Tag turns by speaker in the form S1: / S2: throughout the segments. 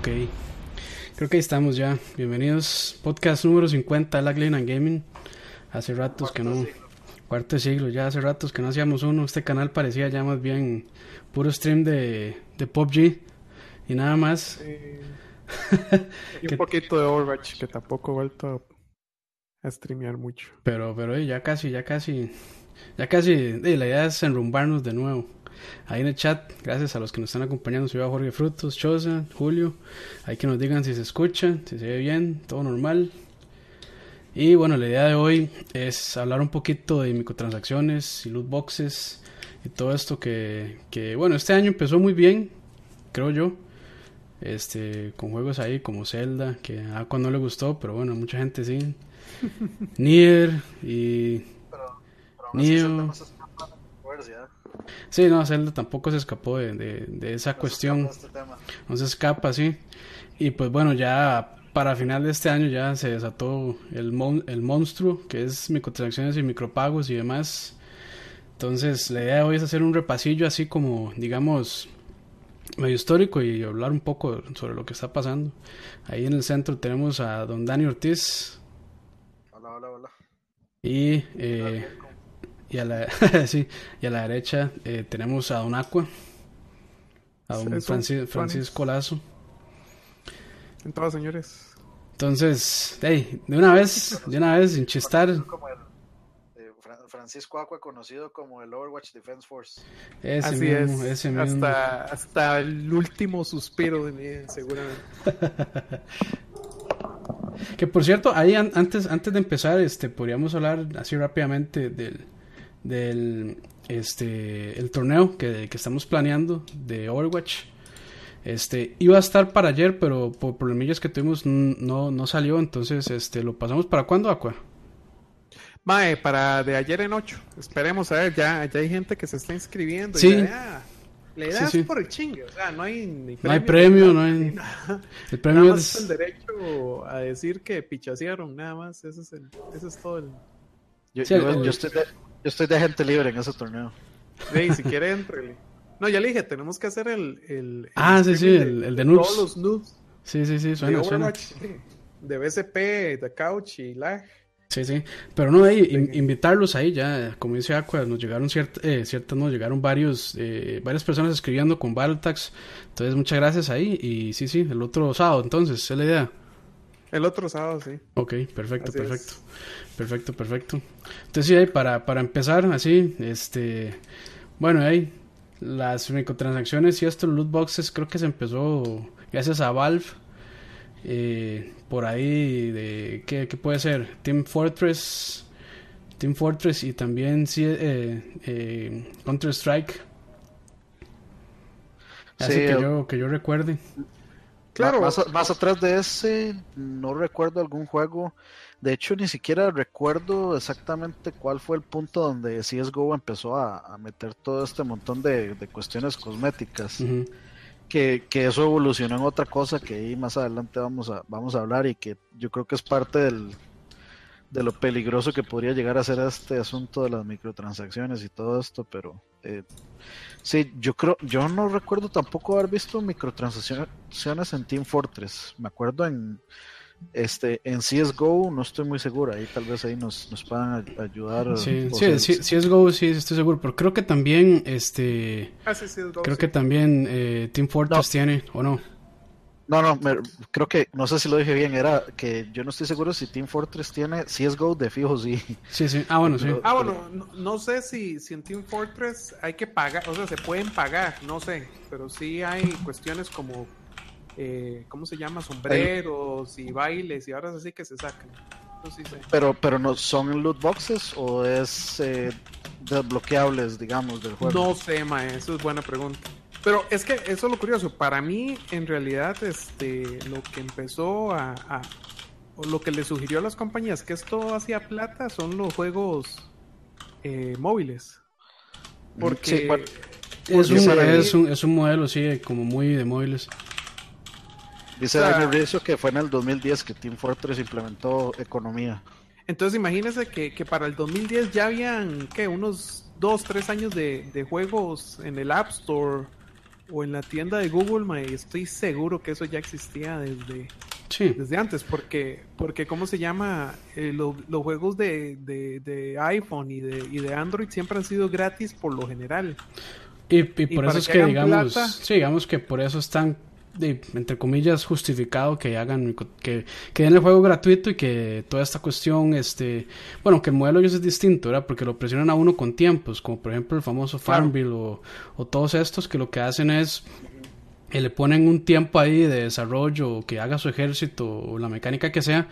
S1: Ok. Creo que ahí estamos ya. Bienvenidos. Podcast número 50 La and Gaming. Hace ratos que no. Cuarto siglo, ya hace ratos que no hacíamos uno. Este canal parecía ya más bien puro stream de, de PUBG y nada más.
S2: y un poquito de Overwatch, que tampoco he vuelto a streamear mucho.
S1: Pero, pero ya casi, ya casi. Ya casi. la idea es enrumbarnos de nuevo ahí en el chat. Gracias a los que nos están acompañando. Soy Jorge Frutos, Chosa, Julio. Ahí que nos digan si se escucha, si se ve bien, todo normal. Y bueno, la idea de hoy es hablar un poquito de microtransacciones y loot boxes y todo esto que, que bueno, este año empezó muy bien, creo yo. Este, con juegos ahí como Zelda, que a Aqua no le gustó, pero bueno, mucha gente sí. Nier y Neo. Sí, no, Zelda tampoco se escapó de, de, esa cuestión. Este no se escapa, sí. Y pues bueno, ya para final de este año ya se desató el, el monstruo, que es microtransacciones y micropagos y demás. Entonces, la idea de hoy es hacer un repasillo así como, digamos, medio histórico y hablar un poco sobre lo que está pasando. Ahí en el centro tenemos a don Dani Ortiz.
S3: Hola, hola, hola.
S1: Y eh, y a la, sí, y a la derecha eh, tenemos a Don Aqua, a Don Francisco Lazo.
S2: Entrados, señores.
S1: Entonces, hey, de una vez, de una vez, sin chistar.
S3: Eh, Francisco Aqua, conocido como el Overwatch Defense Force.
S2: Ese Así mismo, es. ese mismo. Hasta, hasta el último suspiro de mi seguramente.
S1: que por cierto, ahí antes, antes de empezar, este, podríamos hablar así rápidamente del, del este el torneo que, que, estamos planeando de Overwatch. Este iba a estar para ayer, pero por problemillas que tuvimos no, no salió, entonces este lo pasamos para cuándo, Aqua?
S2: Mae, para de ayer en 8. Esperemos a ver, ya, ya hay gente que se está inscribiendo.
S1: Sí.
S2: Ya, le das por el chingue, o sea, no hay ni
S1: premio. No hay premio, no hay.
S2: El premio es el derecho a decir que pichasearon, nada más. Eso es, el, eso es todo el.
S3: Yo, yo, estoy yo estoy de gente libre en ese torneo.
S2: Hey, si quiere, entre. No, ya le dije, tenemos que hacer el. el,
S1: ah, sí, sí, el, el de nudes.
S2: Todos los nudes.
S1: Sí, sí, sí, suena, de suena.
S2: De BCP, de Couch y lag.
S1: Sí, sí, pero no, ahí, invitarlos ahí ya, como dice Aqua, nos llegaron ciertas, eh, ciertas, nos llegaron varios, eh, varias personas escribiendo con Battletax, entonces muchas gracias ahí, y sí, sí, el otro sábado, entonces, es la idea.
S2: El otro sábado, sí.
S1: Ok, perfecto, perfecto. Perfecto, perfecto. Entonces, sí, para, para empezar, así, este. Bueno, ahí, las microtransacciones y esto, loot boxes, creo que se empezó gracias a Valve. Eh, por ahí, de. ¿qué, puede ser? Team Fortress. Team Fortress y también sí, eh, eh, Counter Strike. Así que, yo, que yo recuerde.
S3: Claro. Más, más, atrás de ese, no recuerdo algún juego de hecho, ni siquiera recuerdo exactamente cuál fue el punto donde CSGO empezó a, meter todo este montón de, cuestiones cosméticas. que, eso evolucionó en otra cosa que ahí más adelante vamos a, vamos a hablar y que yo creo que es parte del, de lo peligroso que podría llegar a ser este asunto de las microtransacciones y todo esto, pero eh, sí, yo creo, yo no recuerdo tampoco haber visto microtransacciones en Team Fortress. Me acuerdo en este, en CSGO no estoy muy seguro, ahí tal vez ahí nos, nos puedan ayudar.
S1: Sí, sí, CSGO sí estoy seguro, pero creo que también, este,
S2: ah,
S1: creo que también eh, Team Fortress tiene, ¿o no?
S3: No, no, creo que, no sé si lo dije bien, era que yo no estoy seguro si Team Fortress tiene CSGO de fijo, sí.
S1: Sí, sí, ah, bueno, sí.
S2: ah, bueno, no, sé si, si en Team Fortress hay que pagar, o sea, se pueden pagar, no sé, pero sí hay cuestiones como eh, ¿cómo se llama? Sombreros y bailes y ahora así que se sacan.
S3: Pero, pero no son loot boxes o es eh, desbloqueables, digamos, del juego.
S2: No sé, ma, eso es buena pregunta. Pero es que eso es lo curioso. Para mí, en realidad, este, lo que empezó a, o lo que le sugirió a las compañías que esto hacía plata son los juegos eh, móviles. Porque
S1: es, un, es, un, es un modelo, sí, como muy de móviles.
S3: Dice Daniel Rizzo que fue en el 2010 que Team Fortress implementó economía.
S2: Entonces imagínense que, que para el 2010 ya habían, ¿qué? Unos 2, 3 años de, de, juegos en el App Store o en la tienda de Google, mae, estoy seguro que eso ya existía desde, desde antes, porque, porque ¿cómo se llama? Eh, los juegos de, de, iPhone y de, y de Android siempre han sido gratis por lo general.
S1: Y, por eso es que, digamos, sí, digamos que por eso están entre comillas justificado que hagan que, que den el juego gratuito y que toda esta cuestión este bueno que el modelo ellos es distinto ¿verdad? porque lo presionan a uno con tiempos como por ejemplo el famoso Farmville o, o, todos estos que lo que hacen es que le ponen un tiempo ahí de desarrollo que haga su ejército o la mecánica que sea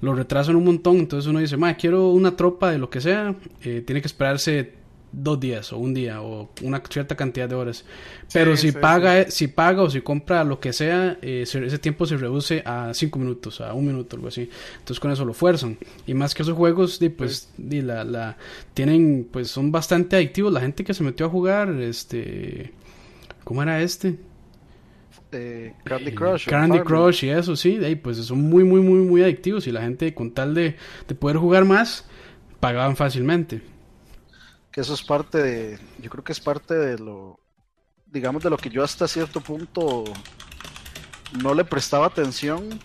S1: lo retrasan un montón entonces uno dice quiero una tropa de lo que sea eh, tiene que esperarse dos días o un día o una cierta cantidad de horas. Pero si paga si paga o si compra lo que sea, eh, ese tiempo se reduce a cinco minutos, a un minuto, algo así. Entonces con eso lo fuerzan. Y más que esos juegos, pues la, la, tienen, pues son bastante adictivos. La gente que se metió a jugar, este, ¿cómo era este?
S3: Eh, Candy Crush.
S1: Candy Crush y eso, sí, de ahí, pues son muy, muy, muy, muy adictivos. Y la gente con tal de, de poder jugar más, pagaban fácilmente
S3: que eso es parte de, yo creo que es parte de lo, digamos, de lo que yo hasta cierto punto no le prestaba atención,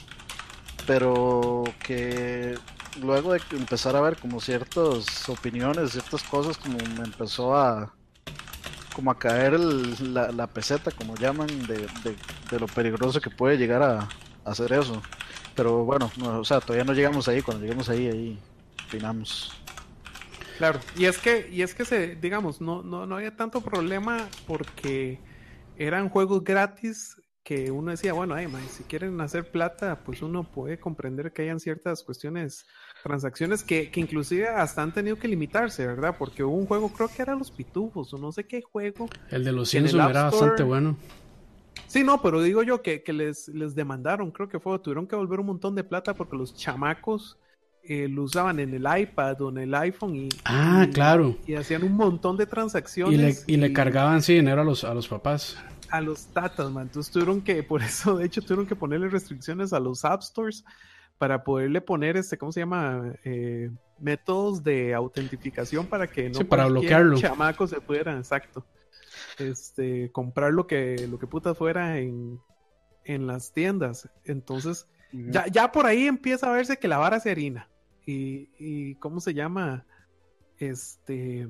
S3: pero que luego de empezar a ver como ciertas opiniones, ciertas cosas, como me empezó a como a caer la, peseta, como llaman, de, de, lo peligroso que puede llegar a, hacer eso. Pero bueno, o sea, todavía no llegamos ahí, cuando lleguemos ahí, ahí opinamos.
S2: Claro, y es que, y es que se, digamos, no, no, no había tanto problema porque eran juegos gratis que uno decía, bueno, si quieren hacer plata, pues uno puede comprender que hayan ciertas cuestiones, transacciones que, que inclusive hasta han tenido que limitarse, ¿verdad? Porque hubo un juego, creo que era Los Pitufos, o no sé qué juego.
S1: El de los Simpsons era bastante bueno.
S2: Sí, no, pero digo yo que, que les, les demandaron, creo que fue, tuvieron que volver un montón de plata porque los chamacos eh, lo usaban en el iPad o en el iPhone y,
S1: ah, claro.
S2: y hacían un montón de transacciones.
S1: Y le, cargaban, sí, dinero a los, a los papás.
S2: A los tatas, man. Entonces tuvieron que, por eso, de hecho, tuvieron que ponerle restricciones a los App Stores para poderle poner, este, ¿cómo se llama? Eh, métodos de autentificación para que no
S1: sí, para bloquearlo.
S2: chamaco se pudiera, exacto. Este, comprar lo que, lo que puta fuera en, en las tiendas. Entonces, ya, ya por ahí empieza a verse que la vara se harina y, ¿cómo se llama? Este,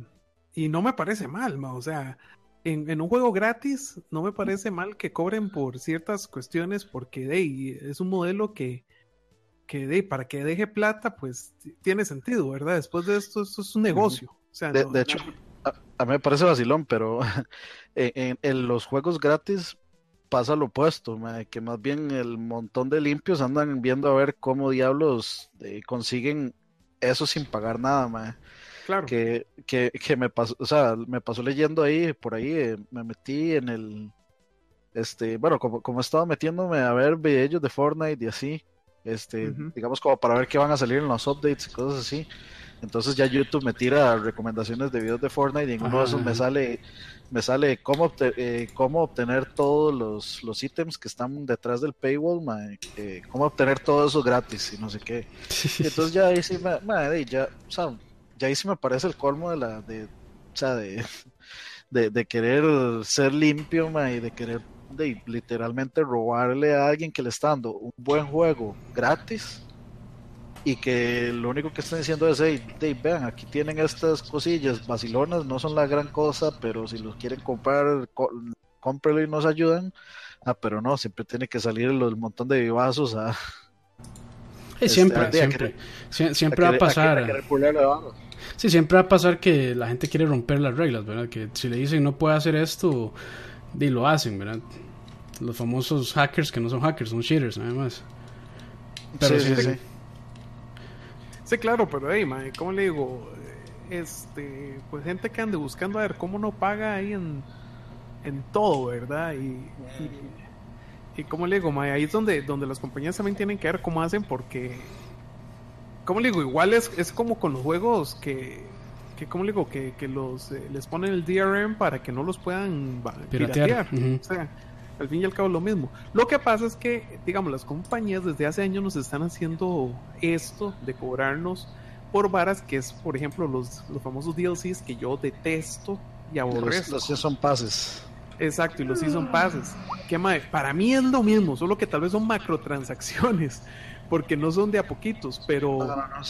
S2: y no me parece mal, o sea, en, un juego gratis no me parece mal que cobren por ciertas cuestiones porque de, es un modelo que, que para que deje plata, pues tiene sentido, ¿verdad? Después de esto, esto es un negocio. O sea,
S3: de, hecho, a, mí me parece vacilón, pero en, los juegos gratis pasa lo opuesto, que más bien el montón de limpios andan viendo a ver cómo diablos eh, consiguen eso sin pagar nada,
S2: Claro.
S3: Que, que, que, me pasó, o sea, me pasó leyendo ahí, por ahí, eh, me metí en el, este, bueno, como, como estaba metiéndome a ver videos de Fortnite y así, este, digamos como para ver qué van a salir en los updates y cosas así. Entonces ya YouTube me tira recomendaciones de videos de Fortnite y en uno de esos me sale me sale cómo, eh, cómo obtener todos los, los ítems que están detrás del paywall, eh, cómo obtener todo eso gratis y no sé qué. entonces ya ahí sí me, ya, o sea, ya ahí sí me parece el colmo de la, de, o sea, de, de, querer ser limpio, y de querer de, literalmente robarle a alguien que le está dando un buen juego gratis y que lo único que están diciendo es, hey, vean, aquí tienen estas cosillas vacilonas, no son la gran cosa, pero si los quieren comprar, cómprelo y nos ayudan. Ah, pero no, siempre tiene que salir el, montón de vivazos a...
S1: siempre, este, siempre, siempre va a pasar. sí, siempre va a pasar que la gente quiere romper las reglas, ¿verdad? Que si le dicen no puede hacer esto, y lo hacen, ¿verdad? Los famosos hackers que no son hackers, son cheaters, nada más.
S2: Pero sí, sí, sí. Sí, claro, pero hey, man, ¿cómo le digo? Este, pues gente que ande buscando a ver cómo no paga ahí en, en todo, ¿verdad? Y, y, cómo le digo, ahí es donde, donde las compañías también tienen que ver cómo hacen porque, ¿cómo le digo? Igual es, es como con los juegos que, que ¿cómo le digo? Que, que los, eh, les ponen el DRM para que no los puedan piratear. O sea, al fin y al cabo lo mismo. Lo que pasa es que, digamos, las compañías desde hace años nos están haciendo esto de cobrarnos por varas, que es, por ejemplo, los, los famosos DLCs que yo detesto y aborrezco.
S3: Los, que son pases.
S2: Exacto, y los Season Passes. Que para mí es lo mismo, solo que tal vez son macrotransacciones, porque no son de a poquitos, pero,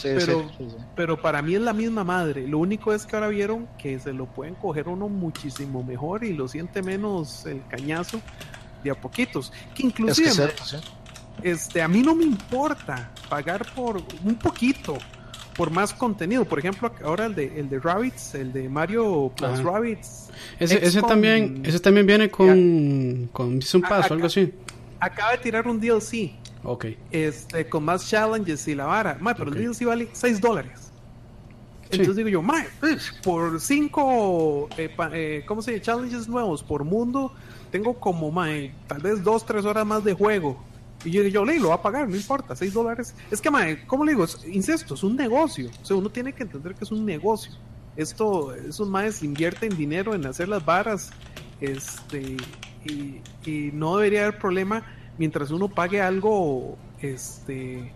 S2: pero, pero para mí es la misma madre. Lo único es que ahora vieron que se lo pueden coger uno muchísimo mejor y lo siente menos el cañazo de a poquitos. Que inclusive, este, a mí no me importa pagar por un poquito por más contenido. Por ejemplo, ahora el de, el de Rabbits, el de Mario Plus Rabbits.
S1: Ese, ese también, ese también viene con, con Season Pass o algo así.
S2: Acaba de tirar un DLC.
S1: Ok.
S2: Este, con más challenges y la vara. pero el DLC vale 6 dólares. Entonces digo yo, mae, pues, por 5, eh, eh, ¿cómo se dice? Challenges nuevos por mundo, tengo como, mae, tal vez 2, 3 horas más de juego y yo, yo le lo va a pagar, no importa, 6 dólares. Es que, mae, ¿cómo le digo? incesto, es un negocio. O sea, uno tiene que entender que es un negocio. Esto, esos maes invierten dinero en hacer las varas. Este, y, y no debería haber problema mientras uno pague algo, este,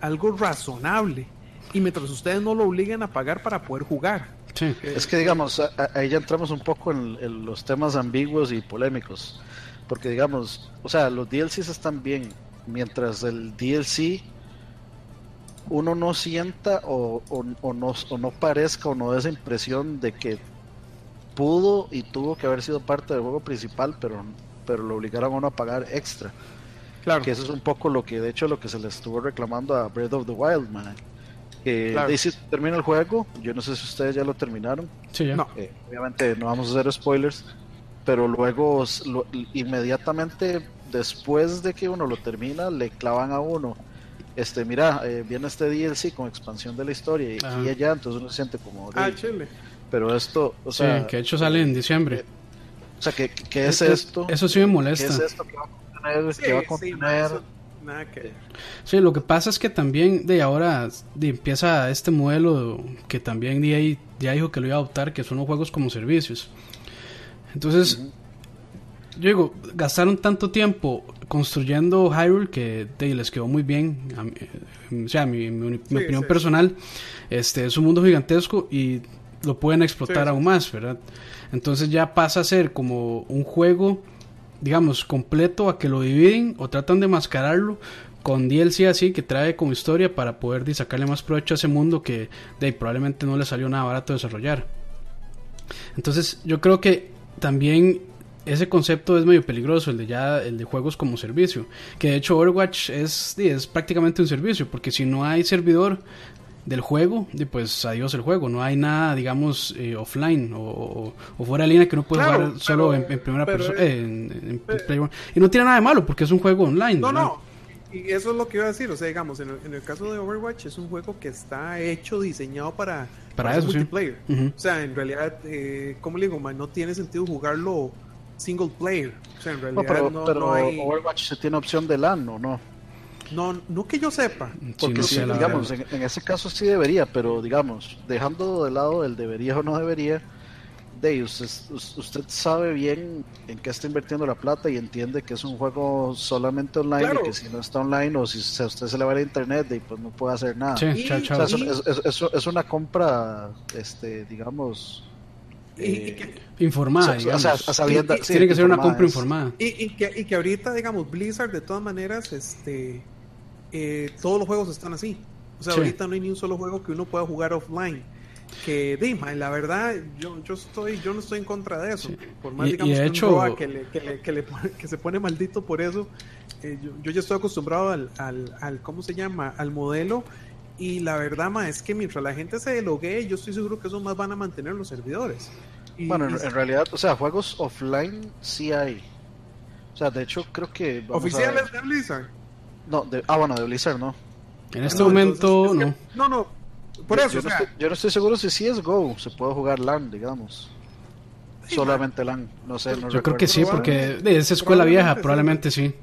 S2: algo razonable. Y mientras ustedes no lo obliguen a pagar para poder jugar.
S3: Sí. Es que digamos, ahí ya entramos un poco en los temas ambiguos y polémicos porque digamos, o sea, los DLCs están bien, mientras el DLC uno no sienta o, o, no, o no parezca o no dé esa impresión de que pudo y tuvo que haber sido parte del juego principal, pero, pero lo obligaron a uno a pagar extra. Claro. Que eso es un poco lo que, de hecho, lo que se le estuvo reclamando a Breath of the Wild, man. Que dice, termina el juego, yo no sé si ustedes ya lo terminaron.
S1: Sí, ya.
S3: No. Eh, obviamente no vamos a hacer spoilers, pero luego inmediatamente después de que uno lo termina le clavan a uno este mira eh, viene este DLC con expansión de la historia y, allá entonces uno se siente como
S2: ah, chile.
S3: pero esto o sea
S1: que de hecho sale en diciembre eh,
S3: o sea que, es, esto
S1: eso sí me molesta
S3: ¿Qué es esto que va a contener, sí, va a contener?
S2: Nada que...
S1: Sí, lo que pasa es que también de ahora de, empieza este modelo que también de ya dijo que lo iba a adoptar, que son los juegos como servicios. Entonces, yo digo, gastaron tanto tiempo construyendo Hyrule que les quedó muy bien. o sea, mi, opinión personal, este es un mundo gigantesco y lo pueden explotar aún más, ¿verdad? Entonces ya pasa a ser como un juego, digamos, completo a que lo dividen o tratan de mascararlo con DLC así que trae como historia para poder sacarle más provecho a ese mundo que probablemente no le salió nada barato desarrollar. Entonces yo creo que también ese concepto es medio peligroso, el de ya el de juegos como servicio, que de hecho Overwatch es, es prácticamente un servicio, porque si no hay servidor del juego, pues adiós el juego, no hay nada, digamos, eh, offline o, fuera de línea que no puedes jugar solo en, primera persona, eh, y no tiene nada de malo porque es un juego online.
S2: No, no, y eso es lo que iba a decir, o sea, digamos, en el, caso de Overwatch es un juego que está hecho, diseñado para,
S1: para, eso,
S2: multiplayer. O sea, en realidad, eh, ¿cómo le digo? no tiene sentido jugarlo single player. O sea, en realidad
S3: no, pero, Overwatch se tiene opción de LAN, ¿o no?
S2: No, no que yo sepa.
S3: Porque digamos, en, ese caso sí debería, pero digamos, dejando de lado el debería o no debería, de usted, usted, sabe bien en qué está invirtiendo la plata y entiende que es un juego solamente online y que si no está online o si a usted se le va a internet y pues no puede hacer nada. es, una compra, este, digamos,
S1: eh, informada.
S2: tiene que ser una compra informada. Y, que, y que ahorita, digamos, Blizzard, de todas maneras, este eh, todos los juegos están así. O sea, ahorita no hay ni un solo juego que uno pueda jugar offline que Dima, la verdad, yo, yo estoy, yo no estoy en contra de eso. Por más digamos que, hecho... que, le, que, le, que, se pone maldito por eso, eh, yo, yo, ya estoy acostumbrado al, al, al, ¿cómo se llama? Al modelo. Y la verdad, ma, es que mientras la gente se logue, yo estoy seguro que eso más van a mantener los servidores.
S3: bueno, en, realidad, o sea, juegos offline sí hay. O sea, de hecho, creo que.
S2: ¿Oficiales de Blizzard?
S3: No, de, ah, bueno, de Blizzard no.
S1: En este momento, no.
S2: no, no, por eso,
S3: yo, no estoy, seguro si sí es Go, se puede jugar LAN, digamos. Solamente LAN, no sé. No
S1: yo creo que sí, porque de esa escuela vieja, probablemente sí.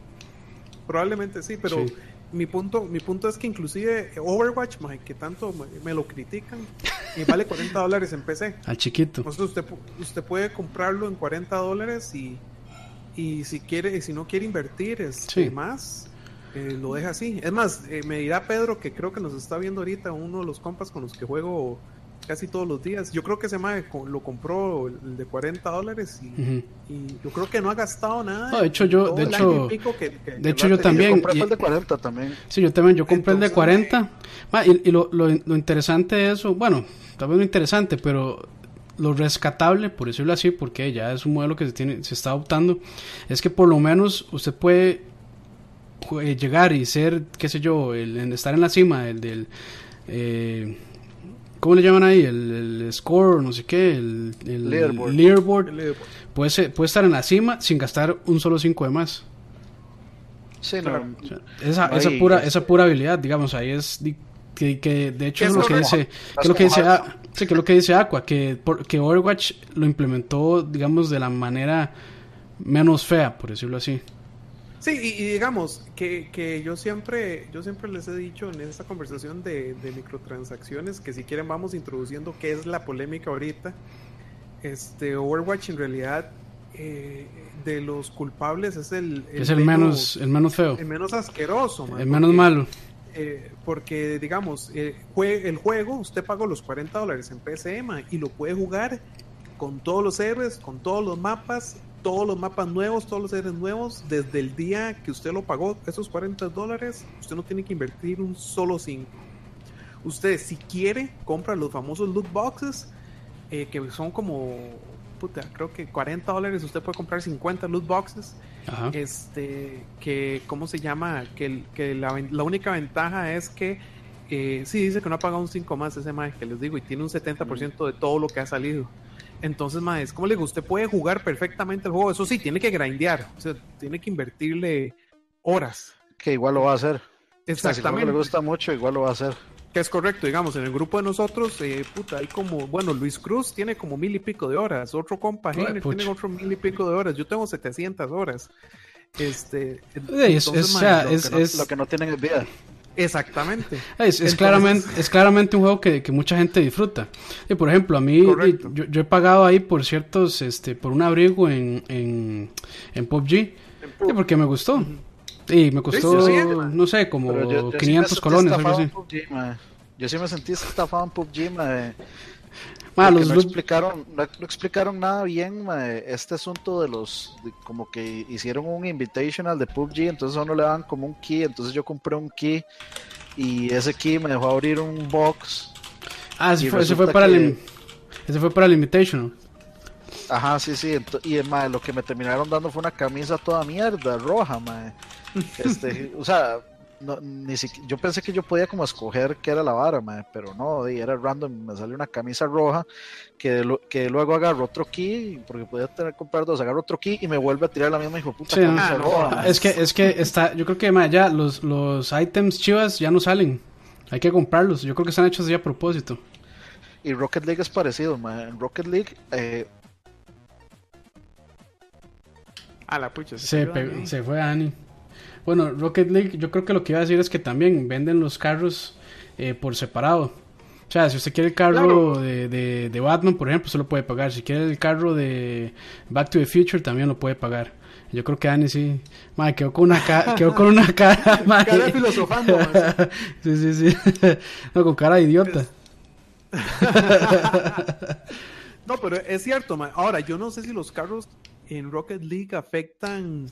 S2: Probablemente sí, pero mi punto mi punto es que inclusive Overwatch, que tanto me, lo critican, y vale 40 dólares en PC.
S1: Al chiquito.
S2: usted, usted puede comprarlo en 40 dólares y, y si quiere, si no quiere invertir es este, más, eh, lo deja así. Es más, eh, me dirá Pedro que creo que nos está viendo ahorita uno de los compas con los que juego casi todos los días. Yo creo que ese mae lo compró el de 40 dólares y, yo creo que no ha gastado nada.
S1: de hecho, yo, de hecho, de hecho yo también.
S4: Yo compré el de 40 también.
S1: Sí, yo también, yo compré el de 40. y, lo, lo, lo interesante de eso, bueno, tal vez no interesante, pero lo rescatable, por decirlo así, porque ya es un modelo que se, tiene, se está adoptando, es que por lo menos usted puede llegar y ser, qué sé yo, el, estar en la cima, el del... Eh, ¿Cómo le llaman ahí? El, score, no sé qué, el, leaderboard. Puede, puede estar en la cima sin gastar un solo 5 de más.
S4: Sí, no,
S1: esa, esa, pura, esa pura habilidad, digamos, ahí es que, que de hecho es lo que dice que lo que dice sí, que lo que dice Aqua que que Overwatch lo implementó digamos de la manera menos fea por decirlo así
S2: sí y, digamos que, que, yo siempre yo siempre les he dicho en esta conversación de, de, microtransacciones que si quieren vamos introduciendo qué es la polémica ahorita. Este Overwatch en realidad eh, de los culpables es el,
S1: es el menos, el menos feo.
S2: el menos asqueroso
S1: el menos malo.
S2: eh, porque digamos, eh, el juego, usted pagó los 40 dólares en PSM y lo puede jugar con todos los héroes, con todos los mapas, todos los mapas nuevos, todos los héroes nuevos, desde el día que usted lo pagó, esos 40 dólares, usted no tiene que invertir un solo 5. Usted, si quiere, compra los famosos loot boxes, eh, que son como puta, creo que 40 dólares usted puede comprar 50 loot boxes. Este, que, ¿cómo se llama? Que, que la, única ventaja es que, eh, sí, dice que no ha pagado un 5 más ese más que les digo, y tiene un 70% de todo lo que ha salido. Entonces, más, como le digo, usted puede jugar perfectamente el juego. Eso sí, tiene que grindear, o sea, tiene que invertirle horas.
S4: Que igual lo va a hacer.
S2: Exactamente.
S4: si le gusta mucho, igual lo va a hacer
S2: es correcto, digamos, en el grupo de nosotros, eh, puta, hay como, bueno, Luis Cruz tiene como mil y pico de horas, otro compa tiene otro mil y pico de horas, yo tengo 700 horas. Este,
S1: es,
S4: lo, que no, tienen es vida.
S2: Exactamente.
S1: Es, claramente, es claramente un juego que, mucha gente disfruta. Y por ejemplo, a mí, yo, he pagado ahí por ciertos, este, por un abrigo en, en, en PUBG, porque me gustó. Y me costó, no sé, como 500 colones, algo así.
S4: yo sí me sentí estafado en PUBG, ma,
S1: los
S4: no, explicaron, no, explicaron nada bien este asunto de los, como que hicieron un invitational de PUBG, entonces a uno le dan como un key, entonces yo compré un key y ese key me dejó abrir un box.
S1: Ah, ese fue, fue, para el, ese fue para el invitational.
S4: Ajá, sí, sí. Y madre, lo que me terminaron dando fue una camisa toda mierda, roja, madre. Este, o sea, ni yo pensé que yo podía como escoger qué era la vara, madre, pero no, era random. Me salió una camisa roja que, que luego agarro otro key, porque podía tener que comprar dos, agarro otro key y me vuelve a tirar la misma hijo puta camisa roja.
S1: Es que, es que está, yo creo que madre, ya los, los items chivas ya no salen. Hay que comprarlos. Yo creo que están hechos ya a propósito.
S4: Y Rocket League es parecido, man. En Rocket League eh,
S2: A la pucha.
S1: Se, se fue Ani. Bueno, Rocket League, yo creo que lo que iba a decir es que también venden los carros eh, por separado. O sea, si usted quiere el carro de, de, Batman, por ejemplo, se lo puede pagar. Si quiere el carro de Back to the Future, también lo puede pagar. Yo creo que Ani sí. Madre, quedó con una, cara quedó con una cara.
S2: Madre. Cara filosofando.
S1: sí, sí, sí. No, con cara de idiota.
S2: no, pero es cierto, man. Ahora, yo no sé si los carros en Rocket League afectan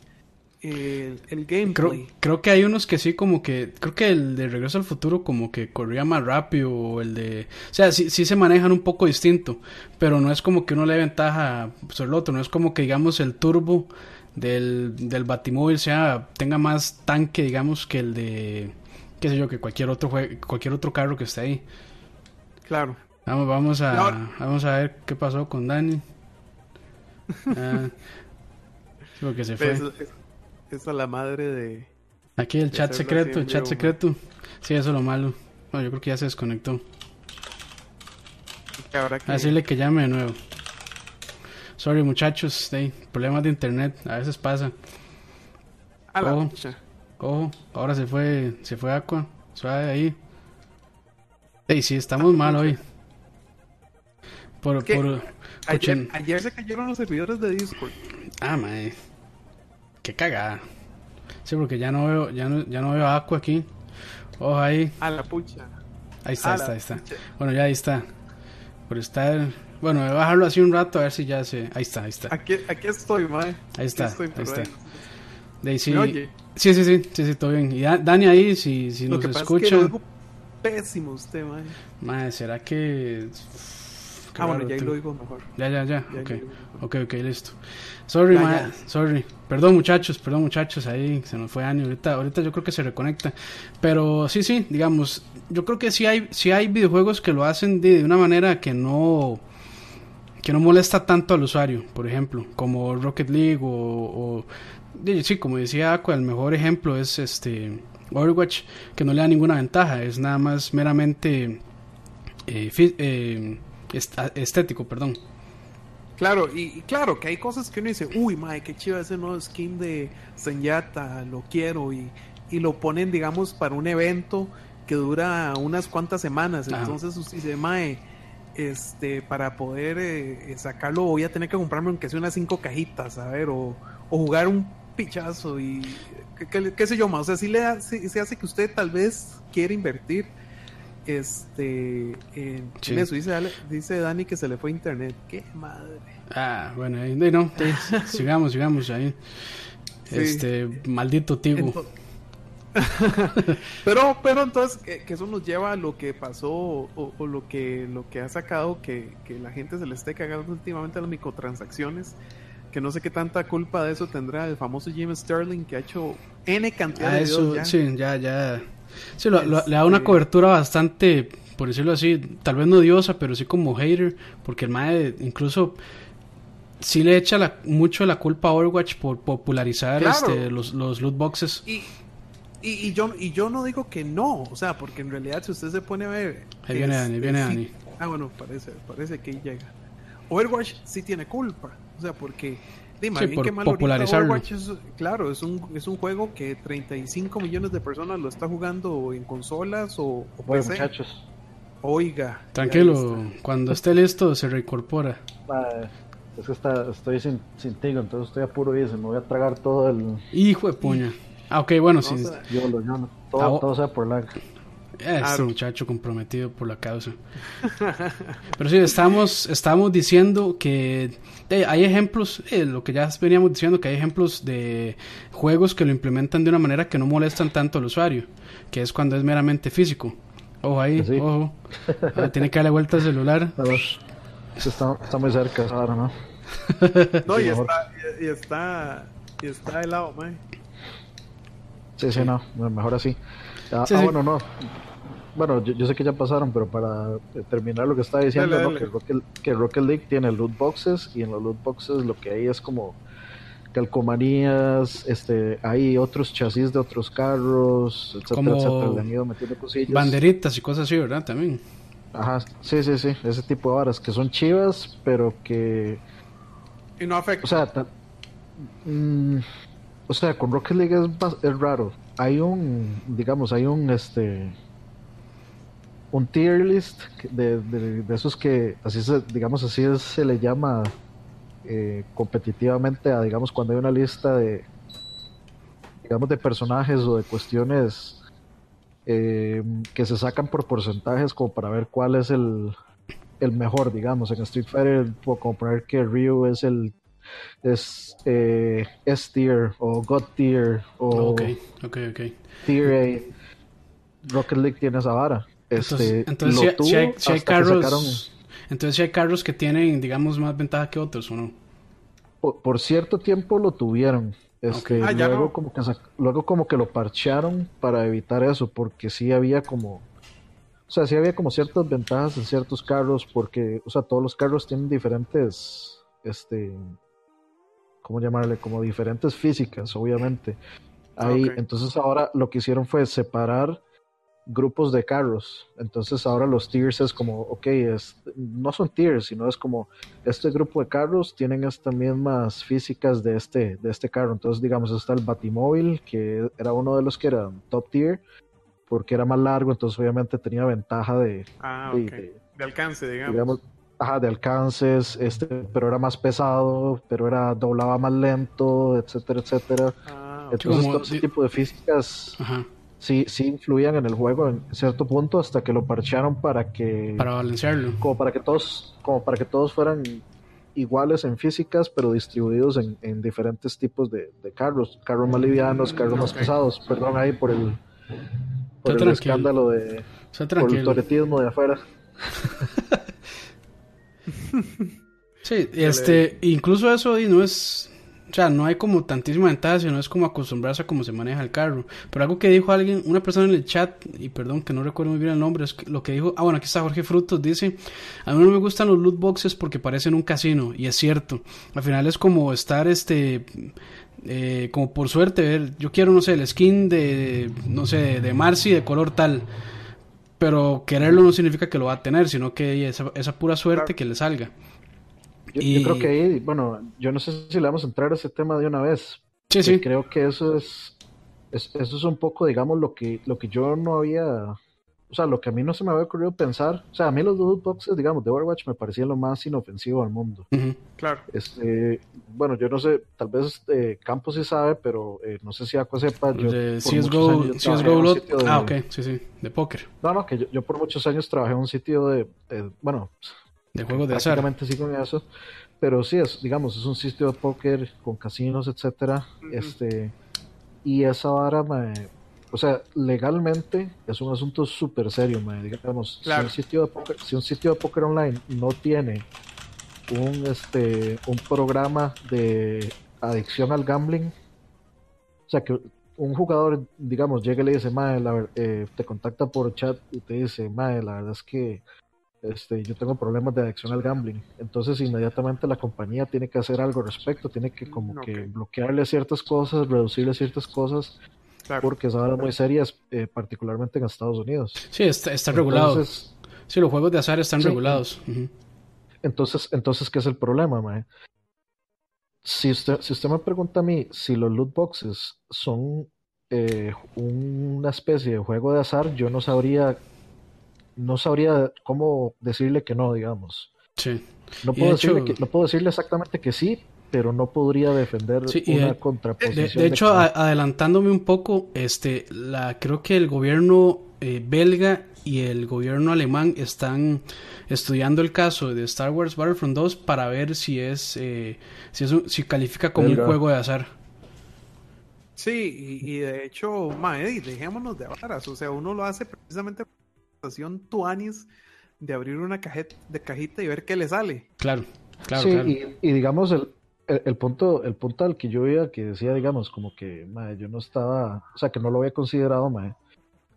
S2: el, gameplay.
S1: Creo, que hay unos que sí, como que. Creo que el de Regreso al Futuro, como que corría más rápido. O el de. O sea, sí, sí se manejan un poco distinto. Pero no es como que uno le dé ventaja sobre el otro. No es como que, digamos, el turbo del, del Batimóvil sea, tenga más tanque, digamos, que el de. Qué sé yo, que cualquier otro, cualquier otro carro que esté ahí.
S2: Claro.
S1: Vamos, vamos a, vamos a ver qué pasó con Dani. Ah, porque se fue. Eso,
S2: es la madre de.
S1: Aquí el chat secreto, el chat secreto. Sí, eso es lo malo. No, yo creo que ya se desconectó. Que... Decirle que llame de nuevo. Sorry, muchachos. problemas de internet. A veces pasa.
S2: A la
S1: ojo, ahora se fue, se fue Aqua. Suave ahí. Ey, sí, estamos mal hoy. Por, por,
S2: Ayer, se cayeron los servidores de Discord.
S1: Ah, mae. Qué cagada. Sí, porque ya no veo, ya no, ya no veo Aqua aquí. Ojo ahí.
S2: A la pucha.
S1: Ahí está, ahí está, ahí está. Bueno, ya ahí está. por estar. Bueno, voy a bajarlo así un rato a ver si ya se. Ahí está, ahí está.
S2: Aquí, aquí estoy, mae.
S1: Ahí está,
S2: estoy,
S1: ahí está.
S2: ahí.
S1: sí,
S2: ¿Me oye?
S1: sí, sí, sí, sí, sí, todo bien. Y Da- Dani ahí, si, si
S2: Lo
S1: nos
S2: que pasa
S1: escucha.
S2: es que pésimo usted, mae.
S1: Madre, ¿será que.? Qué
S2: Ah, bueno, ya ahí lo oigo mejor.
S1: Ya, ya, ya.
S2: Ya,
S1: ok, ok, ok, listo. Sorry,
S2: ya.
S1: sorry. Perdón, muchachos, perdón, muchachos. Ahí se nos fue Ani. Ahorita, ahorita yo creo que se reconecta. Pero sí, sí, digamos, yo creo que sí hay, sí hay videojuegos que lo hacen de, una manera que no que no molesta tanto al usuario, por ejemplo, como Rocket League o, sí, como decía Aqua, el mejor ejemplo es este Overwatch, que no le da ninguna ventaja, es nada más meramente eh, eh, est- estético, perdón.
S2: Claro, y, y claro que hay cosas que uno dice, uy, mae, qué chido ese nuevo skin de Senyata, lo quiero, y, y lo ponen, digamos, para un evento que dura unas cuantas semanas. Entonces usted dice, mae, este, para poder eh, eh, sacarlo voy a tener que comprarme aunque sea unas cinco cajitas, a ver, o, o jugar un pichazo y qué, qué- qué sé yo más. O sea, sí le da- sí- sí hace que usted tal vez quiera invertir este
S1: Sí.
S2: en eso. Dice, dice Dani que se le fue internet. Qué madre.
S1: Ah, bueno, ahí, de- no, sigamos, sigamos ahí.
S2: Sí.
S1: Este, maldito Tigo.
S2: Ento- pero, pero entonces que, que eso nos lleva a lo que pasó o, o lo que lo que ha sacado que, que la gente se le esté cagando últimamente a las microtransacciones. Que no sé qué tanta culpa de eso tendrá el famoso Jim Sterling que ha hecho N cantidad
S1: Ah,
S2: de
S1: eso,
S2: videos ya.
S1: sí, ya, ya. Sí, lo- lo- le da una
S2: Este-
S1: cobertura bastante, por decirlo así, tal vez no odiosa, pero sí como hater, porque el mae incluso sí le echa la- mucho la culpa a Overwatch por popularizar
S2: Claro.
S1: este, los, los loot boxes.
S2: Y, y, y yo, y yo no digo que no, o sea, porque en realidad si usted se pone a ver...
S1: Ahí viene Dani, viene
S2: sí-
S1: Dani.
S2: Ah, bueno, parece, parece que ahí llega. Overwatch sí tiene culpa, o sea, porque... Dime,
S1: Sí,
S2: bien
S1: por
S2: que mal ahorita
S1: popularizarlo.
S2: Overwatch es, claro, es un, es un juego que 35 millones de personas lo está jugando en consolas o, o
S3: Bueno,
S2: PC.
S3: muchachos.
S2: Oiga.
S1: Tranquilo, cuando esté listo se reincorpora.
S3: Ah, es que está, estoy sin, sin tigo, entonces estoy a puro y se me voy a tragar todo el
S1: Hijo de puña. Ah, ok, bueno, sí.
S3: Yolo, yolo.
S1: Ah,
S3: Todo,
S1: o-
S3: todo sea por lag.
S1: Este
S2: Claro.
S1: muchacho comprometido por la causa. Pero sí, estamos, estamos diciendo que eh, hay ejemplos, eh, lo que ya veníamos diciendo, que hay ejemplos de juegos que lo implementan de una manera que no molestan tanto al usuario, que es cuando es meramente físico. Ojo ahí,
S3: Pues sí.
S1: ojo. Ah, tiene que darle vuelta al celular.
S3: A ver, eso está, está muy cerca ahora, ¿no?
S2: No, y está, y, y está, y está helado, man.
S3: Sí, sí, no, no, mejor así. Ah,
S1: Sí,
S3: ah,
S1: sí.
S3: bueno, no. Bueno, yo, yo sé que ya pasaron, pero para eh, terminar lo que estaba diciendo,
S2: Dale,
S3: ¿no?
S2: dale.
S3: Que, Rocket, que Rocket League tiene loot boxes y en los loot boxes lo que hay es como calcomanías, este, hay otros chasis de otros carros, etcétera,
S1: Como
S3: etcétera. Le han ido metiendo cosillas.
S1: Banderitas y cosas así, ¿verdad? También.
S3: Ajá, sí, sí, sí, ese tipo de varas que son chivas, pero que
S2: Y no afecta.
S3: O sea, ta- mm, o sea, con Rocket League es, es raro. Hay un, digamos, hay un, este, un tier list de, de, de esos que, así se, digamos, así es- se le llama eh, competitivamente a, digamos, cuando hay una lista de, digamos, de personajes o de cuestiones eh, que se sacan por porcentajes como para ver cuál es el, el mejor, digamos. En Street Fighter puedo comprar que Ryu es el es eh, S tier o God tier o
S1: Ok, ok, ok.
S3: tier A. Rocket League tiene esa vara. Este,
S1: Entonces, entonces
S3: lo
S1: si, hay-
S3: tuvo
S1: si hay, si hay
S3: hasta que sacaron-
S1: carros, entonces si hay carros que tienen, digamos, más ventaja que otros, ¿o no?
S3: por, por cierto tiempo lo tuvieron. Este,
S2: Ah, ya
S3: luego,
S2: no.
S3: como que luego como que lo parchearon para evitar eso, porque sí había como... O sea, sí había como ciertas ventajas en ciertos carros, porque, o sea, todos los carros tienen diferentes, este, ¿cómo llamarle? Como diferentes físicas, obviamente. Ahí, entonces ahora lo que hicieron fue separar grupos de carros. Entonces ahora los tiers es como, ok, es, no son tiers, sino es como este grupo de carros tienen estas mismas físicas de este, de este carro. Entonces, digamos, está el Batimóvil, que era uno de los que era top tier, porque era más largo, entonces obviamente tenía ventaja de,
S2: ah,
S3: de-
S2: ok.
S3: de-
S2: De alcance, digamos.
S3: digamos, ajá, de alcances, este, pero era más pesado, pero era doblaba más lento, etcétera, etcétera.
S2: Ah, ok.
S3: Entonces
S1: Como
S3: todo ese tipo de físicas
S1: Ajá.
S3: Sí, sí influían en el juego en cierto punto hasta que lo parcharon para que...
S1: Para balancearlo.
S3: Como para que todos, como para que todos fueran iguales en físicas, pero distribuidos en, en diferentes tipos de, de, carros. Carros más livianos, carros más pesados. Perdón ahí por el, por el escándalo de... Por el toretismo de afuera.
S1: sí, este, incluso eso no es o sea, no hay como tantísima ventaja, sino es como acostumbrarse a cómo se maneja el carro. Pero algo que dijo alguien, una persona en el chat, y perdón que no recuerdo muy bien el nombre, es lo que dijo, ah bueno, aquí está Jorge Frutos, dice, a mí no me gustan los loot boxes porque parecen un casino, y es cierto. Al final es como estar, este, eh, como por suerte, ver, yo quiero, no sé, el skin de, no sé, de Marcy de color tal. Pero quererlo no significa que lo va a tener, sino que esa, esa pura suerte que le salga.
S3: Yo, creo que ahí, bueno, yo no sé si le vamos a entrar a ese tema de una vez.
S1: Sí, sí.
S3: Creo que eso es, eso es un poco, digamos, lo que, lo que yo no había, o sea, lo que a mí no se me había ocurrido pensar. O sea, a mí los loot boxes, digamos, de Overwatch me parecían lo más inofensivo del mundo.
S2: Claro.
S3: Este, bueno, yo no sé, tal vez eh, Campos sí sabe, pero eh, no sé si Aqua sepa. Yo,
S1: de CSGO, CSGO Ah, ok, sí, sí, de póker.
S3: No, no, que yo, por muchos años trabajé en un sitio de, de bueno,
S1: de juegos de azar.
S3: sí con eso. Pero sí, es, digamos, es un sitio de póker con casinos, etcétera. Este, y esa vara, o sea, legalmente es un asunto súper serio, digamos. Si, un sitio de póker, si un sitio de póker online no tiene un, este, un programa de adicción al gambling, o sea, que un jugador, digamos, llega y le dice, madre, eh, te contacta por chat y te dice, madre, la verdad es que este, yo tengo problemas de adicción al gambling. Entonces inmediatamente la compañía tiene que hacer algo al respecto, tiene que como que bloquearle ciertas cosas, reducirle ciertas cosas, porque es ahora muy serias, eh, particularmente en Estados Unidos.
S1: Sí, está, está regulado. Sí, los juegos de azar están regulados.
S3: Entonces, entonces, ¿qué es el problema, mae? Si usted, si usted me pregunta a mí si los loot boxes son eh, una especie de juego de azar, yo no sabría no sabría cómo decirle que no, digamos.
S1: Sí.
S3: No puedo, decirle, que, no puedo decirle exactamente que sí, pero no podría defender una contraposición.
S1: De, hecho, adelantándome un poco, este, la, creo que el gobierno eh, belga y el gobierno alemán están estudiando el caso de Star Wars Battlefront 2 para ver si es, eh, si, es si califica como un juego de azar.
S2: Sí, y, de hecho, mae, dejémonos de varas, o sea, uno lo hace precisamente tuanis de abrir una cajeta, de cajita y ver qué le sale.
S1: Claro, claro.
S3: Sí, Y, digamos, el, el, punto, el punto al que yo iba, que decía, digamos, como que yo no estaba, o sea, que no lo había considerado,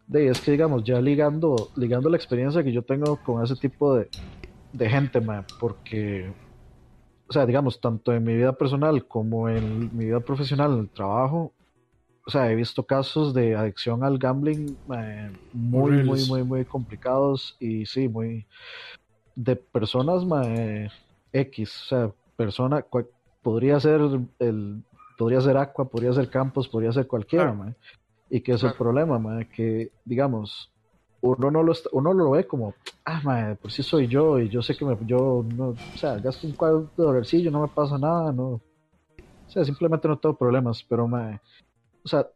S3: de, es que, digamos, ya ligando, ligando la experiencia que yo tengo con ese tipo de, de gente, porque, o sea, digamos, tanto en mi vida personal como en mi vida profesional, en el trabajo, o sea, he visto casos de adicción al gambling eh, muy, muy, muy, muy complicados y sí, muy de personas X, o sea, persona podría ser el podría ser Aqua, podría ser Campos, podría ser cualquiera, y que es el problema, que digamos uno no lo uno lo ve como ah mae, por si soy yo y yo sé que me, yo no, o sea, gasto un cuadro de dólarcillo, no me pasa nada, no, o sea, simplemente no tengo problemas, pero mae, o sea,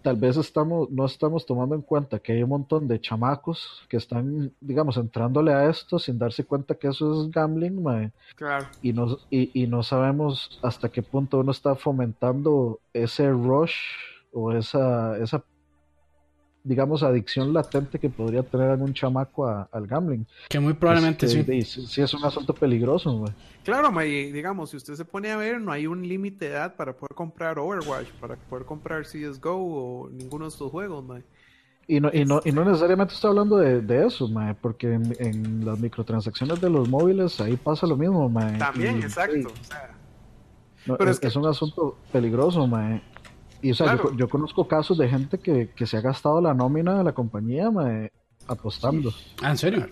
S3: tal vez estamos, no estamos tomando en cuenta que hay un montón de chamacos que están, digamos, entrándole a esto sin darse cuenta que eso es gambling,
S2: Claro.
S3: Y no, y, y no sabemos hasta qué punto uno está fomentando ese rush o esa, esa digamos, adicción latente que podría tener algún chamaco al gambling.
S1: Que muy probablemente
S3: este, sí. Sí, es un asunto peligroso, güey.
S2: Claro, digamos, si usted se pone a ver, no hay un límite de edad para poder comprar Overwatch, para poder comprar CSGO o ninguno de estos juegos, güey.
S3: Y no, y, no, y no necesariamente estoy hablando de, eso, mae, porque en, las microtransacciones de los móviles ahí pasa lo mismo, mae.
S2: También, exacto.
S3: pero es, es, un asunto peligroso, mae. Y o sea, yo, conozco casos de gente que, se ha gastado la nómina de la compañía apostando.
S1: Ah, ¿en serio?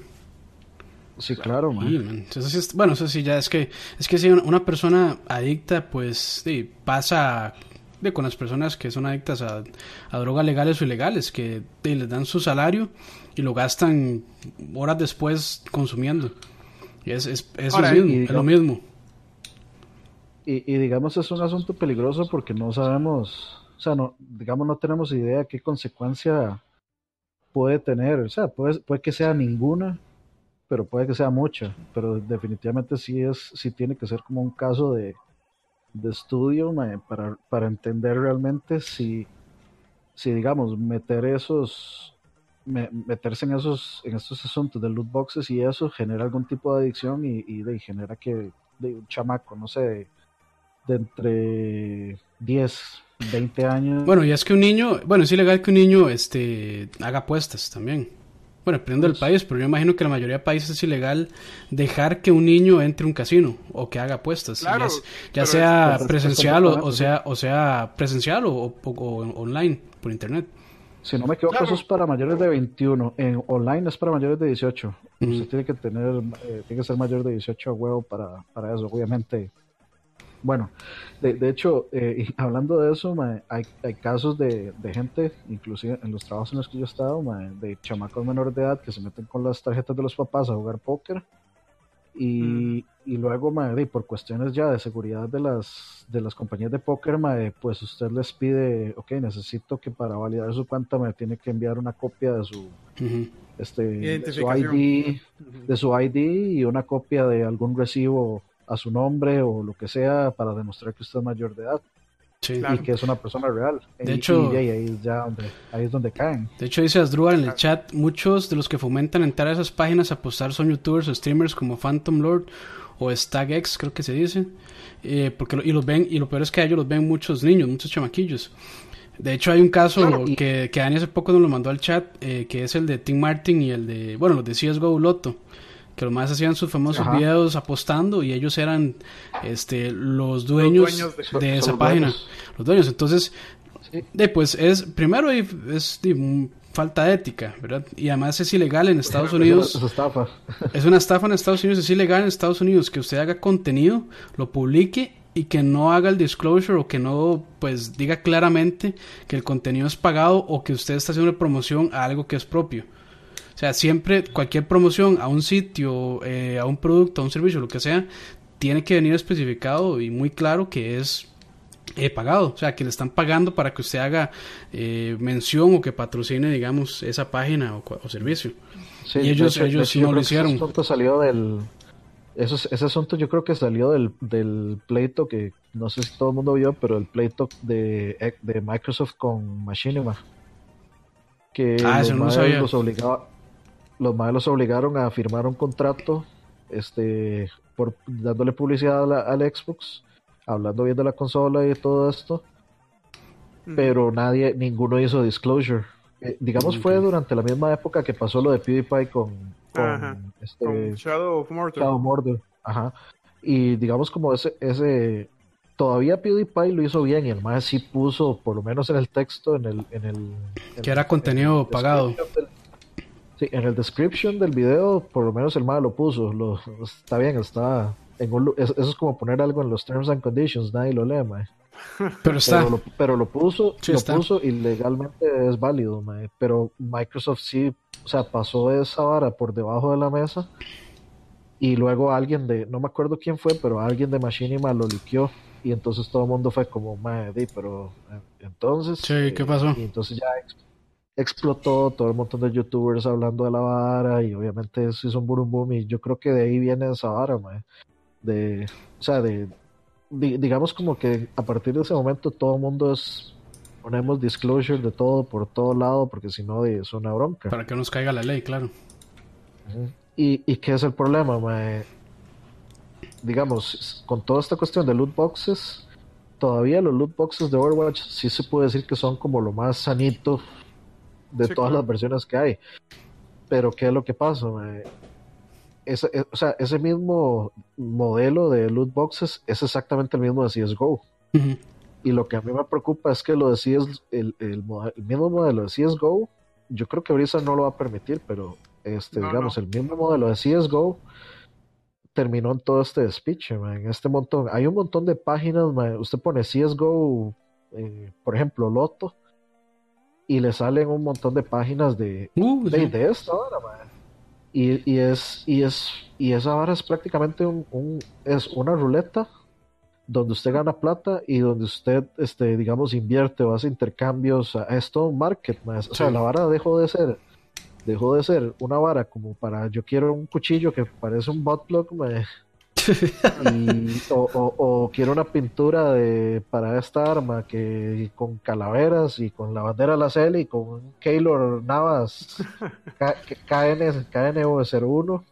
S3: Sí, claro,
S1: Entonces, bueno, eso sí, ya es que, es que si una persona adicta, pues sí, pasa de, con las personas que son adictas a, drogas legales o ilegales, que les dan su salario y lo gastan horas después consumiendo. Y es, es, es lo mismo.
S3: Y, y, digamos es un asunto peligroso porque no sabemos, o sea, no, digamos, no tenemos idea qué consecuencia puede tener, o sea, puede, puede que sea ninguna, pero puede que sea mucha, pero definitivamente sí es, sí tiene que ser como un caso de, de estudio para, para entender realmente si, si digamos, meter esos, meterse en esos, en estos asuntos de loot boxes y eso genera algún tipo de adicción y, y de, genera que de un chamaco, no sé, de, entre 10, 20 años.
S1: Bueno, y es que un niño, bueno, es ilegal que un niño este, haga apuestas también. Bueno, dependiendo del pues país, pero yo imagino que en la mayoría de países es ilegal dejar que un niño entre a un casino o que haga apuestas. ya, sea presencial o, sea, o sea presencial o, online por internet.
S3: Si no me equivoco, eso es para mayores de 21. En online es para mayores de 18. Usted tiene que tener, eh, tiene que ser mayor de 18 a huevo para, para eso. Obviamente, bueno, de, hecho, eh, hablando de eso, hay, hay, casos de, gente, inclusive en los trabajos en los que yo he estado, de chamacos menores de edad que se meten con las tarjetas de los papás a jugar póker y, mm. y luego, por cuestiones ya de seguridad de las, de las compañías de póker, pues usted les pide, ok, necesito que para validar su cuenta me tiene que enviar una copia de su, este, de su ID, de su ID y una copia de algún recibo a su nombre o lo que sea para demostrar que usted es mayor de edad. Y que es una persona real.
S1: De hecho,
S3: ahí, es ya donde, ahí es donde caen.
S1: De hecho, dice Asdrúbal en el chat: muchos de los que fomentan entrar a esas páginas a apostar son youtubers o streamers como Phantom Lord o StagX, creo que se dice. Eh, porque y los ven, y lo peor es que a ellos los ven muchos niños, muchos chamaquillos. De hecho, hay un caso que, que Dani hace poco nos lo mandó al chat, eh, que es el de Tim Martin y el de, bueno, los de CSGO Loto que los más hacían sus famosos videos apostando y ellos eran este los dueños, de, esa página. los dueños. Entonces pues es primero es falta de ética verdad y además es ilegal en Estados Unidos.
S3: es una estafa
S1: es una estafa en Estados Unidos es ilegal en Estados Unidos que usted haga contenido lo publique y que no haga el disclosure o que no pues diga claramente que el contenido es pagado o que usted está haciendo promoción a algo que es propio o sea, siempre cualquier promoción a un sitio, eh, a un producto, a un servicio, lo que sea, tiene que venir especificado y muy claro que es eh, pagado, o sea, que le están pagando para que usted haga eh, mención o que patrocine, digamos, esa página o, servicio. Sí, y ellos, ellos no lo hicieron. Ese
S3: asunto salió del, ese asunto yo creo que salió del, del, pleito que no sé si todo el mundo vio, pero el pleito de, de Microsoft con Machinima. Que ah, los, no los obligaba, los madres los obligaron a firmar un contrato este por dándole publicidad al Xbox hablando bien de la consola y todo esto pero nadie ninguno hizo disclosure. Eh, digamos fue durante la misma época que pasó lo de PewDiePie con,
S2: este, Shadow of Mordor.
S3: Shadow ajá. Y digamos como ese ese todavía PewDiePie lo hizo bien y el más sí puso por lo menos en el texto en el en el
S1: que era contenido pagado
S3: Sí, en el description del video, por lo menos el mal lo puso. Lo, está bien, está. En eso es como poner algo en los terms and conditions, nadie lo lee, mae.
S1: Pero está.
S3: Pero lo, puso, lo puso y legalmente es válido, mae. Pero Microsoft sí, o sea, pasó esa vara por debajo de la mesa. Y luego alguien de, no me acuerdo quién fue, pero alguien de Machinima lo liqueó. Y entonces todo el mundo fue como, mae, pero eh, entonces.
S1: Sí, ¿qué pasó?
S3: Y entonces ya explotó, todo el montón de youtubers hablando de la vara y obviamente eso hizo un boom boom y yo creo que de ahí viene esa vara, de, o sea, de, digamos como que a partir de ese momento todo el mundo es, ponemos disclosure de todo por todo lado porque si no es una bronca.
S1: Para que nos caiga la ley, claro.
S3: ¿Y, y qué es el problema, Digamos, con toda esta cuestión de loot boxes, todavía los loot boxes de Overwatch sí se puede decir que son como lo más sanito de todas las versiones que hay. Pero ¿qué es lo que pasa? Ese, e, o sea, ese mismo modelo de loot boxes es exactamente el mismo de CSGO. Y lo que a mí me preocupa es que lo de CS, el, el, mismo modelo de CSGO, yo creo que Brisa no lo va a permitir, pero este, digamos, el mismo modelo de CSGO terminó en todo este speech, en este montón. Hay un montón de páginas, usted pone CSGO, eh, por ejemplo, Loto, y le salen un montón de páginas de, uh, de, esto ahora, Y, y, es, y, es, y esa ahora es prácticamente un, es una ruleta donde usted gana plata y donde usted, este, digamos, invierte o hace intercambios a, esto market. Más. O sea, la vara dejó de ser dejó de ser una vara como para yo quiero un cuchillo que parece un botblock y, o, o, quiero una pintura de para esta arma que con calaveras y con la bandera de la CL y con Keylor Navas KN, KN01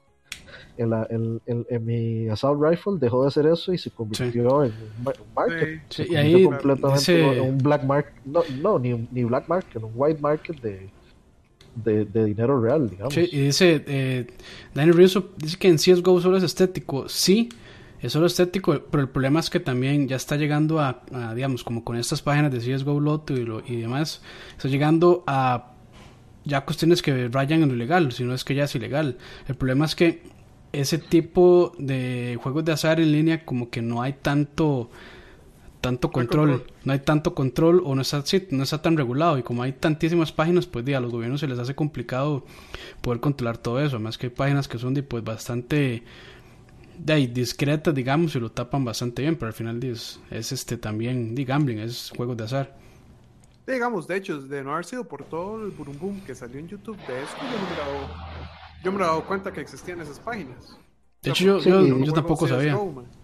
S3: en, en, mi assault rifle dejó de hacer eso y se convirtió en un market.
S1: Sí. y ahí
S3: completamente un black market, no, no ni, ni black market, un white market de, de, dinero real, digamos.
S1: Sí, y dice eh, Daniel Rizzo, dice que en CSGO solo es estético. Sí, es solo estético, pero el problema es que también ya está llegando a, digamos, como con estas páginas de CSGO Loto y, lo, y demás, está llegando a ya cuestiones que rayan en lo ilegal, si no es que ya es ilegal. El problema es que ese tipo de juegos de azar en línea como que no hay tanto tanto control, no hay tanto control o no está, no está tan regulado y como hay tantísimas páginas pues a los gobiernos se les hace complicado poder controlar todo eso, además que hay páginas que son de, pues bastante de ahí, discretas digamos y lo tapan bastante bien, pero al final es, es este también de gambling, es juegos de azar.
S2: Digamos, de hecho, de no haber sido por todo el boom boom que salió en YouTube de eso, yo me he dado cuenta que existían esas páginas.
S1: De hecho, yo, yo, tampoco sabía.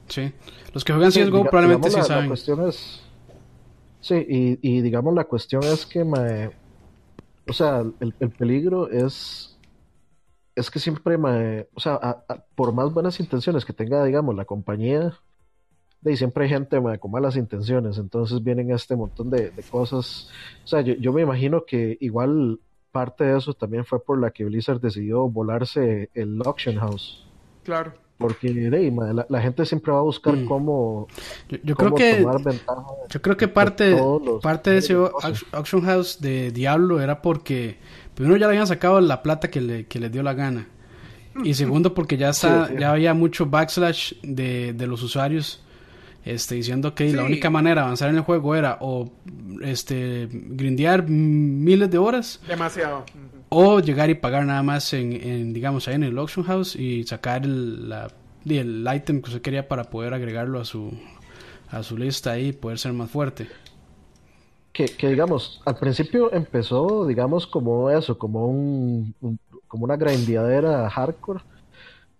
S1: Sí. Los que juegan CSGO probablemente sí saben.
S3: La cuestión es... Sí, y, y, digamos la cuestión es que me... O sea, el, el peligro es... Es que siempre me... O sea, por más buenas intenciones que tenga, digamos, la compañía, de siempre hay gente con malas intenciones, entonces vienen este montón de, de cosas. O sea, yo, yo, me imagino que igual parte de eso también fue por la que Blizzard decidió volarse el auction house.
S2: Claro.
S3: Porque la, gente siempre va a buscar mm. cómo,
S1: yo, creo que yo creo que parte, parte de ese auction house de Diablo era porque primero ya le habían sacado la plata que le, que les dio la gana y segundo porque ya está, ya había mucho backslash de, de los usuarios este, diciendo que la única manera de avanzar en el juego era o este, grindear miles de horas.
S2: Demasiado.
S1: O llegar y pagar nada más en, digamos, ahí en el auction house y sacar el, la, el item que usted quería para poder agregarlo a su, a su lista ahí y poder ser más fuerte.
S3: Que, que, digamos, al principio empezó, digamos, como eso, como un, como una grindeadera hardcore.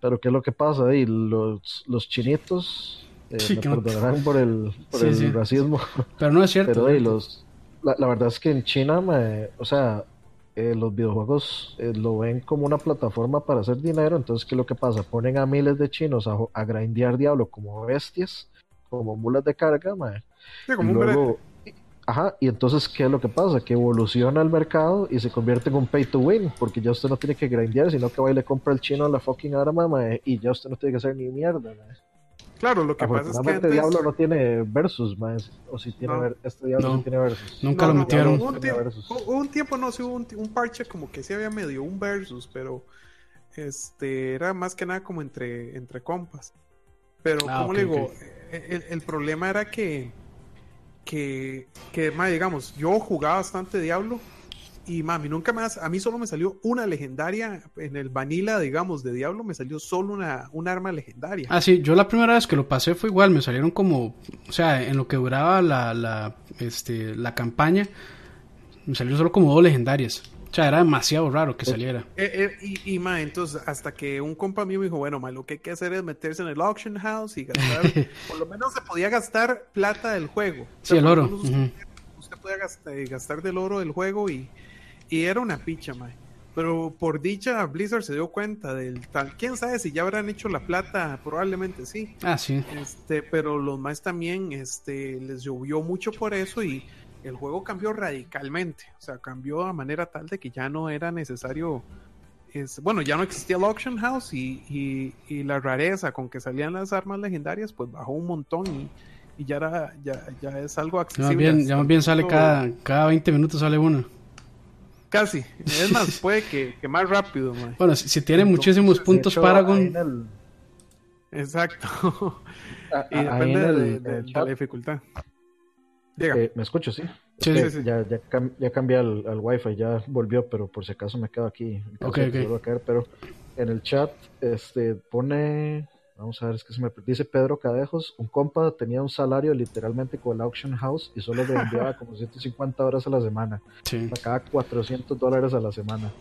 S3: Pero ¿qué es lo que pasa ahí? Los, los chinitos eh, me perdonarán por el, por el racismo.
S1: Pero no es cierto.
S3: Pero los, la, la, verdad es que en China, me, o sea, eh, los videojuegos eh, lo ven como una plataforma para hacer dinero. Entonces, ¿qué es lo que pasa? Ponen a miles de chinos a, a grindear Diablo como bestias, como mulas de carga,
S2: Sí, como y luego,
S3: Ajá, y entonces, ¿qué es lo que pasa? Que evoluciona el mercado y se convierte en un pay to win, porque ya usted no tiene que grindear, sino que va y le compra el chino la fucking arma, y ya usted no tiene que hacer ni mierda.
S2: Claro, lo que pasa es que
S3: este Diablo no tiene versus, más o si tiene este Diablo no. tiene versus.
S1: Nunca lo metieron.
S2: Hubo un, tiempo, un, tiempo, no, sí hubo un, parche como que sí había medio un versus, pero este era más que nada como entre, entre compas. Pero, ah, como le digo, el, el, problema era que, que, que más digamos, yo jugaba bastante Diablo y mami, nunca más, a mí solo me salió una legendaria en el vanilla, digamos, de Diablo, me salió solo una, un arma legendaria.
S1: Ah, sí, yo la primera vez que lo pasé fue igual, me salieron como, o sea, en lo que duraba la, la, este, la campaña, me salió solo como dos legendarias. O sea, era demasiado raro que saliera.
S2: Eh, eh, y, y ma, entonces, hasta que un compa mío me dijo, bueno, ma, lo que hay que hacer es meterse en el auction house y gastar, por lo menos se podía gastar plata del juego.
S1: sí, el oro.
S2: Usted, podía gastar, gastar, del oro del juego y, y era una picha, mae. Pero por dicha, Blizzard se dio cuenta del tal. Quién sabe si ya habrán hecho la plata, probablemente sí.
S1: Ah, sí.
S2: Este, pero los más también este, les llovió mucho por eso y el juego cambió radicalmente. O sea, cambió a manera tal de que ya no era necesario. Es, bueno, ya no existía el auction house y, y, la rareza con que salían las armas legendarias, pues bajó un montón y, y ya, era, ya, ya es algo accesible.
S1: Ya más bien, ya más bien sale cada, cada 20 minutos sale uno.
S2: Casi. Es más, puede que, que más rápido.
S1: Bueno, si, tiene muchísimos puntos Paragon.
S2: Exacto. y depende de, la dificultad.
S3: Eh, ¿Me escucho, sí?
S1: Sí, sí,
S3: Ya, ya, ya cambié al, al wifi, ya volvió, pero por si acaso me quedo aquí.
S1: Okay, okay.
S3: pero en el chat este pone Vamos a ver, es que se me dice Pedro Cadejos, un compa tenía un salario literalmente con el auction house y solo le enviaba como 150 horas a la semana.
S1: Sí.
S3: Sacaba 400 dólares a la semana.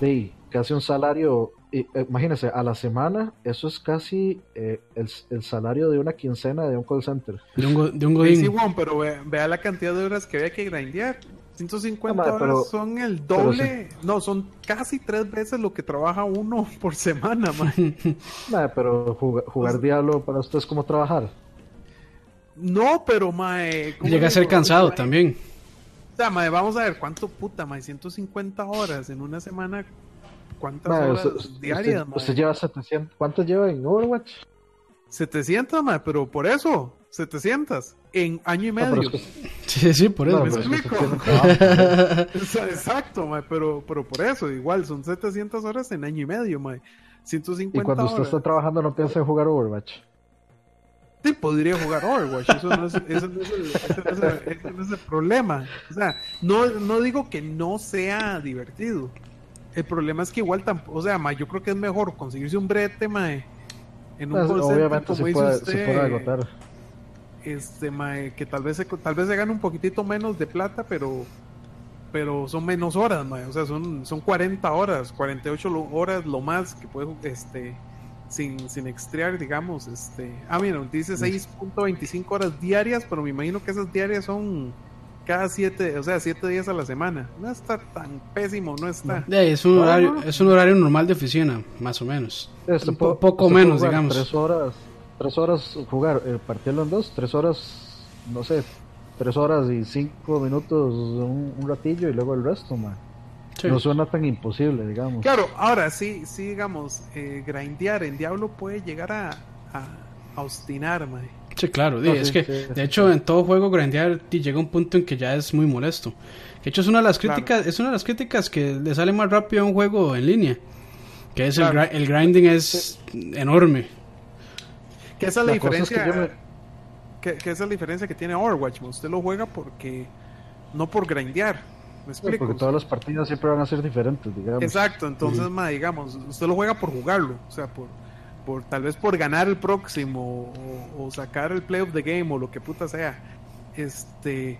S3: Sí, casi un salario, eh, imagínense, a la semana, eso es casi eh, el, el, salario de una quincena de un call center.
S1: De un, de un godín.
S2: Sí, bueno, pero vea, vea, la cantidad de horas que había que grindear. 150 no, pero, horas son el doble, sí. no, son casi tres veces lo que trabaja uno por semana, man.
S3: nah, pero jugar, jugar Diablo para usted es como trabajar.
S2: No, pero mae.
S1: Llega a ser cansado
S2: mae?
S1: también.
S2: O sea, mae, vamos a ver cuánto puta, mae, 150 horas en una semana. ¿Cuántas
S3: Mae,
S2: horas
S3: usted,
S2: diarias,
S3: usted,
S2: mae?
S3: usted lleva 700, ¿cuánto lleva en Overwatch?
S2: 700, mae, pero por eso, 700 en año y
S3: No,
S2: medio.
S3: es que-
S1: Sí, sí, por eso.
S3: no,
S2: ¿Me
S3: pero es que
S2: explico? sea, Exacto, mae, pero, pero por eso, igual, son 700 horas en año y medio, mae. 150
S3: Y cuando usted
S2: horas.
S3: está trabajando no piensa en jugar Overwatch.
S2: Sí, podría jugar Overwatch, eso no es, eso no es el, ese no es el- ese no es el problema. O sea, no, no digo que no sea divertido. El problema es que igual tampoco, o sea, ma, yo creo que es mejor conseguirse un brete, mae, en un
S3: Pues,
S2: call center,
S3: obviamente
S2: como
S3: se
S2: dice
S3: puede,
S2: usted,
S3: se puede agotar.
S2: Este, mae, que tal vez se, tal vez se gane un poquitito menos de plata, pero pero son menos horas, mae, o sea, son, son 40 horas, 48 lo- horas lo más que puede, este, sin, sin extriar, digamos, este, ah, mira, dice 6.25 horas diarias, pero me imagino que esas diarias son cada 7, o sea, 7 días a la semana. No está tan pésimo, no está.
S1: De ahí, es, un horario,
S2: no.
S1: es un horario normal de oficina, más o menos. Un
S3: po-
S1: po- poco menos, digamos.
S3: Tres horas, tres horas jugar, eh, partirlo en dos, tres horas, no sé, tres horas y cinco minutos, un, un ratillo y luego el resto, man.
S1: Sí.
S3: No suena tan imposible, digamos.
S2: Claro, ahora sí, sí, digamos, eh, grindear en Diablo puede llegar a, a, a obstinar, mae.
S1: Sí, claro, es
S3: sí,
S1: que
S3: sí,
S1: de
S3: sí,
S1: hecho en todo juego grandear di, llega un punto en que ya es muy molesto. De hecho es una de las
S2: Claro.
S1: críticas, es una de las críticas que le sale más rápido a un juego en línea. Que es
S2: Claro.
S1: el, el grinding es enorme.
S2: Que esa es la,
S3: La cosa es que
S2: diferencia.
S3: me-
S2: que, que esa es la diferencia que tiene Overwatch. mae. Usted lo juega porque. No por grindear. ¿Me
S3: Sí,
S2: explico?
S3: porque todas las partidas siempre van a ser diferentes, digamos.
S2: Exacto, entonces, ma, digamos, usted lo juega por jugarlo, o sea, por, por tal vez por ganar el próximo o, o sacar el play of the game o lo que puta sea. Este,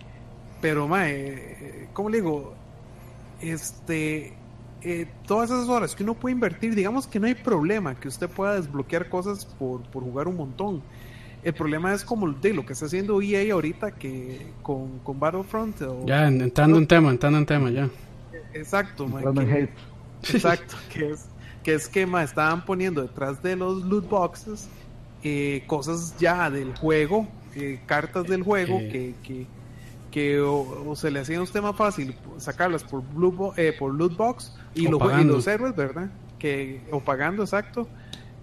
S2: pero, ma, eh, ¿cómo le digo? Este, eh, todas esas horas que uno puede invertir, digamos que no hay problema que usted pueda desbloquear cosas por, por jugar un montón. El problema es como de lo que está haciendo EA ahorita que con, con Battlefront. O,
S1: Ya en- entrando en tema, entrando en tema ya.
S2: Exacto, que-. Exacto, que es que es que ma, estaban poniendo detrás de los loot boxes eh, cosas ya del juego, eh, cartas del juego
S1: Eh.
S2: que, que, que o, o se le hacía a usted más fácil sacarlas por blue eh, por loot box y,
S1: O
S2: los jue- y los héroes, ¿verdad? Que o pagando, exacto,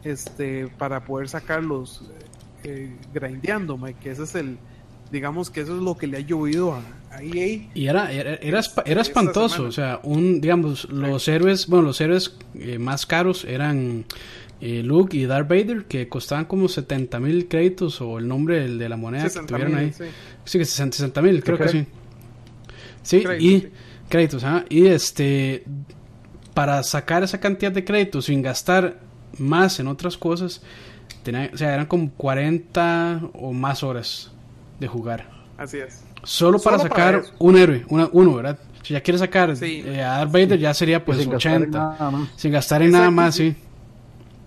S2: este para poder sacarlos eh, grindeando, que ese es el digamos que eso es lo que le ha llovido a, a E EA.
S1: Y era, era, era, era espantoso,
S2: semana.
S1: o sea, un, digamos, los héroes, bueno, los héroes eh, más caros eran eh, Luke y Darth Vader, que costaban como 70 mil créditos o el nombre del- de la moneda que
S2: 60
S1: tuvieron ahí.
S2: sí.
S1: Sí, que 60 mil, creo que sí. Sí,
S2: Créditos,
S1: y
S2: sí.
S1: créditos, y este, para sacar esa cantidad de créditos sin gastar más en otras cosas, tenía, o sea, eran como 40 o más horas de jugar.
S2: Así es.
S1: Solo para
S2: Solo
S1: sacar
S2: para
S1: un héroe, una, uno, ¿verdad? Si ya quieres sacar
S2: Sí.
S1: eh, a Darth Vader, ya sería pues
S3: sin gastar en
S1: 80.
S3: nada más.
S1: Sin gastar en nada más,
S2: sí.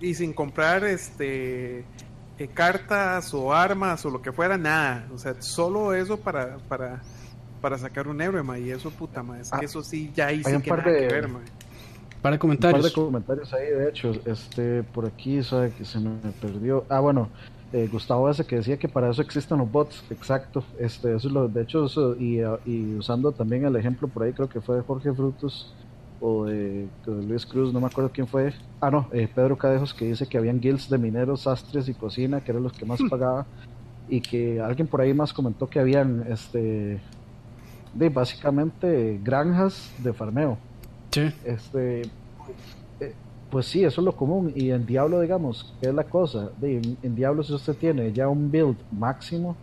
S2: Y sin comprar este eh, cartas o armas o lo que fuera, nada. O sea, solo eso para, para, para sacar un héroe, ma. Y eso, puta, ma. Es
S3: Ah,
S2: que eso sí, ya ahí
S3: hay
S2: sí
S3: un
S2: que
S3: par
S2: nada
S3: de-
S2: que ver, ma.
S1: Para
S3: Un par
S1: comentarios.
S3: de comentarios ahí, de hecho, este, por aquí, sabe que se me perdió. Ah, bueno, eh, Gustavo ese que decía que para eso existen los bots, exacto. Este, eso es lo, de hecho, eso, y, y usando también el ejemplo por ahí, creo que fue de Jorge Frutos o de, Luis Cruz, no me acuerdo quién fue. Ah, no, eh, Pedro Cadejos que dice que habían guilds de mineros, sastres y cocina, que eran los que más pagaba, y que alguien por ahí más comentó que habían, este, de básicamente granjas de farmeo.
S1: Sí.
S3: Este, eh, pues sí, eso es lo común. Y en Diablo, digamos, ¿qué es la cosa? De, en, en Diablo, si usted tiene ya un build máximo,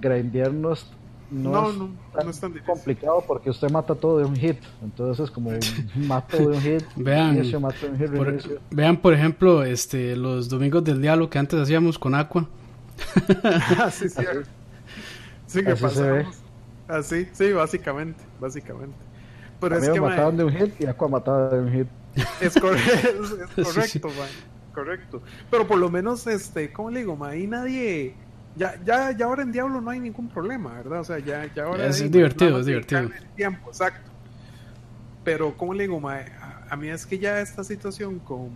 S3: grindear no es, no, no, no, es tan complicado porque usted mata todo de un hit. Entonces es como mato de un hit.
S1: vean, por, vean por ejemplo este los domingos del diablo que antes hacíamos con Aqua.
S2: ah, sí, sí. Sí, que pasamos. Así, sí, básicamente, básicamente.
S3: Pero es que mataban de un hit y Aqua mataba de un hit.
S2: Es, correcto, es, correcto, correcto. Pero por lo menos, este, ¿cómo le digo? Ahí nadie ya, ya, ya ahora en Diablo no hay ningún problema, ¿verdad? O sea, ya, ya ahora...
S1: Es divertido, es divertido.
S2: tiempo, exacto. Pero, ¿cómo le digo, mae? A, mí es que ya esta situación con,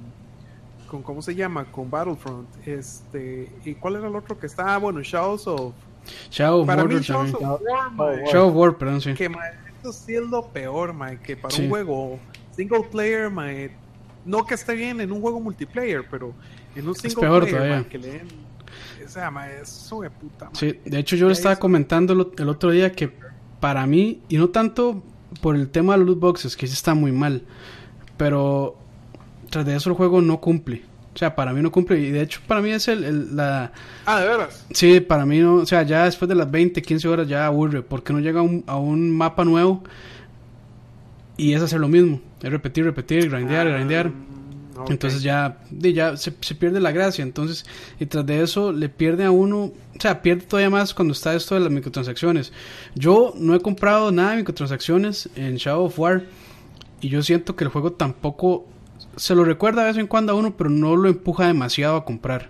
S2: con, ¿cómo se llama? Con Battlefront, este... ¿Y cuál era el otro que está? Ah, bueno, Shadows of...
S1: Shadow
S2: para mí, Shadows of
S1: War, Shadow of War, perdón, sí.
S2: Que, mae, esto sí es lo peor, mae, que para un juego single player, mae... No que esté bien en un juego multiplayer, pero en un single player, mae, que le den de puta.
S1: Sí, de hecho yo le estaba comentando el otro día que para mí, y no tanto por el tema de los loot boxes, que sí está muy mal, pero tras de eso el juego no cumple. O sea, para mí no cumple. Y de hecho, para mí es el, la.
S2: Ah, de veras.
S1: Sí, para mí no. O sea, ya después de las 20, 15 horas ya aburre. Porque no llega a un, a un mapa nuevo y es hacer lo mismo. Es repetir, repetir, grindear, ah. grindear. Entonces ya, ya se, pierde la gracia. Entonces, y tras de eso le pierde a uno, o sea, pierde todavía más cuando está esto de las microtransacciones. Yo no he comprado nada de microtransacciones en Shadow of War y yo siento que el juego tampoco se lo recuerda de vez en cuando a uno, pero no lo empuja demasiado a comprar.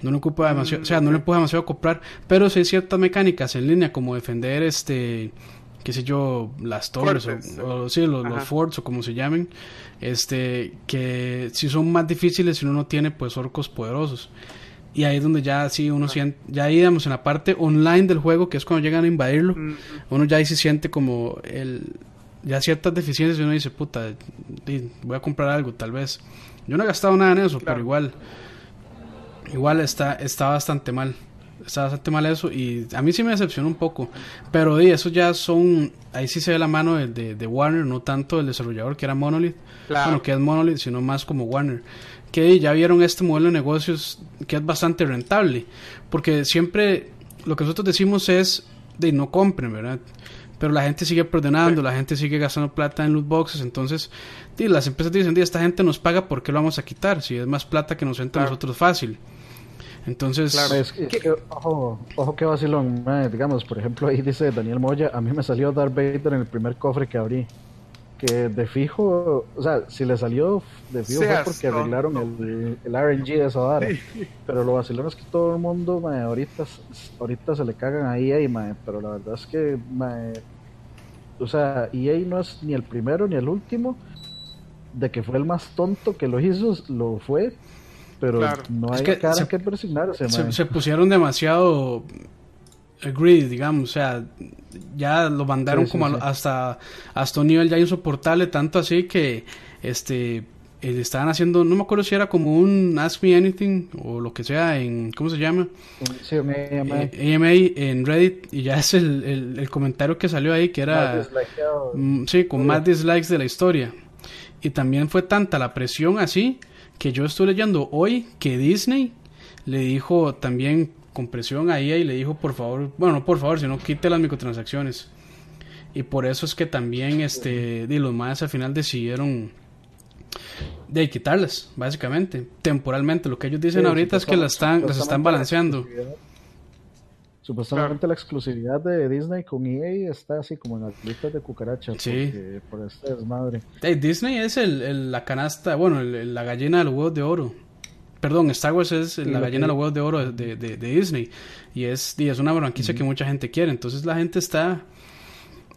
S1: No lo ocupa demasiado, o sea, no lo empuja demasiado a comprar, pero sí hay ciertas mecánicas en línea como defender este qué sé yo, las torres o, sí, los, los, forts o como se llamen, este, que si son más difíciles si uno no tiene pues orcos poderosos. Y ahí es donde ya sí uno siente, ya ahí digamos en la parte online del juego, que es cuando llegan a invadirlo, uno ya ahí se siente como el, ya ciertas deficiencias y uno dice, puta, voy a comprar algo tal vez. Yo no he gastado nada en eso, pero igual, igual está, está bastante mal está bastante mal eso y a mí sí me decepcionó un poco. Pero de eso ya son, ahí sí se ve la mano de, de, Warner, no tanto el desarrollador que era Monolith, bueno, que es Monolith, sino más como Warner. Que ya vieron este modelo de negocios que es bastante rentable, porque siempre lo que nosotros decimos es de no compren, ¿verdad? Pero la gente sigue preordenando, la gente sigue gastando plata en loot boxes, entonces las empresas dicen, esta gente nos paga, ¿por qué lo vamos a quitar? Si es más plata que nos entra a nosotros fácil. Entonces,
S3: claro, es que, ojo, ojo que vacilón, digamos, por ejemplo, ahí dice Daniel Moya, a mí me salió Darth Vader en el primer cofre que abrí. Que de fijo, o sea, si le salió de fijo fue porque arreglaron el, el, RNG de esa vara. Pero lo vacilón es que todo el mundo, ahorita, ahorita se le cagan a EA, pero la verdad es que, o sea, EA no es ni el primero ni el último. De que fue el más tonto que lo hizo, lo fue, pero no hay que cara se, que
S1: Se, pusieron demasiado greedy, digamos, o sea, ya lo mandaron como hasta hasta un nivel ya insoportable, tanto así que este eh, estaban haciendo, no me acuerdo si era como un Ask Me Anything o lo que sea en, ¿cómo se llama?
S3: Sí, AMA.
S1: Eh, en Reddit y ya es el, el, comentario que salió ahí que era, mm, sí, con más dislikes de la historia. Y también fue tanta la presión así que yo estoy leyendo hoy que Disney le dijo también con presión a EA y le dijo por favor, bueno, no por favor, sino quite las microtransacciones. Y por eso es que también este, de los más al final decidieron de quitarlas, básicamente, temporalmente. Lo que ellos dicen ahorita es que las están, las están balanceando.
S3: Supuestamente la exclusividad de Disney con EA está así como en las listas de cucarachas. Sí. Por este desmadre.
S1: Disney es el, la canasta, bueno, la gallina de los huevos de oro. Perdón, Star Wars es la gallina de los huevos de oro de, de, Disney. Y es, y es una franquicia que mucha gente quiere. Entonces la gente está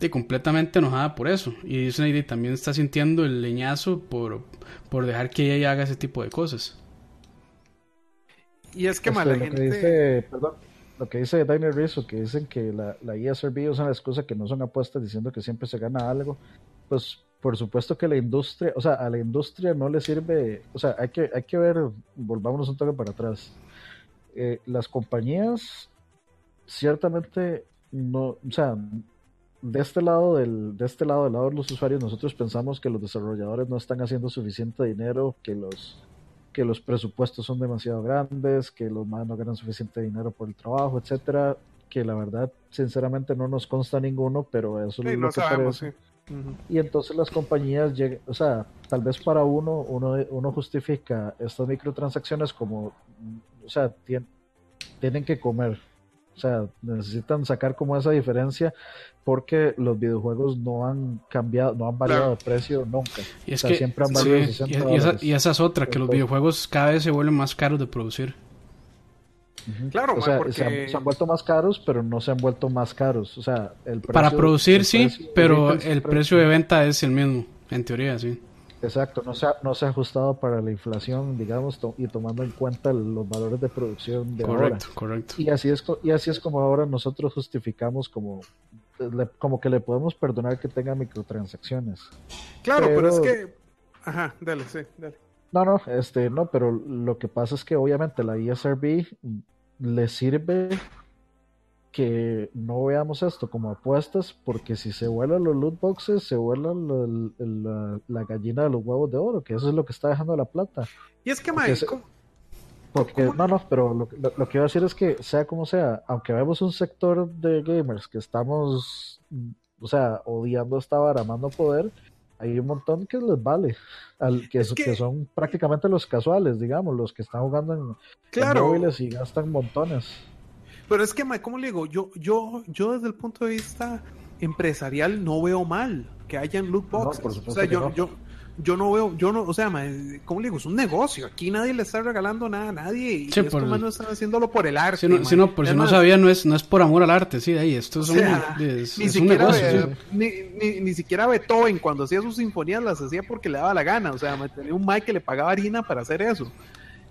S1: completamente enojada por eso. Y Disney también está sintiendo el leñazo por, por dejar que ella haga ese tipo de cosas.
S2: Y es que, este, gente...
S3: perdón, lo que dice Daniel Rizzo, que dicen que la, la ESRB usa la excusa que no son apuestas diciendo que siempre se gana algo, pues por supuesto que la industria, o sea, a la industria no le sirve, o sea, hay que, hay que ver, volvámonos un toque para atrás. Eh, las compañías ciertamente no, o sea, de este lado del, de este lado del lado de los usuarios, nosotros pensamos que los desarrolladores no están haciendo suficiente dinero, que los que los presupuestos son demasiado grandes, que los más no ganan suficiente dinero por el trabajo, etcétera. que la verdad, sinceramente, no nos consta ninguno, pero eso es lo que parece. Y entonces las compañías llegan, o sea, tal vez para uno, uno, uno justifica estas microtransacciones como, o sea, tienen que comer, o sea, necesitan sacar como esa diferencia porque los videojuegos no han cambiado, no han variado de precio nunca.
S1: Y es que siempre han variado y, y, esa, es otra, que los videojuegos cada vez se vuelven más caros de producir.
S2: Claro,
S3: o sea, se, han, vuelto más caros, pero no se han vuelto más caros. O sea, el
S1: Para producir sí, pero el precio de venta es el mismo, en teoría, sí.
S3: Exacto, no se ha, no se ha ajustado para la inflación, digamos, y tomando en cuenta los valores de producción de
S1: correcto, Correcto,
S3: Y así es y así es como ahora nosotros justificamos como como que le podemos perdonar que tenga microtransacciones.
S2: Claro, pero, es que ajá, dale, sí, dale.
S3: No, no, este, no, pero lo que pasa es que obviamente la ESRB le sirve que no veamos esto como apuestas, porque si se vuelan los loot boxes, se vuelan la, gallina de los huevos de oro, que eso es lo que está dejando la plata.
S2: Y es que, Mike,
S3: porque, no, no, pero lo, lo, que iba a decir es que, sea como sea, aunque vemos un sector de gamers que estamos, o sea, odiando esta vara, amando poder, hay un montón que les vale, al, que, que... son prácticamente los casuales, digamos, los que están jugando en, móviles y gastan montones.
S2: Pero es que, ¿cómo le digo? Yo, yo, yo desde el punto de vista empresarial no veo mal que hayan loot boxes. o sea, yo, yo, yo no veo, yo no, o sea, ¿cómo le digo? Es un negocio. Aquí nadie le está regalando nada a nadie. Y sí, por no están haciéndolo por el arte.
S1: Si no, si no por si no sabía, no es, no es por amor al arte, sí, ahí, esto es, un, es,
S2: ni siquiera un negocio. ni, ni, ni, siquiera Beethoven, cuando hacía sus sinfonías, las hacía porque le daba la gana. O sea, tenía un Mike que le pagaba harina para hacer eso.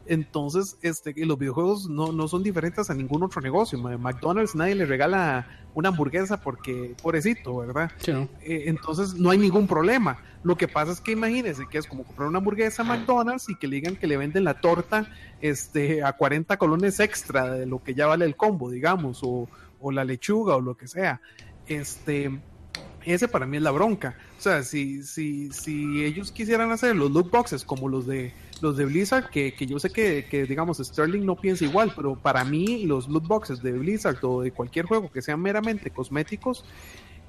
S2: Entonces, este, los videojuegos no, no son diferentes a ningún otro negocio. McDonald's nadie le regala una hamburguesa porque, pobrecito, ¿verdad? Eh, entonces, no hay ningún problema. Lo que pasa es que imagínense que es como comprar una hamburguesa a McDonald's y que le digan que le venden la torta este, a 40 colones extra de lo que ya vale el combo, digamos, o, o la lechuga o lo que sea. Este, ese para mí es la bronca. O sea, si, si, si ellos quisieran hacer los loot boxes como los de los de Blizzard, que, que yo sé que, que, digamos, Sterling no piensa igual, pero para mí los loot boxes de Blizzard o de cualquier juego que sean meramente cosméticos,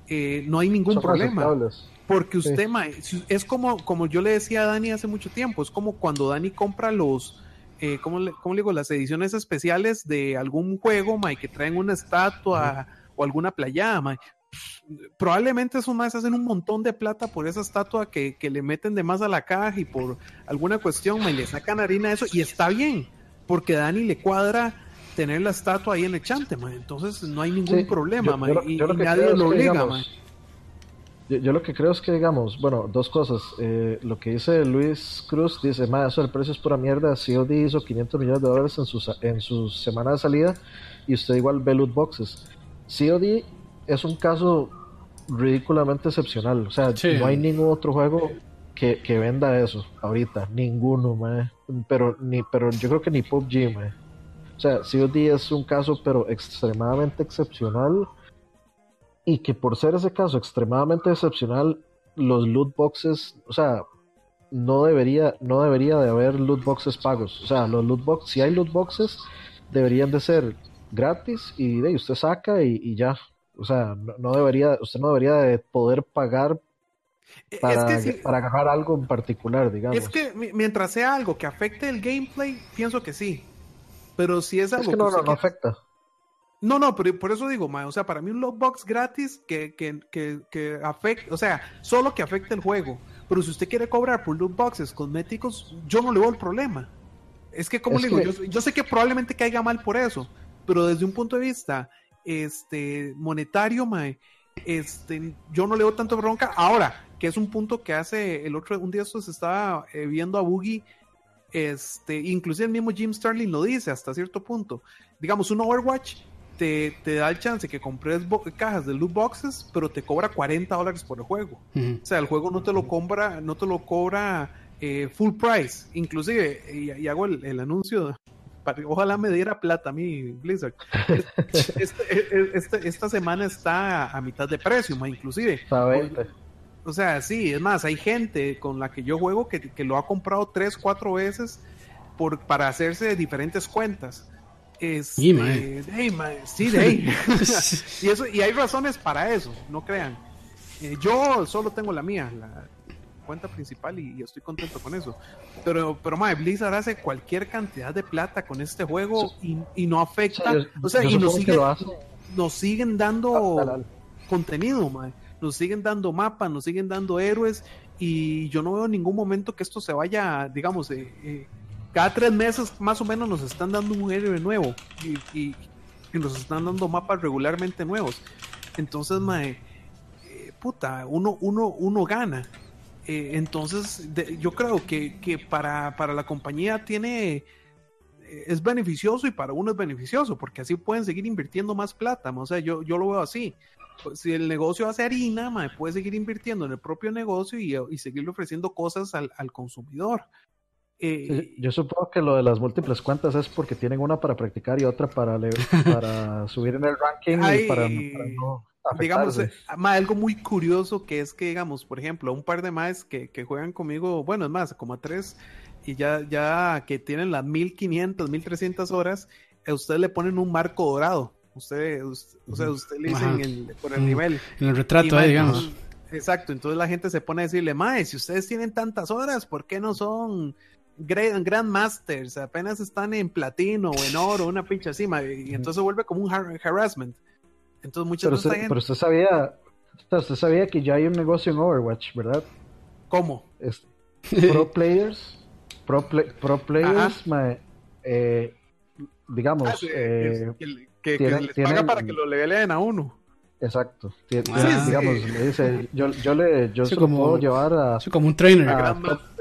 S2: eh, no hay ningún problema. Porque usted, es como, como yo le decía a Dani hace mucho tiempo, es como cuando Dani compra los, eh, ¿cómo, le, ¿cómo, le, digo? Las ediciones especiales de algún juego, ma, que traen una estatua o alguna playa, ma probablemente esos más hacen un montón de plata por esa estatua que, le meten de más a la caja y por alguna cuestión y le sacan harina a eso y está bien, porque Dani le cuadra tener la estatua ahí en el chante, entonces no hay ningún problema y, nadie lo obliga.
S3: yo, lo que creo es que, digamos, bueno, dos cosas. Eh, lo que dice Luis Cruz, dice, más eso el precio es pura mierda. COD hizo 500 millones de dólares en su, en su semana de salida y usted igual ve loot boxes. COD es un caso ridículamente excepcional. O sea, no hay ningún otro juego que, venda eso ahorita. Ninguno, Pero, ni, pero yo creo que ni PUBG, man. O sea, COD es un caso, pero extremadamente excepcional. Y que por ser ese caso extremadamente excepcional, los loot boxes, o sea, no debería, no debería de haber loot boxes pagos. O sea, los loot boxes, si hay loot boxes, deberían de ser gratis y de usted saca y ya. O sea, no, debería, usted no debería de poder pagar e, para, para agarrar algo en particular, digamos.
S2: Es que mientras sea algo que afecte el gameplay, pienso que sí. Pero si es algo
S3: que, no, no, afecta.
S2: No, no, pero por eso digo, o sea, para mí un logbox gratis que, que, que, que afecte, o sea, solo que afecte el juego. Pero si usted quiere cobrar por loot boxes cosméticos, yo no le veo el problema. Es que, como le digo, yo, yo, sé que probablemente caiga mal por eso, pero desde un punto de vista este, monetario, mae, este, yo no le veo tanto bronca. Ahora, que es un punto que hace el otro, un día esto se estaba eh, viendo a Boogie, este, inclusive el mismo Jim Starlin lo dice hasta cierto punto. Digamos, un Overwatch te, te da el chance que compres cajas de loot boxes, pero te cobra 40 dólares por el juego. O sea, el juego no te lo compra, no te lo cobra eh, full price. Inclusive, y, hago el, el anuncio ojalá me diera plata a mí Blizzard. Este, este, esta semana está a mitad de precio, inclusive. O sea, sí, es más, hay gente con la que yo juego que, lo ha comprado tres, cuatro veces por, para hacerse diferentes cuentas. Este, sí, sí, de ahí. y, eso, y hay razones para eso, no crean. Eh, yo solo tengo la mía, la cuenta principal, y, estoy contento con eso. Pero, pero mae, Blizzard hace cualquier cantidad de plata con este juego y, no afecta. o sea, y nos, nos siguen dando contenido, mae. Nos siguen dando mapas, nos siguen dando héroes, y yo no veo ningún momento que esto se vaya, digamos, eh, eh cada tres meses más o menos nos están dando un héroe nuevo y, nos están dando mapas regularmente nuevos. Entonces, mae, eh, puta, uno, uno, uno gana. Eh, entonces, yo creo que, que para, para, la compañía tiene eh, es beneficioso y para uno es beneficioso, porque así pueden seguir invirtiendo más plata. O sea, yo, yo lo veo así. Pues, si el negocio hace harina, puede seguir invirtiendo en el propio negocio y, y seguirle ofreciendo cosas al, al consumidor.
S3: Eh, yo supongo que lo de las múltiples cuentas es porque tienen una para practicar y otra para, para subir en el ranking y para, no
S2: digamos, eh, algo muy curioso que es que, digamos, por ejemplo, un par de más que, que, juegan conmigo, bueno, es más, como a tres, y ya, ya que tienen las 1500, 1300 horas, a usted le ponen un marco dorado. Usted, o sea, usted le dicen por el nivel.
S1: En el retrato, digamos.
S2: Exacto, entonces la gente se pone a decirle, Mae, si ustedes tienen tantas horas, ¿por qué no son Grandmasters, apenas están en platino o en oro, una pinche así, y entonces vuelve como un harassment. Entonces muchas
S3: pero, usted, pero usted sabía, usted sabía que ya hay un negocio en Overwatch, ¿verdad?
S2: ¿Cómo?
S3: pro players, pro, pro players, eh, digamos, ah, eh,
S2: que, les paga para que lo legalen a uno.
S3: Exacto. Ah, digamos, me dice, yo, yo le yo se lo puedo llevar a,
S1: como un trainer.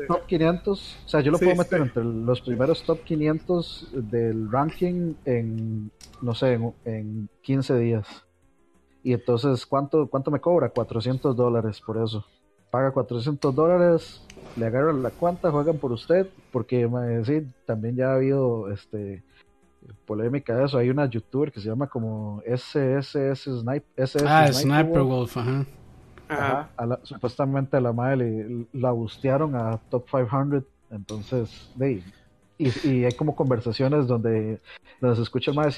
S3: top, 500. O sea, yo lo puedo meter entre los primeros top 500 del ranking en, no sé, en, en 15 días. Y entonces, ¿cuánto, ¿cuánto me cobra? 400 dólares por eso. Paga 400 dólares, le agarran la cuenta, juegan por usted, porque sí, también ya ha habido este polémica de eso. Hay una youtuber que se llama como SSS Snipe, SS
S1: ah, Sniper, Wolf, ajá.
S3: supuestamente a la madre la bustearon a Top 500. Entonces, de, y, hay como conversaciones donde, se escucha más,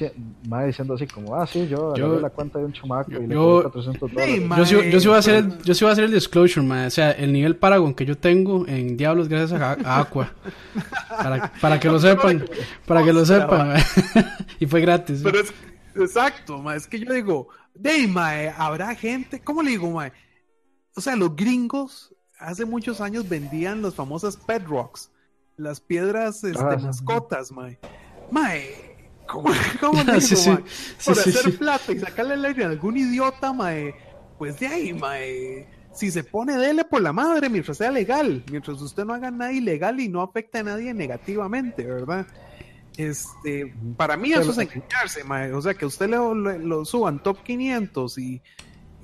S3: diciendo así como, ah, sí, yo, yo la cuenta de un chamaco y le 400 dólares.
S1: yo, sí, yo, sí voy a hacer el, yo sí voy a hacer el disclosure, man. o sea, el nivel Paragon que yo tengo en Diablos gracias a, Aqua. para, para, que lo sepan, para que lo sepan, y fue gratis.
S2: Pero es, exacto, ma, es que yo digo, de mae, habrá gente, ¿cómo le digo, mae? O sea, los gringos hace muchos años vendían los famosos Pet Rocks las piedras este, ah, mascotas, mae. Mae, ¿cómo, cómo digo, sí, Por hacer plata y sacarle el aire a algún idiota, mae, pues de ahí, mae. Si se pone, dele por la madre mientras sea legal, mientras usted no haga nada ilegal y no afecte a nadie negativamente, ¿verdad? Este, para mí eso es engañarse, mae. O sea, que usted lo, lo, suban top 500 y,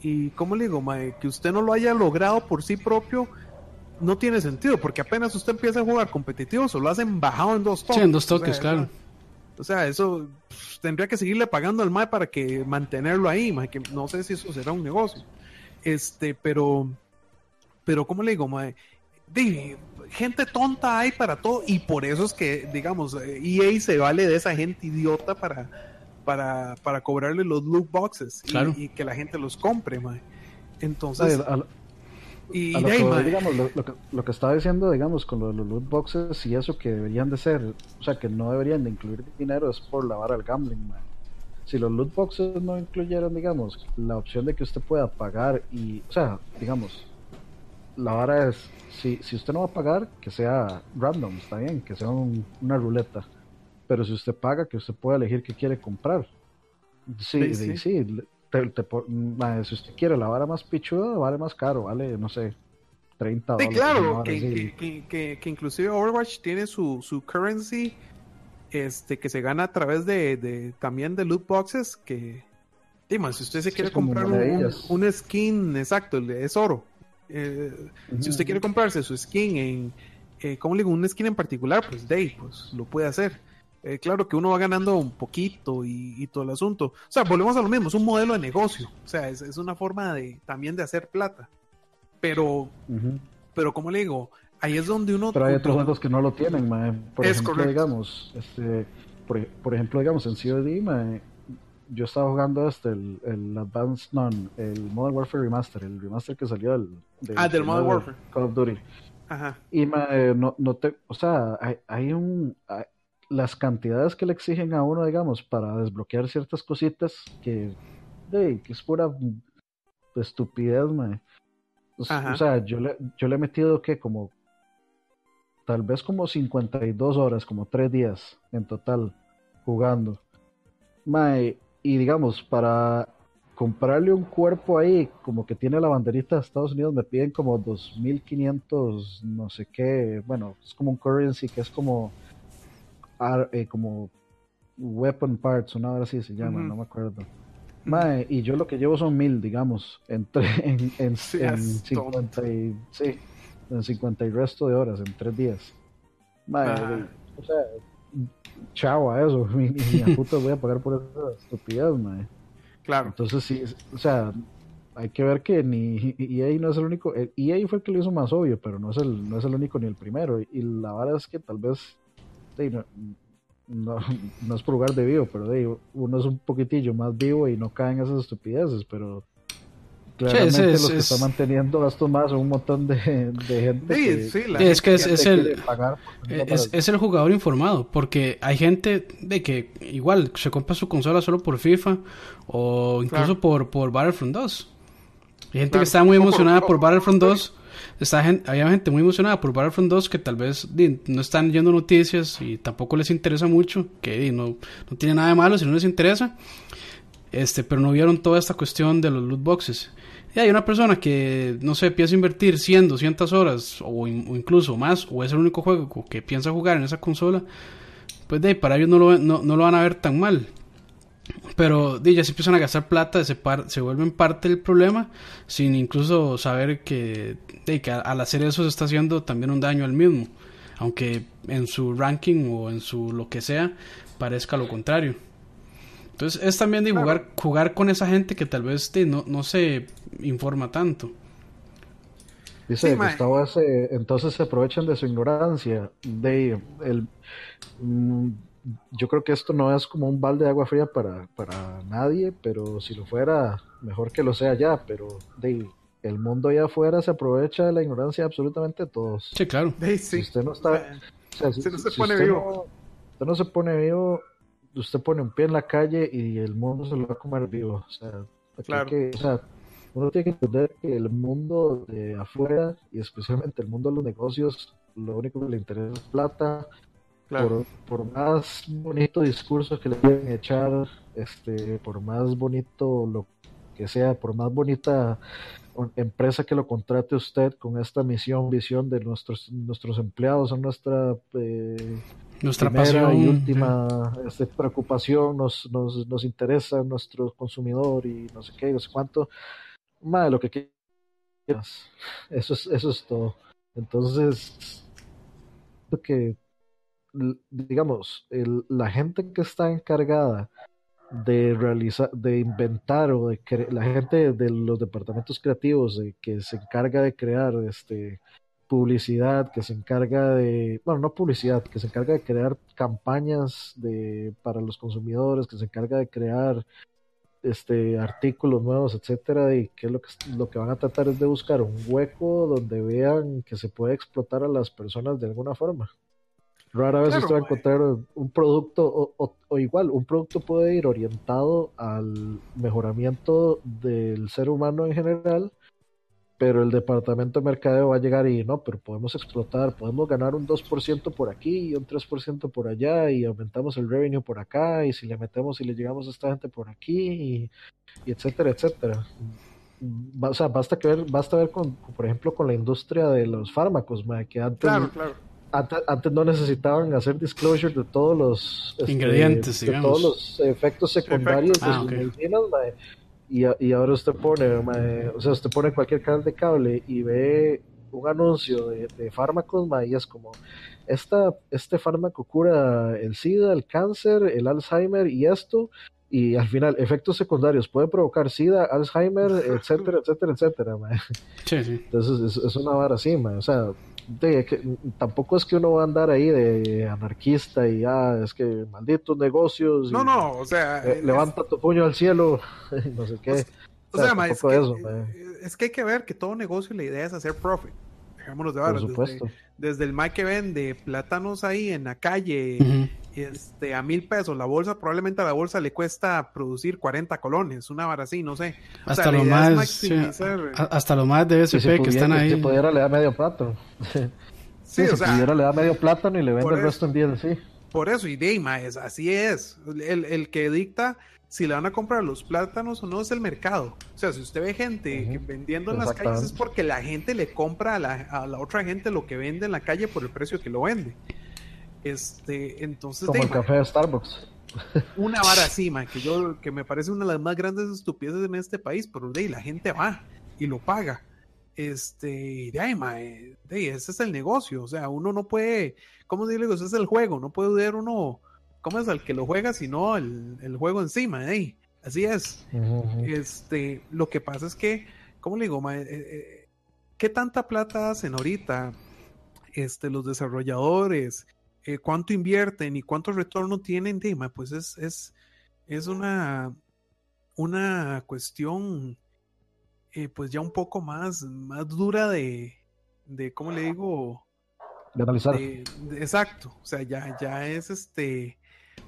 S2: y, ¿cómo le digo, mae? Que usted no lo haya logrado por sí propio, no tiene sentido, porque apenas usted empieza a jugar competitivo, solo hacen bajado en dos
S1: toques. Sí, en dos toques, claro.
S2: O sea, eso tendría que seguirle pagando al MAE para que mantenerlo ahí, mae, que no sé si eso será un negocio. Este, pero, pero, ¿cómo le digo, mae? gente tonta hay para todo, y por eso es que, digamos, EA se vale de esa gente idiota para, para, para cobrarle los loot boxes y, que la gente los compre, mae. Entonces.
S3: Y lo, que, digamos, lo, que, estaba diciendo, digamos, con los loot boxes y eso que deberían de ser, o sea, que no deberían de incluir dinero es por lavar al gambling, Si los loot boxes no incluyeran, digamos, la opción de que usted pueda pagar y, o sea, digamos, la vara es, si, si usted no va a pagar, que sea random, está bien, que sea una ruleta. Pero si usted paga, que usted pueda elegir qué quiere comprar. Sí, sí, sí si usted quiere la vara más pichuda, vale más caro, vale, no sé, 30 dólares.
S2: Sí, claro, que, que, que, inclusive Overwatch tiene su, su currency este que se gana a través de, de también de loot boxes que Dima, si usted se quiere comprar un, un, skin exacto es oro eh, si usted quiere comprarse su skin en eh, ¿cómo le digo? un skin en particular pues de pues lo puede hacer eh, claro que uno va ganando un poquito y, todo el asunto. O sea, volvemos a lo mismo, es un modelo de negocio. O sea, es, una forma de también de hacer plata. Pero, pero como le digo, ahí es donde uno...
S3: Pero hay otros juegos que no lo tienen, Por ejemplo, digamos, este, por, ejemplo, digamos, en COD, yo estaba jugando este, el, el Advanced, no, el Modern Warfare Remaster, el remaster que salió del,
S2: ah, del Modern Warfare.
S3: Call of Duty.
S2: Ajá.
S3: Y no, no te, o sea, hay, hay un, las cantidades que le exigen a uno, digamos, para desbloquear ciertas cositas que, que es pura estupidez, man. O, sea, yo le, yo le he metido que como tal vez como 52 horas, como 3 días en total jugando. Mae, y digamos, para comprarle un cuerpo ahí, como que tiene la banderita de Estados Unidos, me piden como 2.500, no sé qué, bueno, es como un currency que es como, eh, como weapon parts, una hora así se llama, no me acuerdo. Mae, y yo lo que llevo son mil, digamos, entre, en, en, en 50 y, sí, en 50 y resto de horas, en tres días. Mae, o sea, chao a eso, ni, a puta voy a pagar por esa estupidez, mae.
S2: Claro.
S3: Entonces sí, o sea, hay que ver que ni EA no es el único, EA fue el que lo hizo más obvio, pero no es el, no es el único ni el primero. Y, la verdad es que tal vez, no, no, es por lugar de vivo, pero de, uno es un poquitillo más vivo y no caen esas estupideces, pero claramente los que están manteniendo esto más son un montón de, gente
S1: sí, que, es que es, el es, el jugador informado porque hay gente de que igual se compra su consola solo por FIFA o incluso por, por Battlefront 2 hay gente que está muy emocionada por, Battlefront 2 está hay gente muy emocionada por Battlefront 2 que tal vez no están yendo noticias y tampoco les interesa mucho que no, no tiene nada de malo si no les interesa este pero no vieron toda esta cuestión de los loot boxes y hay una persona que, no sé, empieza a invertir 100, 200 horas o, incluso más, o es el único juego que piensa jugar en esa consola, pues de para ellos no lo, no, lo van a ver tan mal. Pero ya se empiezan a gastar plata, se, se vuelven parte del problema, sin incluso saber que, de, que al hacer eso se está haciendo también un daño al mismo. Aunque en su ranking o en su lo que sea parezca lo contrario. Entonces es también de jugar, jugar con esa gente que tal vez no, no se informa tanto.
S3: Dice Gustavo entonces se aprovechan de su ignorancia. De el, mm, yo creo que esto no es como un balde de agua fría para, para nadie, pero si lo fuera, mejor que lo sea ya. Pero de, el mundo allá afuera se aprovecha de la ignorancia de absolutamente todos.
S1: Sí, claro.
S3: Si usted no está. si, no se pone vivo. usted no se pone vivo, usted pone un pie en la calle y el mundo se lo va a comer vivo. O sea, uno tiene que entender que el mundo de afuera y especialmente el mundo de los negocios, lo único que le interesa es plata. Por, más bonito discurso que le quieran echar, este, por más bonito lo que sea, por más bonita empresa que lo contrate usted con esta misión, visión de nuestros nuestros empleados, son nuestra eh,
S1: nuestra pasión
S3: y última este, preocupación, nos, nos, nos interesa nuestro consumidor y no sé qué, no sé cuánto, más de lo que quieras. Eso es, eso es todo. Entonces, que digamos, el, la gente que está encargada de realizar, de inventar o de la gente de los departamentos creativos de, que se encarga de crear este publicidad, que se encarga de, bueno, no publicidad, que se encarga de crear campañas de, para los consumidores, que se encarga de crear este artículos nuevos, etcétera, y que lo que lo que van a tratar es de buscar un hueco donde vean que se puede explotar a las personas de alguna forma. Rara vez usted va a encontrar un producto, o, igual, un producto puede ir orientado al mejoramiento del ser humano en general, pero el departamento de mercadeo va a llegar y no, pero podemos explotar, podemos ganar un 2% por aquí y un 3% por allá y aumentamos el revenue por acá y si le metemos y le llegamos a esta gente por aquí y, etcétera, etcétera. O sea, basta que ver, basta ver con, por ejemplo, con la industria de los fármacos, que antes, antes, no necesitaban hacer disclosure de todos los
S1: este, ingredientes,
S3: de todos los efectos secundarios de sus ah, medicinas, y, y ahora usted pone, o sea, usted pone cualquier canal de cable y ve un anuncio de, fármacos, y es como, esta, este fármaco cura el SIDA, el cáncer, el Alzheimer y esto, y al final efectos secundarios puede provocar SIDA, Alzheimer, etcétera, etcétera, etcétera.
S1: Sí, sí.
S3: Entonces es, una vara así, o sea, tampoco es que uno va a andar ahí de anarquista y ah, es que malditos negocios.
S2: No, no, o sea.
S3: Eh, levanta tu puño al cielo, no sé qué.
S2: O sea, es, que, eso, es que hay que ver que todo negocio la idea es hacer profit. Dejémonos de Por supuesto. Desde, el Mike que vende plátanos ahí en la calle este, a mil pesos la bolsa, probablemente a la bolsa le cuesta producir 40 colones, una vara así, no sé.
S1: hasta, lo más, hasta lo más de SP que están ahí.
S3: Si pudiera le da medio plátano. si pudiera le da medio plátano y le vende el resto en DLC.
S2: Por eso, y Deima es, así es. El, el que dicta si le van a comprar los plátanos o no es el mercado. O sea, si usted ve gente vendiendo en las calles es porque la gente le compra a la, a la, otra gente lo que vende en la calle por el precio que lo vende. Este, entonces.
S3: Como el café de Starbucks.
S2: Una vara así, que yo, que me parece una de las más grandes estupideces en este país, pero de la gente va y lo paga. Este, de ahí, ese es el negocio. O sea, uno no puede, ¿cómo digo? Ese es el juego, no puede ver uno ¿cómo es al que lo juega, sino el, el juego encima? ¿eh? Así es. Este, lo que pasa es que, ¿cómo le digo? Eh, eh, ¿Qué tanta plata hacen ahorita este, los desarrolladores? Eh, ¿Cuánto invierten y cuánto retorno tienen? De, pues es, es, es una, una cuestión pues ya un poco más, más dura de, de ¿cómo le digo?
S3: De analizar.
S2: exacto, o sea, ya, ya es este,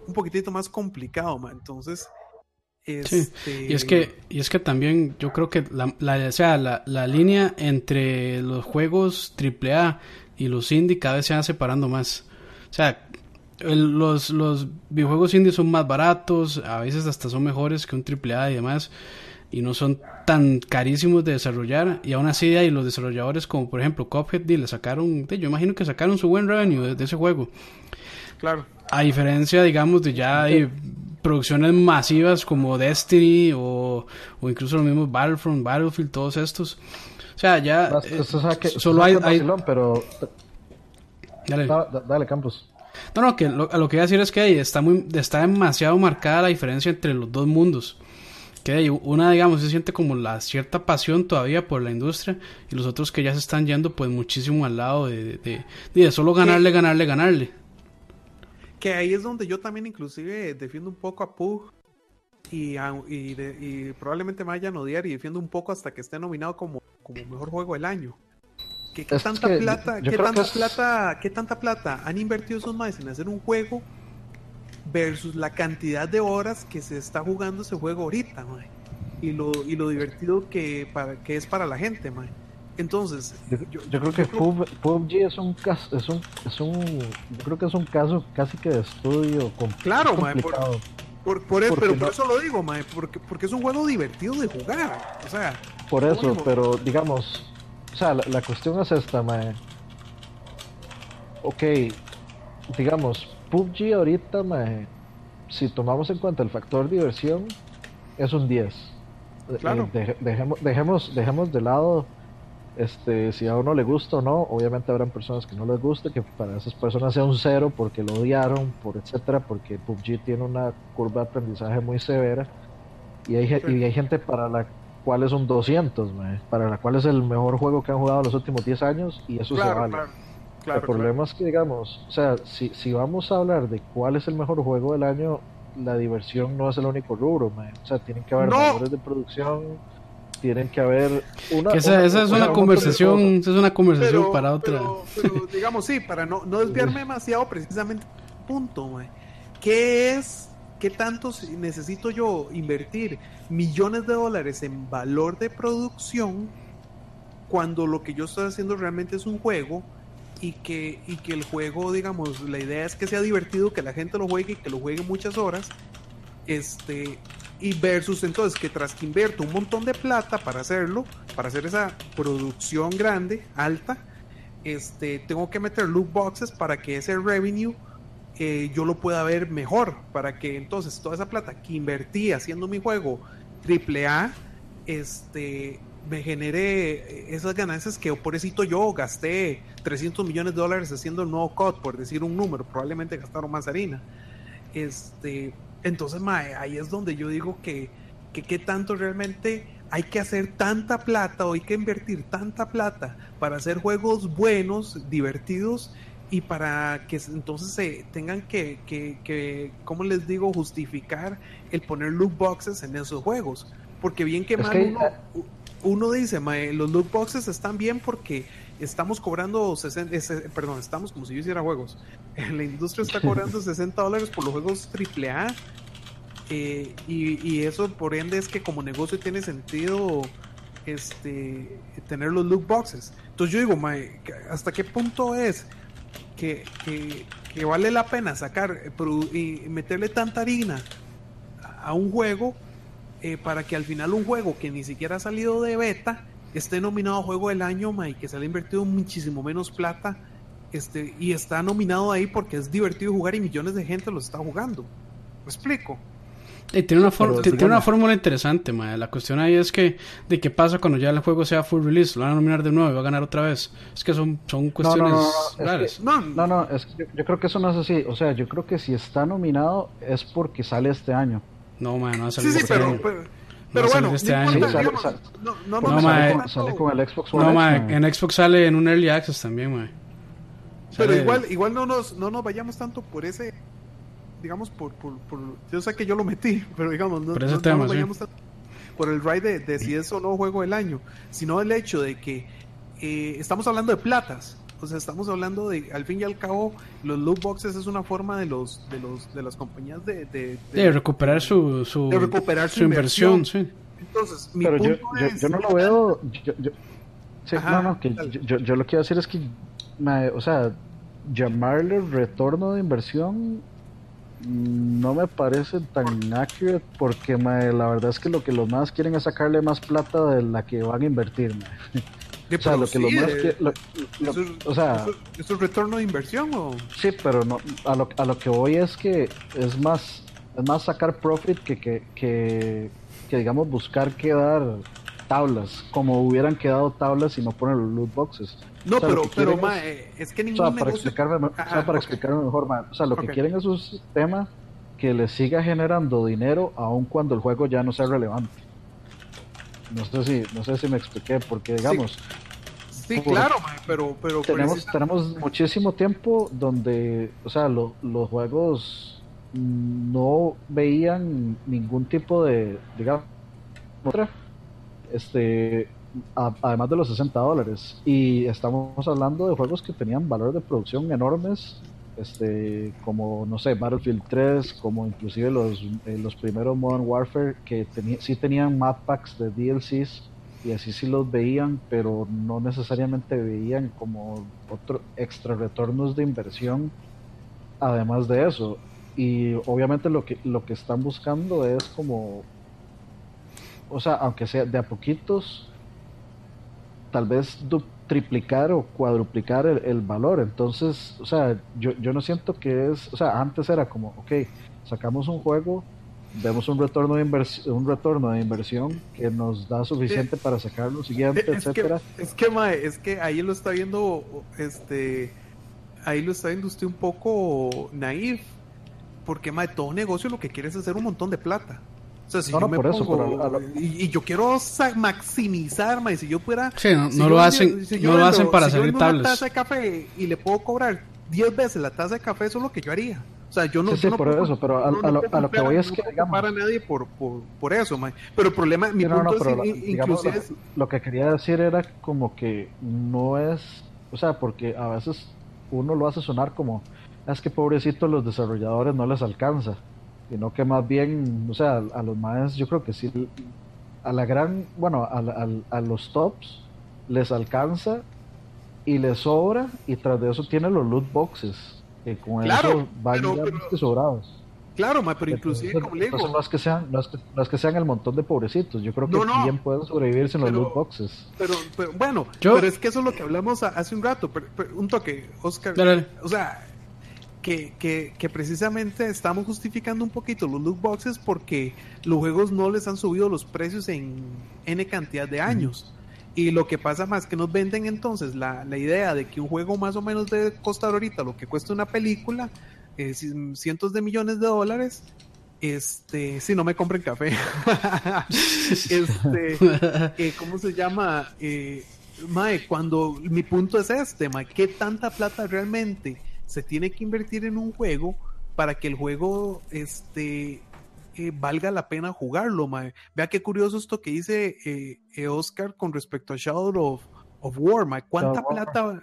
S2: un poquitito más complicado, entonces...
S1: Este... Y es que y es que también yo creo que la, la, sea, la, la línea entre los juegos AAA y los indie cada vez se van separando más. O sea, los, los videojuegos indie son más baratos, a veces hasta son mejores que un AAA y demás, y no son tan carísimos de desarrollar. Y aún así hay los desarrolladores como por ejemplo Cuphead, le sacaron, yo imagino que sacaron su buen revenue de ese juego.
S2: Claro.
S1: A diferencia, digamos, de ya hay producciones masivas como Destiny o, incluso los mismos Battlefront, Battlefield, todos estos. O sea, ya
S3: eh, solo hay, pero
S1: dale.
S3: dale, Campos.
S1: No, no, que lo, lo que voy a decir es que está muy está demasiado marcada la diferencia entre los dos mundos. Que una, digamos, se siente como la cierta pasión todavía por la industria y los otros que ya se están yendo pues muchísimo al lado de, de, de solo ganarle, ganarle, ganarle.
S2: Que ahí es donde yo también inclusive defiendo un poco a Pug y, y, probablemente me vayan a odiar y defiendo un poco hasta que esté nominado como, como mejor juego del año. ¿Qué, tanta plata, qué tanta plata, qué tanta plata han invertido esos más en hacer un juego versus la cantidad de horas que se está jugando ese juego ahorita, Y lo, y lo divertido que, para, que es para la gente, man. Entonces,
S3: yo, creo que PUBG es un caso, es un, es un, yo creo que es un caso casi que de estudio
S2: Claro, por, por, eso, pero por eso lo digo, mae, porque, porque es un juego divertido de jugar, o sea.
S3: Por eso, pero digamos, o sea, la, cuestión es esta, mae. Ok, digamos, PUBG ahorita, mae, si tomamos en cuenta el factor diversión, es un 10.
S2: Claro.
S3: Eh, dejemos, dejemos, dejemos de lado este, si a uno le gusta o no, obviamente habrán personas que no les guste, que para esas personas sea un cero porque lo odiaron, por etcétera, porque PUBG tiene una curva de aprendizaje muy severa y hay, y hay gente para la cual es un 200, para la cual es el mejor juego que han jugado los últimos 10 años y eso se vale. el problema es que, digamos, o sea, si, si vamos a hablar de cuál es el mejor juego del año, la diversión no es el único rubro, o sea, tienen que haber valores de producción tienen que haber
S1: una... esa, es una conversación, es una conversación para otra.
S2: Pero, digamos, sí, para no, no desviarme demasiado, precisamente, punto, ¿qué es, qué tanto necesito yo invertir millones de dólares en valor de producción cuando lo que yo estoy haciendo realmente es un juego? y que, y que el juego, digamos, la idea es que sea divertido, que la gente lo juegue y que lo juegue muchas horas, este, y versus entonces que tras que invierto un montón de plata para hacerlo, para hacer esa producción grande, alta, este, tengo que meter loot boxes para que ese revenue eh, yo lo pueda ver mejor, para que entonces toda esa plata que invertí haciendo mi juego AAA, este, me genere esas ganancias que pobrecito yo gasté 300 millones de dólares haciendo el nuevo COD, por decir un número, probablemente gastaron más harina. Este, entonces, ahí es donde yo digo que, que qué tanto realmente hay que hacer tanta plata o hay que invertir tanta plata para hacer juegos buenos, divertidos y para que entonces se tengan que, que, que como les digo, justificar el poner loot boxes en esos juegos. Porque bien que mal uno, eh, uno, dice, los loot boxes están bien porque estamos cobrando 60, perdón, estamos como si yo hiciera juegos. La industria está cobrando 60 dólares por los juegos AAA. Eh, y, y, eso por ende es que como negocio tiene sentido este tener los loot boxes. Entonces yo digo, ¿hasta qué punto es que, que, vale la pena sacar eh, y meterle tanta harina a un juego eh, para que al final un juego que ni siquiera ha salido de beta esté nominado a juego del año y que se le ha invertido muchísimo menos plata este y está nominado ahí porque es divertido jugar y millones de gente lo está jugando. ¿Me explico?
S1: Tiene una, tiene una fórmula interesante, La cuestión ahí es que, de qué pasa cuando ya el juego sea full release, lo van a nominar de nuevo y va a ganar otra vez. Es que son, son cuestiones raras.
S3: No, no, no, es que yo, creo que eso no es así. O sea, yo creo que si está nominado es porque sale este año.
S1: No, man, no ha salido sí,
S2: sí, este pero, año. pero, bueno, este año.
S3: no, no, no, sale, con el Xbox One.
S1: No, en Xbox sale en un Early Access también, man.
S2: Pero igual, igual no nos, no nos vayamos tanto por ese digamos, por, por, yo sé que yo lo metí, pero digamos, no, no, vayamos por el ride de, si es o no juego del año, sino el hecho de que eh, estamos hablando de platas. O sea, estamos hablando de, al fin y al cabo, los loot boxes es una forma de los de los de las compañías de,
S1: de, recuperar su, su,
S2: recuperar
S1: su, inversión, sí.
S2: Entonces,
S3: mi punto yo, yo, no lo veo. Yo, sí, no, no, que yo, yo, lo que quiero decir es que, o sea, llamarle retorno de inversión no me parece tan accurate porque la verdad es que lo que los más quieren es sacarle más plata de la que van a invertir.
S2: o sea, lo que los más o sea, ¿es un retorno de inversión o?
S3: Sí, pero no, a, lo, a lo que voy es que es más es más sacar profit que, que, que, que digamos buscar quedar tablas, como hubieran quedado tablas si no ponen los loot boxes.
S2: No, pero, pero es, que ningún
S3: o sea, para explicarme, o sea, para explicarme mejor, o sea, lo que quieren es un sistema que les siga generando dinero aun cuando el juego ya no sea relevante. No sé si, no sé si me expliqué, porque digamos...
S2: Sí, claro, pero, pero
S3: tenemos, tenemos muchísimo tiempo donde, o sea, los juegos no veían ningún tipo de, digamos, otra, este, además de los 60 dólares. Y estamos hablando de juegos que tenían valores de producción enormes, este, como, no sé, Battlefield 3, como inclusive los, eh, los primeros Modern Warfare, que sí tenían map packs de DLCs y así sí los veían, pero no necesariamente veían como otro extra retornos de inversión además de eso. Y obviamente lo que, lo que están buscando es como, o sea, aunque sea de a poquitos, tal vez triplicar o cuadruplicar el, valor. Entonces, o sea, yo, yo no siento que es, o sea, antes era como, ok, sacamos un juego, vemos un retorno de inversión, un retorno de inversión que nos da suficiente para sacar lo siguiente,
S2: es
S3: etcétera.
S2: Que, es que, mae, es que ahí lo está viendo, este, ahí lo está viendo usted un poco naif, porque mae, todo negocio lo que quiere es hacer un montón de plata no, no, por eso, y, yo quiero maximizar, ma, si yo fuera...
S1: Sí, no, lo hacen, no lo hacen para hacer una
S2: taza de café y le puedo cobrar 10 veces la taza de café, eso es lo que yo haría. O sea, yo no...
S3: Sí, sí, por eso, pero a, lo, que voy es que...
S2: No para nadie por, por, por eso, ma. Pero el problema, mi punto es, inclusive... Es...
S3: Lo que quería decir era como que no es... O sea, porque a veces uno lo hace sonar como... Es que pobrecito los desarrolladores no les alcanza sino que más bien, o sea, a los más, yo creo que sí, a la gran, bueno, a, a, los tops les alcanza y les sobra, y tras de eso tiene los loot boxes, que con eso van pero, sobrados.
S2: Claro, pero inclusive, como le digo...
S3: no es, que sean, no, es que, sean el montón de pobrecitos, yo creo que bien pueden sobrevivir sin los loot boxes.
S2: Pero, bueno, pero es que eso es lo que hablamos hace un rato, un toque, Oscar. O sea, que, que, que, precisamente estamos justificando un poquito los loot boxes porque los juegos no les han subido los precios en N cantidad de años. Y lo que pasa más que nos venden entonces la, la, idea de que un juego más o menos debe costar ahorita lo que cuesta una película, eh, cientos de millones de dólares, Este, si no me compren café. este, eh, ¿cómo se llama? Eh, mae, cuando mi punto es este, mae, ¿qué tanta plata realmente se tiene que invertir en un juego para que el juego este eh, valga la pena jugarlo, mae? Vea qué curioso esto que dice eh, Oscar con respecto a Shadow of, of War, mae. ¿Cuánta plata,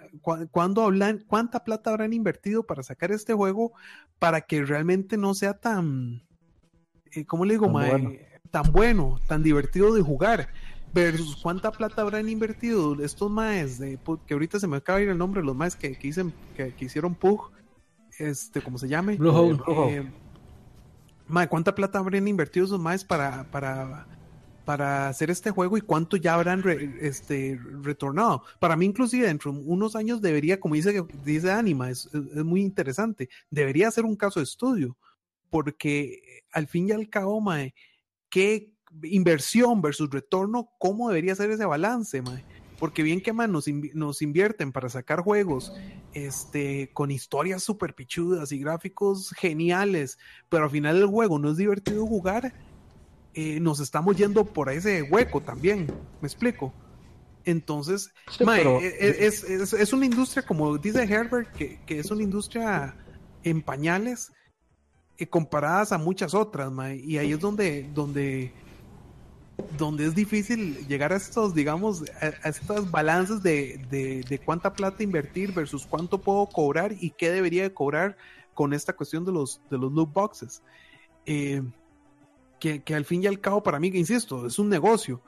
S2: cuando hablan, cuánta plata habrán invertido para sacar este juego para que realmente no sea tan, eh, ¿cómo le digo, tan mae? Bueno. Tan bueno, tan divertido de jugar versus cuánta plata habrán invertido estos maes de, que ahorita se me acaba de ir el nombre los maes que, que, que, que hicieron Pug este como se llame
S1: Blue
S2: eh, cuánta plata habrán invertido esos maes para para para hacer este juego y cuánto ya habrán este retornado para mí inclusive dentro de unos años debería como dice dice Anima es, es muy interesante debería ser un caso de estudio porque al fin y al cabo mae qué inversión versus retorno, ¿cómo debería ser ese balance, mae? Porque bien que man, nos, nos, invierten para sacar juegos este, con historias súper pichudas y gráficos geniales, pero al final el juego no es divertido jugar, eh, nos estamos yendo por ese hueco también, ¿me explico? Entonces, mae, e, e, es, es, es, una industria, como dice Herbert, que, que es una industria en pañales eh, comparadas a muchas otras, mae, y ahí es donde, donde donde es difícil llegar a estos, digamos, a, estas balances de, de, cuánta plata invertir versus cuánto puedo cobrar y qué debería de cobrar con esta cuestión de los, de los loot boxes. Eh, que, que, al fin y al cabo, para mí, insisto, es un negocio.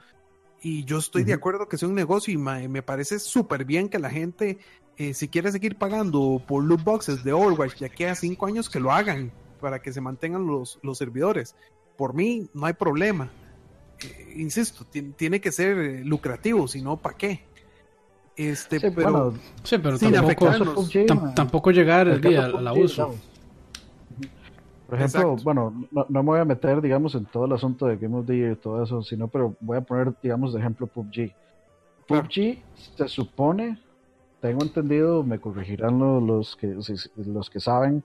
S2: Y yo estoy de acuerdo que sea un negocio y me, parece súper bien que la gente, eh, si quiere seguir pagando por loot boxes de Overwatch ya queda cinco años, que lo hagan para que se mantengan los, los servidores. Por mí, no hay problema insisto, tiene que ser eh, lucrativo, si no, ¿para qué? Este, pero,
S1: sí, pero tampoco, tampoco, llegar el día al abuso.
S3: Por ejemplo, bueno, no, me voy a meter, digamos, en todo el asunto de Game of the Year y todo eso, sino, pero voy a poner, digamos, de ejemplo PUBG. PUBG se supone, tengo entendido, me corregirán los, los, que, los que saben,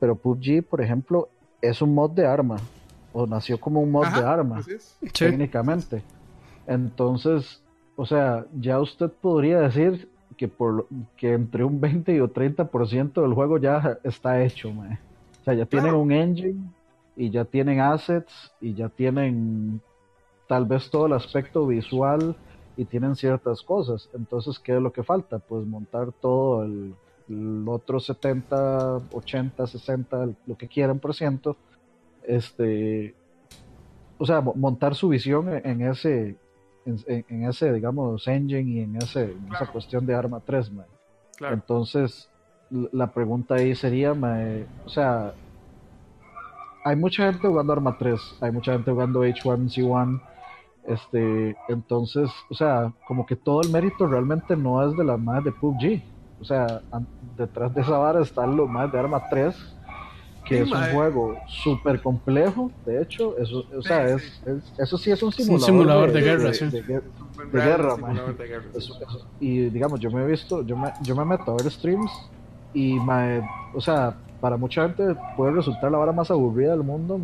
S3: pero PUBG, por ejemplo, es un mod de arma o nació como un mod de arma, técnicamente. Entonces, o sea, ya usted podría decir que por que entre un 20 y un 30% del juego ya está hecho, O sea, ya tienen un engine y ya tienen assets y ya tienen tal vez todo el aspecto visual y tienen ciertas cosas. Entonces, ¿qué es lo que falta? Pues montar todo el, el otro 70, 80, 60, lo que quieran por ciento este, o sea, montar su visión en ese, en, ese, digamos, engine y en, ese, esa cuestión de Arma 3, Entonces, la pregunta ahí sería, o sea, hay mucha gente jugando Arma 3, hay mucha gente jugando H1C1, este, entonces, o sea, como que todo el mérito realmente no es de la más de PUBG. O sea, detrás de esa vara están los más de Arma 3 que es un juego súper complejo, de hecho, eso, o sea, es, eso sí es un
S1: simulador, de, guerra, sí.
S3: de, guerra, y digamos, yo me he visto, yo me, yo me meto a ver streams y, o sea, para mucha gente puede resultar la vara más aburrida del mundo,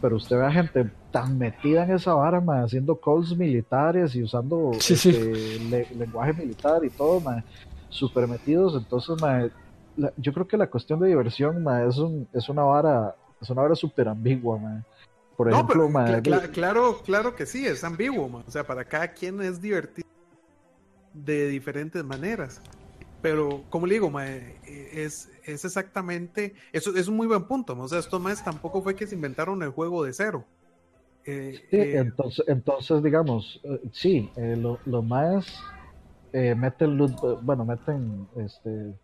S3: pero usted ve a gente tan metida en esa vara, haciendo calls militares y usando este, lenguaje militar y todo, súper metidos, entonces, yo creo que la cuestión de diversión es, un, es una vara es una vara súper ambigua. Por ejemplo,
S2: claro, claro que sí, es ambiguo. O sea, para cada quien es divertido de diferentes maneras. Pero, como le digo, es, es exactamente, eso es un muy buen punto. O sea, estos más tampoco fue que se inventaron el juego de cero.
S3: Eh, eh, entonces, entonces, digamos, eh, sí, lo, más meten, bueno, meten este,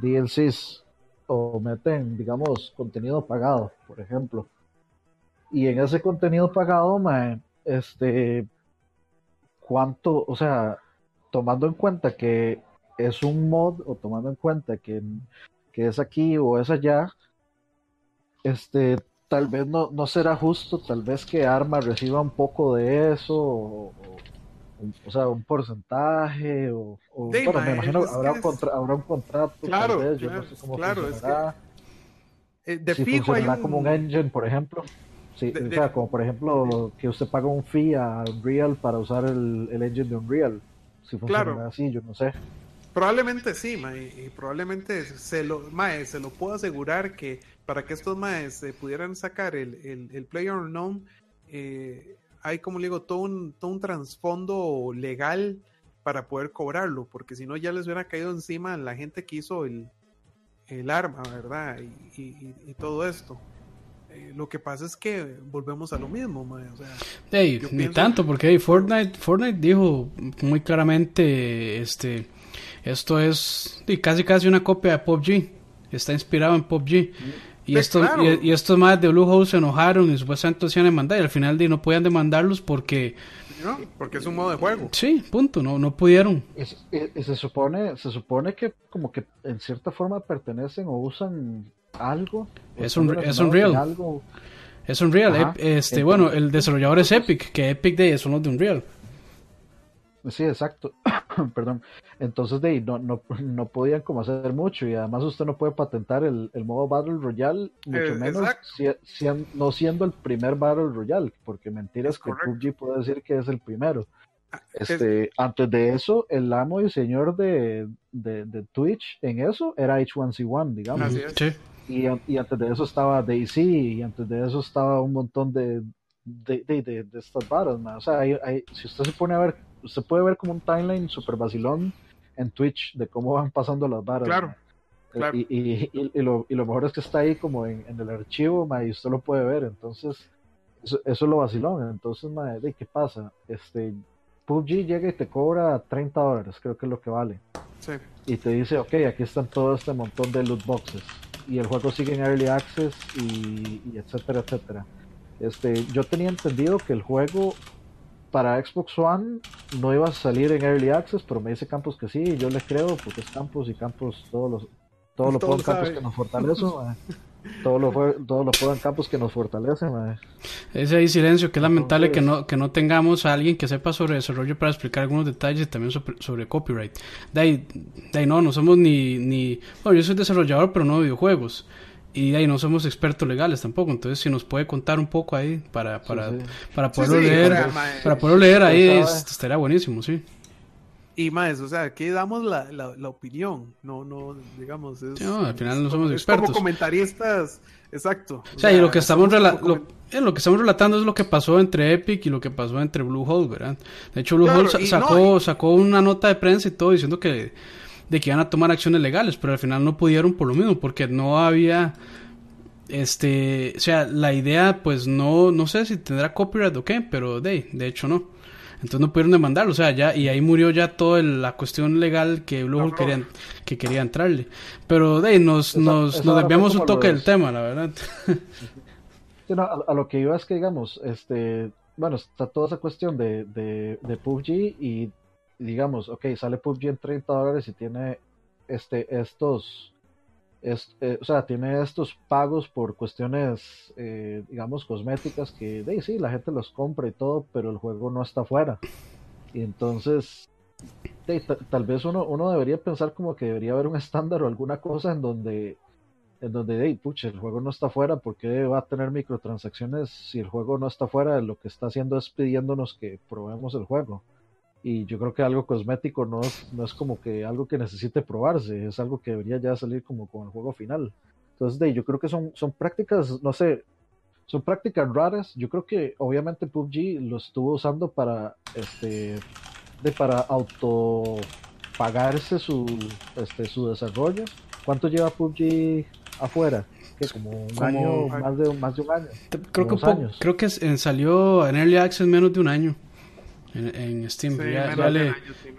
S3: DLCs o meten, digamos, contenido pagado, por ejemplo. Y en ese contenido pagado, este, cuánto, o sea, tomando en cuenta que es un mod o tomando en cuenta que, que es aquí o es allá, este, tal vez no, no será justo, tal vez que Arma reciba un poco de eso o, o sea, un porcentaje o, bueno, me imagino habrá, un habrá un contrato.
S2: Claro, claro, claro es, que, eh, de fijo hay un...
S3: como un engine, por ejemplo. Sí, o sea, como por ejemplo que usted paga un fee a Unreal para usar el, el engine de Unreal. Si funciona claro. así, yo no sé.
S2: Probablemente sí, mae, y probablemente se lo, mae, se lo puedo asegurar que para que estos maes pudieran sacar el, el, el Player Unknown, eh, hay como le digo, todo un, todo un trasfondo legal para poder cobrarlo, porque si no ya les hubiera caído encima la gente que hizo el, el arma, ¿verdad? Y, y, todo esto. Eh, lo que pasa es que volvemos a lo mismo, o sea,
S1: ni tanto, porque Fortnite, Fortnite dijo muy claramente, este, esto es casi casi una copia de PUBG, está inspirado en PUBG. Y, estos, y, estos más de Bluehost se enojaron y supuestamente se iban a demandar y al final de, no podían demandarlos porque
S2: no, porque es un modo de juego.
S1: Sí, punto, no, no pudieron.
S3: Y, se supone, se supone que como que en cierta forma pertenecen o usan algo.
S1: Es un, es un real. Es un real. Este, bueno, el desarrollador es Epic, que Epic de son los de Unreal.
S3: Sí, exacto. Perdón. Entonces, de no, no, no podían como hacer mucho y además usted no puede patentar el, el modo Battle Royale, mucho eh, menos no siendo el primer Battle Royale, porque mentiras que PUBG puede decir que es el primero. Ah, este, Antes de eso, el amo y señor de, de, Twitch en eso era H1C1, digamos. Y, y, antes de eso estaba Daisy, y antes de eso estaba un montón de, de, de, estas battles, O sea, si usted se pone a ver se puede ver como un timeline super vacilón en Twitch de cómo van pasando las barras.
S2: Claro.
S3: Y, y, y, lo, y, lo, mejor es que está ahí como en, el archivo, y usted lo puede ver. Entonces, eso, es lo vacilón. Entonces, ¿de ¿qué pasa? Este, PUBG llega y te cobra 30 dólares, creo que es lo que vale.
S2: Sí.
S3: Y te dice, ok, aquí están todo este montón de loot boxes. Y el juego sigue en Early Access y, y etcétera, etcétera. Este, yo tenía entendido que el juego para Xbox One no iba a salir en Early Access, pero me dice Campos que sí, y yo le creo, porque es Campos y Campos todos los todos lo pueden Campos que nos fortalecen, todo lo, todo lo pueden Campos que nos fortalecen.
S1: Ese ahí silencio, que es lamentable que no, que no tengamos a alguien que sepa sobre desarrollo para explicar algunos detalles y también sobre, copyright. De ahí, de ahí no, no somos ni, ni... Bueno, yo soy desarrollador, pero no de videojuegos y ahí no somos expertos legales tampoco, entonces si nos puede contar un poco ahí para, para, para poderlo leer, para poderlo leer ahí estaría buenísimo, sí.
S2: Y más, o sea, aquí damos la, la, opinión, no, no, digamos, es,
S1: no, al final no somos expertos.
S2: como comentaristas, exacto.
S1: O, sea, y lo que estamos lo, eh, lo, que estamos relatando es lo que pasó entre Epic y lo que pasó entre Bluehole, ¿verdad? De hecho, Bluehole sacó, sacó una nota de prensa y todo diciendo que de que iban a tomar acciones legales, pero al final no pudieron por lo mismo, porque no había este, o sea, la idea pues no no sé si tendrá copyright o qué, pero de, de hecho no. Entonces no pudieron demandarlo, o sea, ya y ahí murió ya toda la cuestión legal que luego querían que quería entrarle. Pero de nos nos, nos desviamos un toque del tema, la verdad.
S3: a, lo que iba es que digamos, este, bueno, está toda esa cuestión de, de, de PUBG y digamos, ok, sale PUBG en 30 dólares y tiene este, estos, eh, o sea, tiene estos pagos por cuestiones, eh, digamos, cosméticas que, de, sí, la gente los compra y todo, pero el juego no está fuera. Y entonces, tal vez uno, uno debería pensar como que debería haber un estándar o alguna cosa en donde, en donde, hey, pucha, el juego no está fuera, ¿por qué va a tener microtransacciones si el juego no está fuera? Lo que está haciendo es pidiéndonos que probemos el juego y yo creo que algo cosmético no es, no es como que algo que necesite probarse, es algo que debería ya salir como con el juego final. Entonces, de, yo creo que son, son prácticas, no sé, son prácticas raras. Yo creo que obviamente PUBG lo estuvo usando para, este, de, para auto pagarse su, este, su desarrollo. ¿Cuánto lleva PUBG afuera? que como un año, más de, más de un año.
S1: Creo que, creo que salió en Early Access menos de un año en, Steam. ya, le,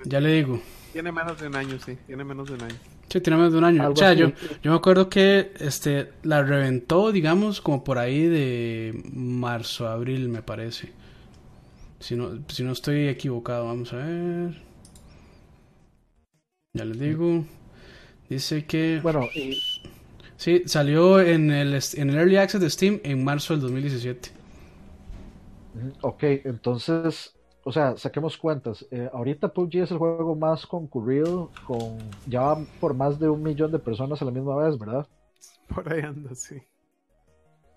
S1: ya le digo.
S2: Tiene menos de un año, sí. Tiene menos de un año.
S1: Sí, tiene menos de un año. o sea, yo, yo me acuerdo que este la reventó, digamos, como por ahí de marzo, abril, me parece. Si no, si no estoy equivocado, vamos a ver. Ya les digo. Dice que.
S3: Bueno,
S1: Sí, salió en el, en el Early Access de Steam en marzo del 2017.
S3: Ok, entonces o sea, saquemos cuentas. Eh, ahorita PUBG es el juego más concurrido, con ya va por más de un millón de personas a la misma vez, ¿verdad?
S2: Por ahí anda, sí.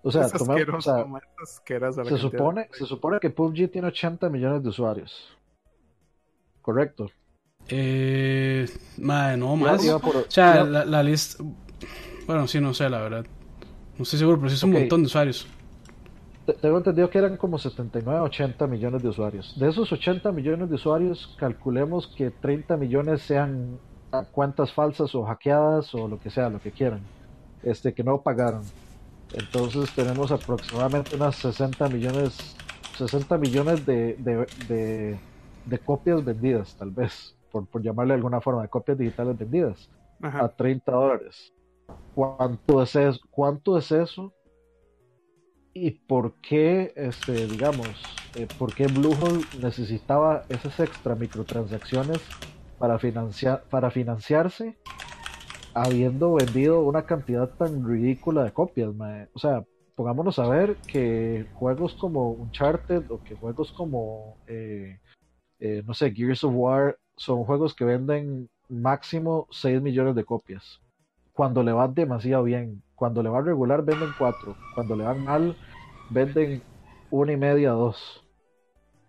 S3: O sea, tomemos, se, supone, se supone que PUBG tiene 80 millones de usuarios. Correcto.
S1: Eh, madre, no más. o sea, la, lista. Bueno, sí, no sé, la verdad. No estoy seguro, pero sí es un montón de usuarios.
S3: Tengo entendido que eran como 79, 80 millones de usuarios. De esos 80 millones de usuarios, calculemos que 30 millones sean cuentas falsas o hackeadas o lo que sea, lo que quieran, este que no pagaron. Entonces tenemos aproximadamente unas 60 millones, 60 millones de, de, de, copias vendidas, tal vez, por, por, llamarle de alguna forma, de copias digitales vendidas a 30 dólares. ¿Cuánto es eso? ¿Cuánto es eso? ¿Y por qué, este, digamos, eh, por qué Bluehole necesitaba esas extra microtransacciones para, financiar, para financiarse habiendo vendido una cantidad tan ridícula de copias. O sea, pongámonos a ver que juegos como Uncharted o que juegos como, eh, eh, no sé, Gears of War son juegos que venden máximo 6 millones de copias. Cuando le va demasiado bien, cuando le va regular venden 4, cuando le van mal venden una y media, dos.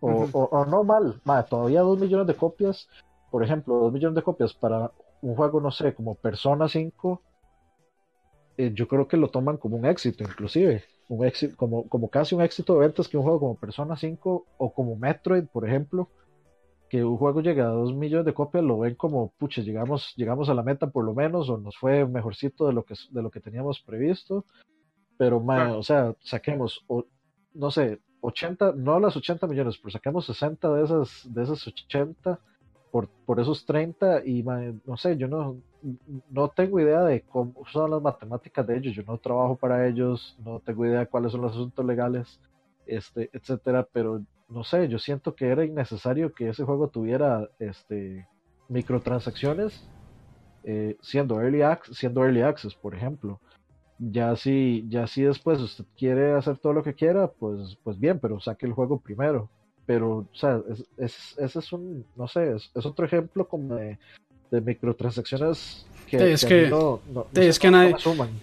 S3: O, no mal, todavía 2 millones de copias, por ejemplo, 2 millones de copias para un juego, no sé, como Persona 5, eh, yo creo que lo toman como un éxito, inclusive. Un éxito, como, como casi un éxito de ventas que un juego como Persona 5 o como Metroid, por ejemplo, que un juego llega a 2 millones de copias, lo ven como, pucha, llegamos, llegamos a la meta por lo menos, o nos fue mejorcito de lo que, de lo que teníamos previsto. Pero, o sea, saquemos, o, no sé, 80, no las 80 millones, pero saquemos 60 de esas, de esas 80 por, por esos 30 y no sé, yo no, no tengo idea de cómo son las matemáticas de ellos, yo no trabajo para ellos, no tengo idea de cuáles son los asuntos legales, este, etcétera, pero no sé, yo siento que era innecesario que ese juego tuviera este microtransacciones eh, siendo early access, siendo early access, por ejemplo. Ya si, ya si después usted quiere hacer todo lo que quiera, pues, pues bien, pero saque el juego primero pero, o sea, es, ese es un, no sé, es, otro ejemplo como de, microtransacciones que,
S1: es que, no, es, que nadie,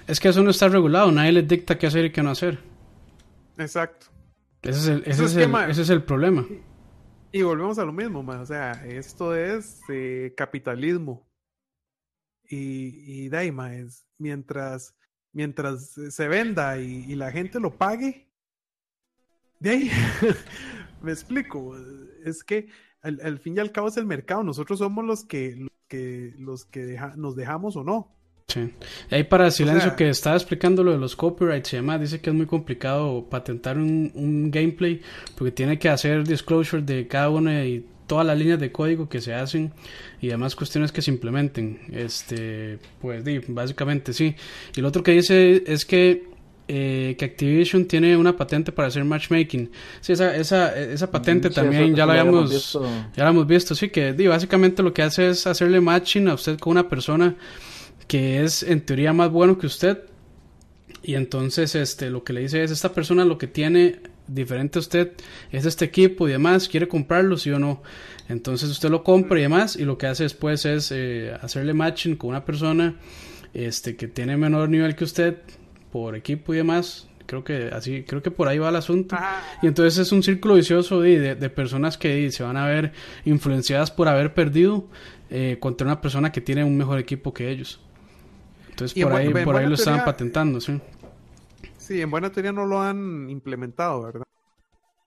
S1: es que eso no está regulado, nadie le dicta qué hacer y qué no hacer.
S2: Exacto.
S1: Ese es el, ese es, el, ese es el problema.
S2: Y volvemos a lo mismo, o sea, esto es eh, capitalismo. Y, y Daima es, mientras, mientras se venda y, y la gente lo pague, de ahí, me explico, es que al, fin y al cabo es el mercado, nosotros somos los que, los que, los que nos dejamos o no.
S1: Sí. Y ahí para Silencio que estaba explicando lo de los copyrights y demás, dice que es muy complicado patentar un, un gameplay porque tiene que hacer disclosure de cada una y todas las líneas de código que se hacen y demás cuestiones que se implementen. Este, pues básicamente sí. Y lo otro que dice es que eh, que Activision tiene una patente para hacer matchmaking. Sí, esa, esa, esa patente también ya la habíamos visto. ya la hemos visto, sí, que básicamente lo que hace es hacerle matching a usted con una persona que es en teoría más bueno que usted y entonces este lo que le dice es esta persona lo que tiene diferente a usted es este equipo y demás, quiere comprarlo sí o no. Entonces usted lo compra y demás y lo que hace después es eh, hacerle matching con una persona este que tiene menor nivel que usted por equipo y demás. Creo que así, creo que por ahí va el asunto. Y entonces es un círculo vicioso de, de, personas que se van a ver influenciadas por haber perdido eh, contra una persona que tiene un mejor equipo que ellos. Entonces por ahí, por ahí lo estaban patentando, sí.
S2: Sí, en buena teoría no lo han implementado, ¿verdad?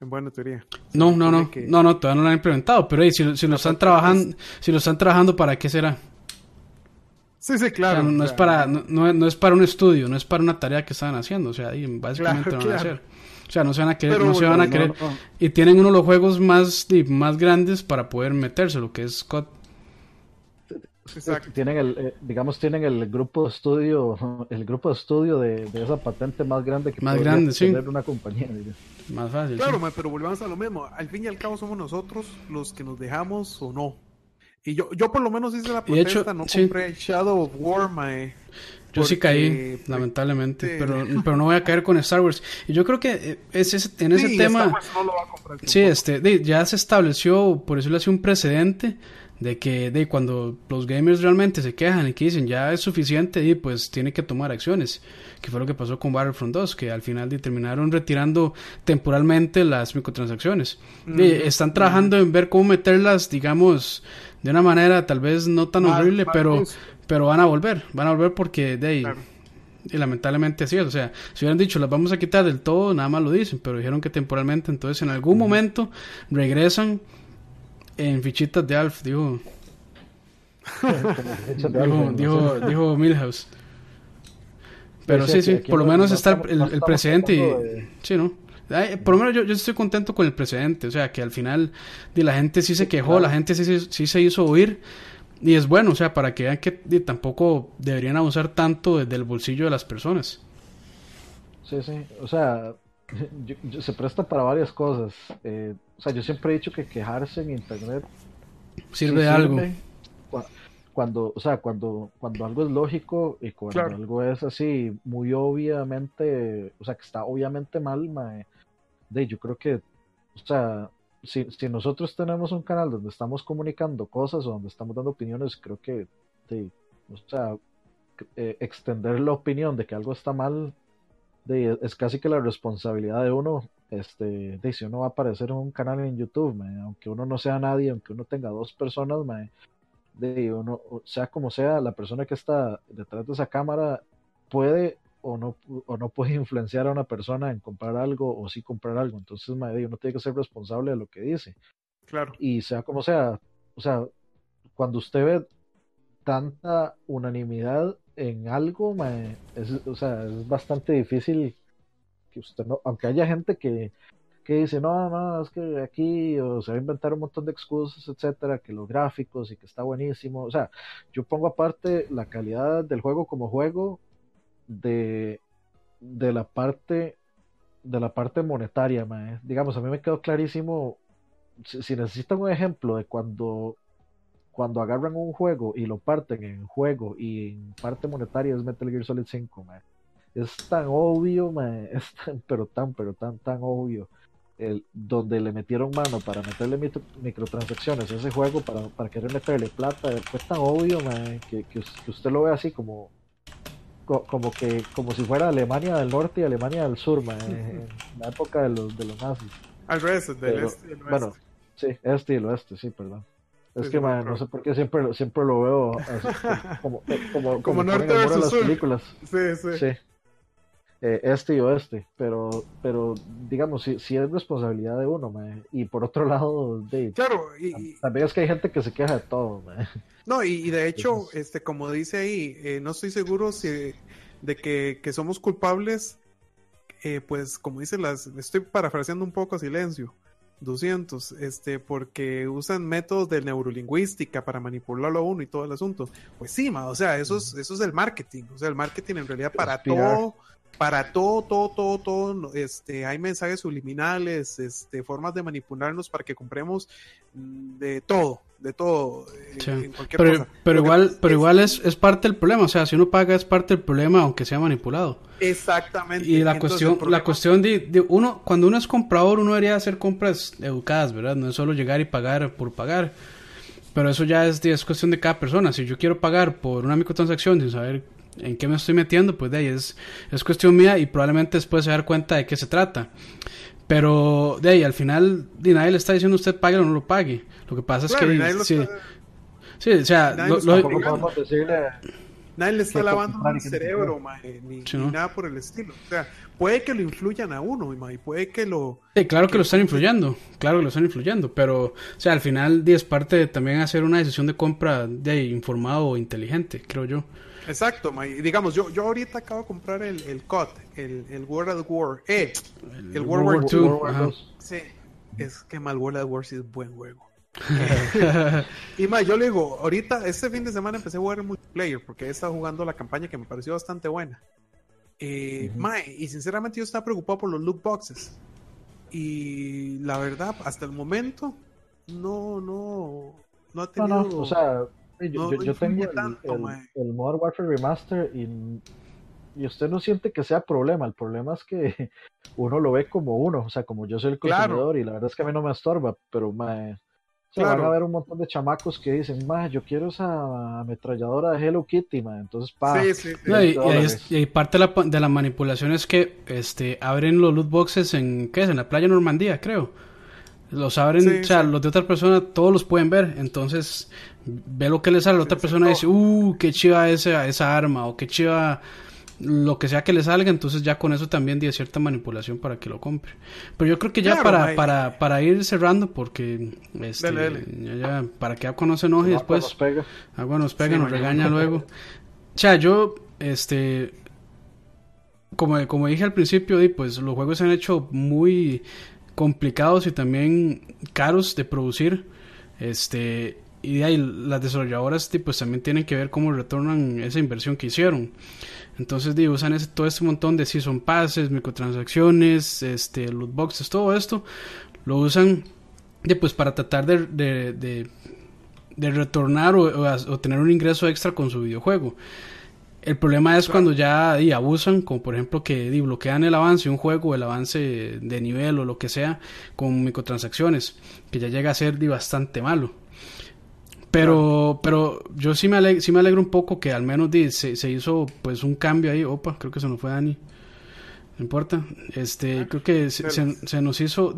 S2: En buena teoría.
S1: No, no, no, no, no, todavía no lo han implementado, pero si, si lo están trabajando, si lo están trabajando, ¿para qué será?
S2: Sí, sí, claro.
S1: no, Es para, no, no, es para un estudio, no es para una tarea que están haciendo, o sea, ahí básicamente no van a hacer. O sea, no se van a querer, no se van a querer. Y tienen uno de los juegos más, más grandes para poder meterse, lo que es Scott.
S3: Exacto. Tienen el, eh, digamos, tienen el grupo de estudio, el grupo de estudio de, esa patente más grande que
S1: más grande, tener
S3: una compañía.
S1: Más fácil.
S2: Claro, pero volvamos a lo mismo. Al fin y al cabo somos nosotros los que nos dejamos o no. Y yo, yo por lo menos hice la protesta, no compré Shadow of War, mae.
S1: Yo sí caí, lamentablemente, pero, pero no voy a caer con Star Wars. Y yo creo que eh, es, en ese tema...
S2: no lo va a comprar
S1: sí, este, ya se estableció, por eso le hace un precedente de que de cuando los gamers realmente se quejan y que dicen ya es suficiente y pues tiene que tomar acciones que fue lo que pasó con Battlefront 2 que al final terminaron retirando temporalmente las microtransacciones. Están trabajando en ver cómo meterlas digamos de una manera tal vez no tan horrible pero pero van a volver van a volver porque de ahí y lamentablemente así es. O sea, si hubieran dicho las vamos a quitar del todo, nada más lo dicen, pero dijeron que temporalmente, entonces en algún momento regresan en fichitas de Alf, dijo. dijo, dijo, Milhouse. Pero sí, sí, por lo menos está el, el, presidente y... Sí, ¿no? por lo menos yo, yo, estoy contento con el presidente, o sea, que al final de la gente sí se quejó, la gente sí, sí, se hizo oír, y es bueno, o sea, para que vean que tampoco deberían abusar tanto del bolsillo de las personas.
S3: Sí, sí, o sea, se presta para varias cosas. Eh, o sea, yo siempre he dicho que quejarse en internet
S1: sirve de algo.
S3: Cuando, o sea, cuando, cuando algo es lógico y cuando algo es así muy obviamente, o sea, que está obviamente mal, de, yo creo que, o sea, si, si nosotros tenemos un canal donde estamos comunicando cosas o donde estamos dando opiniones, creo que, de, o sea, eh, extender la opinión de que algo está mal de, es casi que la responsabilidad de uno este, de si uno va a aparecer en un canal en YouTube, aunque uno no sea nadie, aunque uno tenga dos personas, de uno, sea como sea, la persona que está detrás de esa cámara puede o no, o no puede influenciar a una persona en comprar algo o sí comprar algo. Entonces, uno tiene que ser responsable de lo que dice.
S2: Claro.
S3: Y sea como sea, o sea, cuando usted ve tanta unanimidad en algo, es, o sea, es bastante difícil que usted no, aunque haya gente que, que dice, no, no, es que aquí o se va a inventar un montón de excusas, etcétera, que los gráficos y que está buenísimo. O sea, yo pongo aparte la calidad del juego como juego de, de la parte de la parte monetaria, digamos, a mí me quedó clarísimo si, si necesitan un ejemplo de cuando cuando agarran un juego y lo parten en juego y en parte monetaria es Metal Gear Solid 5, es tan obvio, es pero tan, pero tan, tan obvio. El, donde le metieron mano para meterle microtransacciones a ese juego, para, para querer meterle plata, fue tan obvio que, que, usted lo ve así como, como que como si fuera Alemania del norte y Alemania del sur, en la época de los, de los nazis.
S2: Al revés, del este y el oeste.
S3: Bueno, sí, este y el oeste, sí, perdón. Es que, no sé por qué siempre, siempre lo veo como, como,
S2: como, norte versus
S3: las películas.
S2: Sí, sí.
S3: sí. Eh, este y oeste, pero, pero digamos, si, si es responsabilidad de uno, y por otro lado, de,
S2: claro,
S3: y, también es que hay gente que se queja de todo.
S2: No, y, de hecho, este como dice ahí, eh, no estoy seguro si, de que, que somos culpables, eh, pues como dice las, estoy parafraseando un poco a silencio, 200, este, porque usan métodos de neurolingüística para manipularlo a uno y todo el asunto. Pues sí, o sea, eso es, eso es el marketing, o sea, el marketing en realidad para todo para todo, todo, todo, todo, este, hay mensajes subliminales, este, formas de manipularnos para que compremos mm, de todo, de todo,
S1: eh, pero, Pero igual, pero igual es, es parte del problema, o sea, si uno paga es parte del problema, aunque sea manipulado.
S2: Exactamente.
S1: Y la cuestión, la cuestión de, uno, cuando uno es comprador, uno debería hacer compras educadas, ¿verdad? No es solo llegar y pagar por pagar. Pero eso ya es, es cuestión de cada persona. Si yo quiero pagar por una microtransacción sin saber en qué me estoy metiendo, pues de ahí es, es cuestión mía y probablemente después se dar cuenta de qué se trata. Pero de ahí, al final, de nadie le está diciendo usted pague o no lo pague. Lo que pasa es que. sí, sí, o sea,
S2: nadie, le está lavando el cerebro, ni, nada por el estilo. O sea, puede que lo influyan a uno, y puede que lo.
S1: Sí, claro que, lo están influyendo, claro que lo están influyendo, pero, o sea, al final es parte de también hacer una decisión de compra de informado o inteligente, creo yo.
S2: Exacto, digamos, yo, yo ahorita acabo de comprar el, el COD, el, el World of War, eh, el, World, War II. Sí, es que mal World of War sí es buen juego. y más, yo le digo, ahorita, este fin de semana empecé a jugar en multiplayer porque he estado jugando la campaña que me pareció bastante buena. Eh, y sinceramente yo estaba preocupado por los loot boxes. Y la verdad, hasta el momento, no, no, no ha tenido.
S3: o sea, yo, tengo el, Modern Warfare Remaster y, y, usted no siente que sea problema. El problema es que uno lo ve como uno, o sea, como yo soy el consumidor y la verdad es que a mí no me estorba, pero o van a haber un montón de chamacos que dicen, ma, yo quiero esa ametralladora de Hello Kitty, ma. Entonces, pa.
S1: Sí, sí, y, parte de la, de la, manipulación es que este, abren los loot boxes en, ¿qué es? En la playa Normandía, creo. Los abren, o sea, los de otra persona, todos los pueden ver. Entonces, ve lo que le sale a la otra persona y dice, uh, qué chiva esa, esa arma, o qué chiva lo que sea que le salga, entonces ya con eso también di cierta manipulación para que lo compre. Pero yo creo que ya para, para, para ir cerrando, porque este, Ya, para que Aqua no se enoje después. Nos pega. Agua nos pega, nos regaña luego. O sea, yo, este, como, como dije al principio, di, pues los juegos se han hecho muy complicados y también caros de producir. Este, y ahí las desarrolladoras pues también tienen que ver cómo retornan esa inversión que hicieron. Entonces, usan ese, todo este montón de season passes, microtransacciones, este, loot boxes, todo esto, lo usan de, pues, para tratar de, de, de, retornar o, tener un ingreso extra con su videojuego. El problema es cuando ya y, abusan, como por ejemplo que di, bloquean el avance de un juego, el avance de nivel o lo que sea, con microtransacciones, que ya llega a ser di, bastante malo. Pero, pero yo sí me, alegro, sí me alegro un poco que al menos se, se, hizo pues un cambio ahí. Opa, creo que se nos fue Dani. No importa. Este, ah, creo que se, se, nos hizo.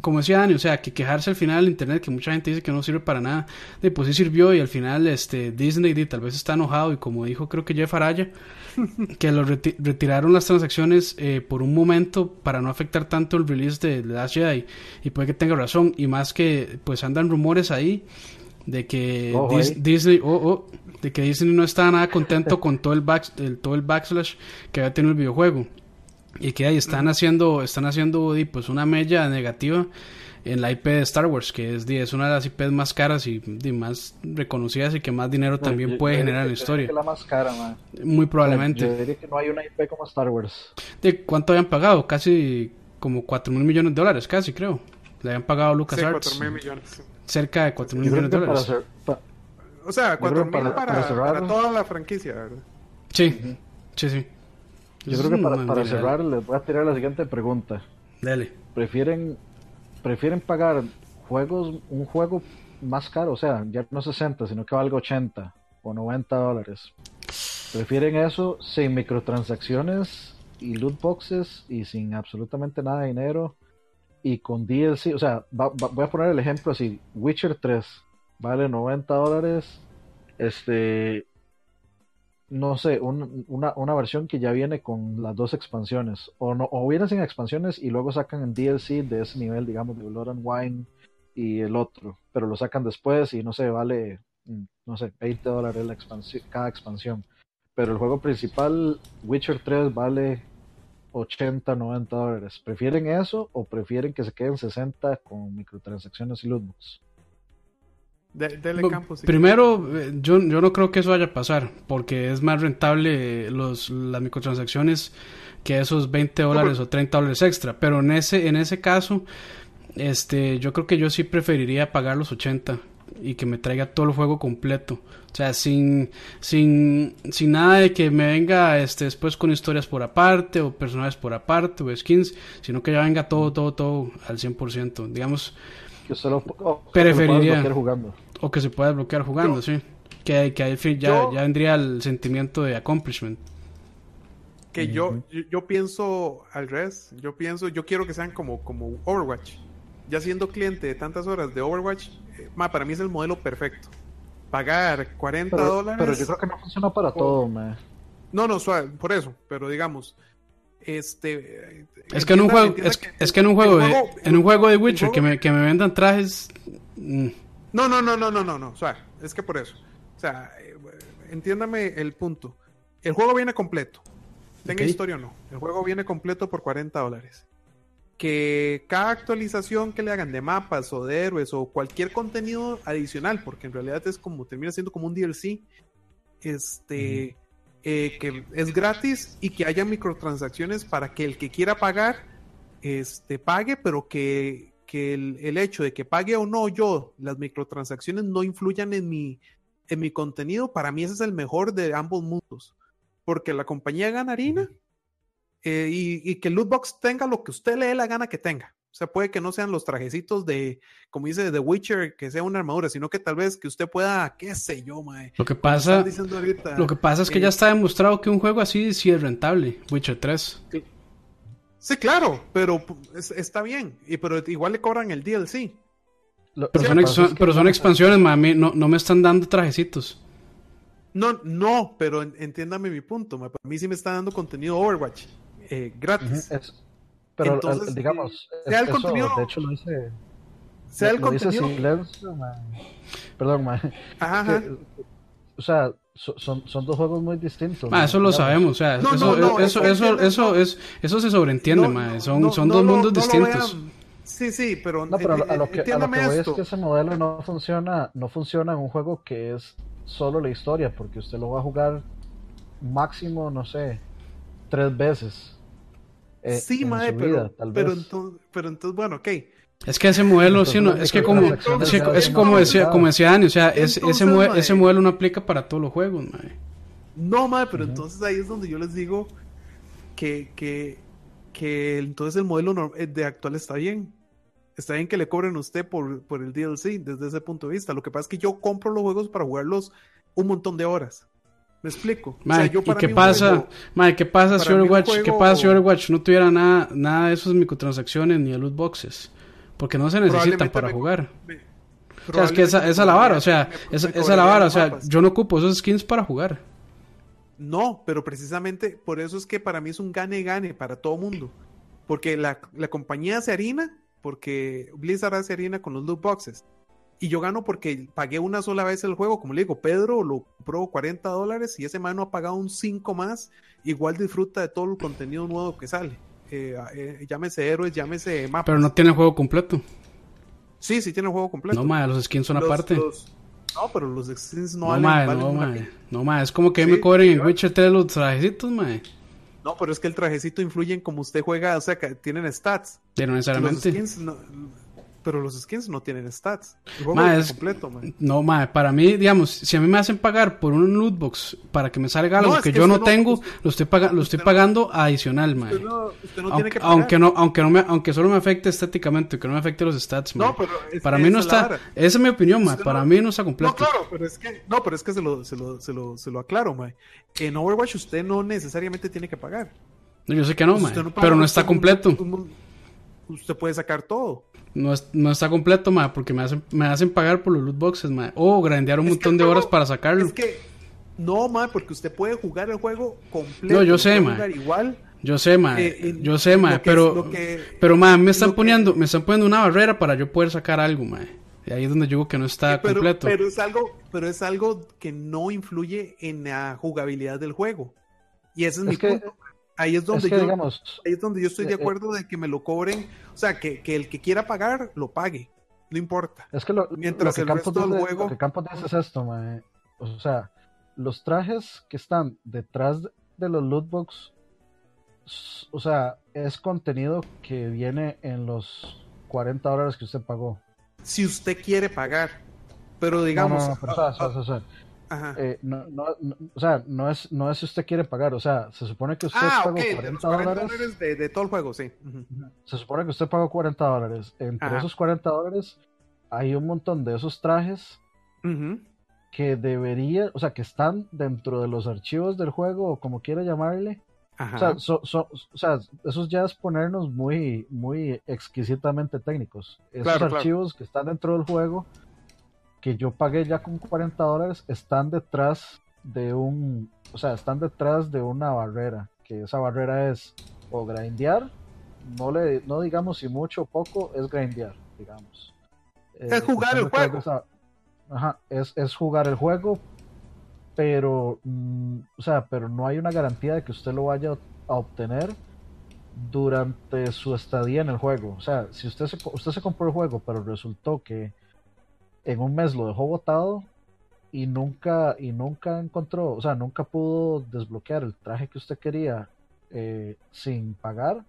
S1: Como decía Dani, o sea, que quejarse al final del internet, que mucha gente dice que no sirve para nada, de, pues sí sirvió y al final este Disney tal vez está enojado y como dijo creo que Jeff Araya, que lo retiraron las transacciones eh, por un momento para no afectar tanto el release de The Last Jedi y puede que tenga razón y más que pues andan rumores ahí de que Disney oh, oh, de que Disney no está nada contento con todo el, back, todo el backslash que había tenido el videojuego y que ahí están haciendo están haciendo pues una mella negativa en la IP de Star Wars que es, es una de las IPs más caras y, más reconocidas y que más dinero también puede generar en la historia.
S3: La más cara,
S1: muy probablemente.
S3: Yo diría que no hay una IP como Star Wars.
S1: De cuánto habían pagado casi como 4 mil millones de dólares casi creo. Le habían pagado a LucasArts. sí, mil millones cerca de 4 mil millones de dólares.
S2: o sea, 4 mil para, para, toda la franquicia, ¿verdad?
S1: Sí, sí, sí.
S3: Yo creo que para, para cerrar les voy a tirar la siguiente pregunta.
S1: Dale.
S3: ¿Prefieren, ¿Prefieren pagar juegos un juego más caro? O sea, ya no 60, sino que valga 80 o 90 dólares. ¿Prefieren eso sin microtransacciones y loot boxes y sin absolutamente nada de dinero? y con DLC, o sea, voy a poner el ejemplo así, Witcher 3 vale 90 dólares, este, no sé, una, una, versión que ya viene con las dos expansiones, o no, o viene sin expansiones y luego sacan en DLC de ese nivel, digamos, de Blood and Wine y el otro, pero lo sacan después y no sé, vale, mm, no sé, 20 dólares la expansión, cada expansión. Pero el juego principal, Witcher 3, vale 80, 90 dólares. ¿Prefieren eso o prefieren que se queden 60 con microtransacciones y lootbooks?
S1: primero, eh, yo, yo no creo que eso vaya a pasar, porque es más rentable los, las microtransacciones que esos 20 dólares o 30 dólares extra. Pero en ese, en ese caso, este, yo creo que yo sí preferiría pagar los 80 y que me traiga todo el juego completo. O sea, sin, sin, sin nada de que me venga este, después con historias por aparte, o personajes por aparte, o skins, sino que ya venga todo, todo, todo al 100%. Digamos,
S3: que solo, preferiría. jugando.
S1: O que se pueda bloquear jugando, sí. Que, que ahí ya, ya vendría el sentimiento de accomplishment.
S2: Que yo, yo, pienso al revés. Yo pienso, yo quiero que sean como, como Overwatch. Ya siendo cliente de tantas horas de Overwatch, eh, para mí es el modelo perfecto pagar 40 dólares.
S3: Pero yo creo que no funciona para todo, man.
S2: No, no, suave, por eso, pero digamos, este
S1: es que en un juego es, que, en un juego, de, en un juego de Witcher que me, que me vendan trajes
S2: mm. no no no no no no no suave, es que por eso. O sea eh, entiéndame el punto. El juego viene completo. Tenga historia o no. El juego viene completo por 40 dólares. Que cada actualización que le hagan de mapas o de héroes o cualquier contenido adicional, porque en realidad es como termina siendo como un DLC, este, eh, que es gratis y que haya microtransacciones para que el que quiera pagar, este, pague, pero que, que el, el, hecho de que pague o no yo las microtransacciones no influyan en mi, en mi contenido, para mí ese es el mejor de ambos mundos, porque la compañía gana harina eh, y, que el lootbox tenga lo que usted le dé la gana que tenga. O sea, puede que no sean los trajecitos de, como dice The Witcher, que sea una armadura, sino que tal vez que usted pueda, qué sé yo, mae.
S1: Lo que pasa, lo que pasa es que ya eh, está demostrado que un juego así sí es rentable, Witcher 3.
S2: Sí, claro, pero está bien, y, pero igual le cobran el DLC.
S1: pero, son, pero son expansiones, mami, no, no me están dando trajecitos.
S2: No, no, pero entiéndame mi punto. Para mí sí me está dando contenido Overwatch eh, gratis.
S3: Pero Entonces, digamos, sea el contenido. De hecho, lo hice. Sea el contenido. Silencio, Perdón, man. Ajá, o sea, son, son dos juegos muy distintos.
S1: Ah, eso lo sabemos, o sea, eso, eso, eso, eso, es, eso se sobreentiende, man. son, son dos mundos distintos.
S2: Sí, sí, pero,
S3: no, pero a lo que, a lo que voy es que ese modelo no funciona, no funciona en un juego que es solo la historia, porque usted lo va a jugar máximo, no sé, tres veces.
S2: Eh, sí, mae, pero, pero, entonces, pero entonces, bueno, ok.
S1: Es que ese modelo, sí, no, es que como, es, que, es como decía, como decía Dani, o sea, ese, ese modelo no aplica para todos los juegos, mae.
S2: No, mae, pero entonces ahí es donde yo les digo que, que, que entonces el modelo eh, de actual está bien está bien que le cobren a usted por, por el DLC desde ese punto de vista. Lo que pasa es que yo compro los juegos para jugarlos un montón de horas. ¿Me explico?
S1: ¿y qué pasa? ¿qué pasa si Overwatch, ¿qué pasa si Overwatch no tuviera nada, nada de esas microtransacciones ni de loot boxes? Porque no se necesitan para jugar. o sea, es que esa, esa la vara, o sea, esa, esa la vara, o sea, yo no ocupo esos skins para jugar.
S2: No, pero precisamente por eso es que para mí es un gane-gane para todo mundo. Porque la, la compañía se harina porque Blizzard hace harina con los loot boxes. Y yo gano porque pagué una sola vez el juego. Como le digo, Pedro lo compró 40 dólares y ese man no ha pagado un 5 más. Igual disfruta de todo el contenido nuevo que sale. Eh, eh, llámese héroes, llámese mapas.
S1: Pero no tiene el juego completo.
S2: Sí, sí tiene el juego completo.
S1: No, ma, los skins son aparte.
S2: No, pero los skins no,
S1: no valen. no, ma, no, ma, es como que me cobren en Witcher 3 los trajecitos, ma.
S2: No, pero es que el trajecito influye en cómo usted juega, o sea, que tienen stats.
S1: Pero necesariamente.
S2: Pero los skins no tienen stats. El juego es completo, man.
S1: No, ma, para mí, digamos, si a mí me hacen pagar por un lootbox para que me salga algo que, yo no tengo, lo estoy, lo estoy pagando adicional, ma. Usted no, usted aunque, tiene que pagar. Aunque, no, aunque, no me, aunque solo me afecte estéticamente, que no me afecte los stats, ma. No, pero para mí no está. Esa es mi opinión, ma. Para mí no está completo.
S2: No, claro, pero es que, no, pero es que se lo, se lo, se lo, se lo aclaro, ma. En Overwatch usted no necesariamente tiene que pagar.
S1: No, yo sé que no, ma. Pero no está completo
S2: usted puede sacar todo.
S1: No, no está completo, ma, porque me hacen, me hacen pagar por los loot boxes, ma. O grandear un montón de horas para sacarlo.
S2: Es que, no, ma, porque usted puede jugar el juego completo.
S1: No, yo sé, ma. Igual. Yo sé, ma. Eh, yo sé, ma. Pero, pero, ma, me están poniendo, me están poniendo una barrera para yo poder sacar algo, ma. Y ahí es donde yo digo que no está completo.
S2: Pero es algo, pero es algo que no influye en la jugabilidad del juego. Y ese es, mi punto. Ahí es donde, yo, ahí es donde yo estoy de eh, eh, acuerdo de que me lo cobren, o sea, que, que, el que quiera pagar, lo pague, no importa.
S3: Es que lo, Mientras que el resto del juego... Lo que Campo dice es esto, mae. o sea, los trajes que están detrás de los lootbox, o sea, es contenido que viene en los 40 dólares que usted pagó.
S2: Si usted quiere pagar, pero digamos... No,
S3: no, pero, eh, no, no, o sea, no es, no es si usted quiere pagar, o sea, se supone que usted
S2: ah, pagó 40, dólares. De, todo el juego, sí.
S3: Se supone que usted pagó 40 dólares. Entre esos 40 dólares hay un montón de esos trajes que debería, o sea, que están dentro de los archivos del juego, o como quiera llamarle. O sea, o sea, esos ya es ponernos muy, muy exquisitamente técnicos. Esos archivos que están dentro del juego que yo pagué ya con 40 dólares están detrás de un, o sea, están detrás de una barrera, que esa barrera es o grindear, no le, no digamos si mucho o poco, es grindear, digamos.
S2: Es eh, jugar el juego.
S3: ajá, es, es, jugar el juego, pero, mm, o sea, pero no hay una garantía de que usted lo vaya a obtener durante su estadía en el juego. O sea, si usted se, usted se compró el juego, pero resultó que en un mes lo dejó botado y nunca, y nunca encontró, o sea, nunca pudo desbloquear el traje que usted quería eh, sin pagar,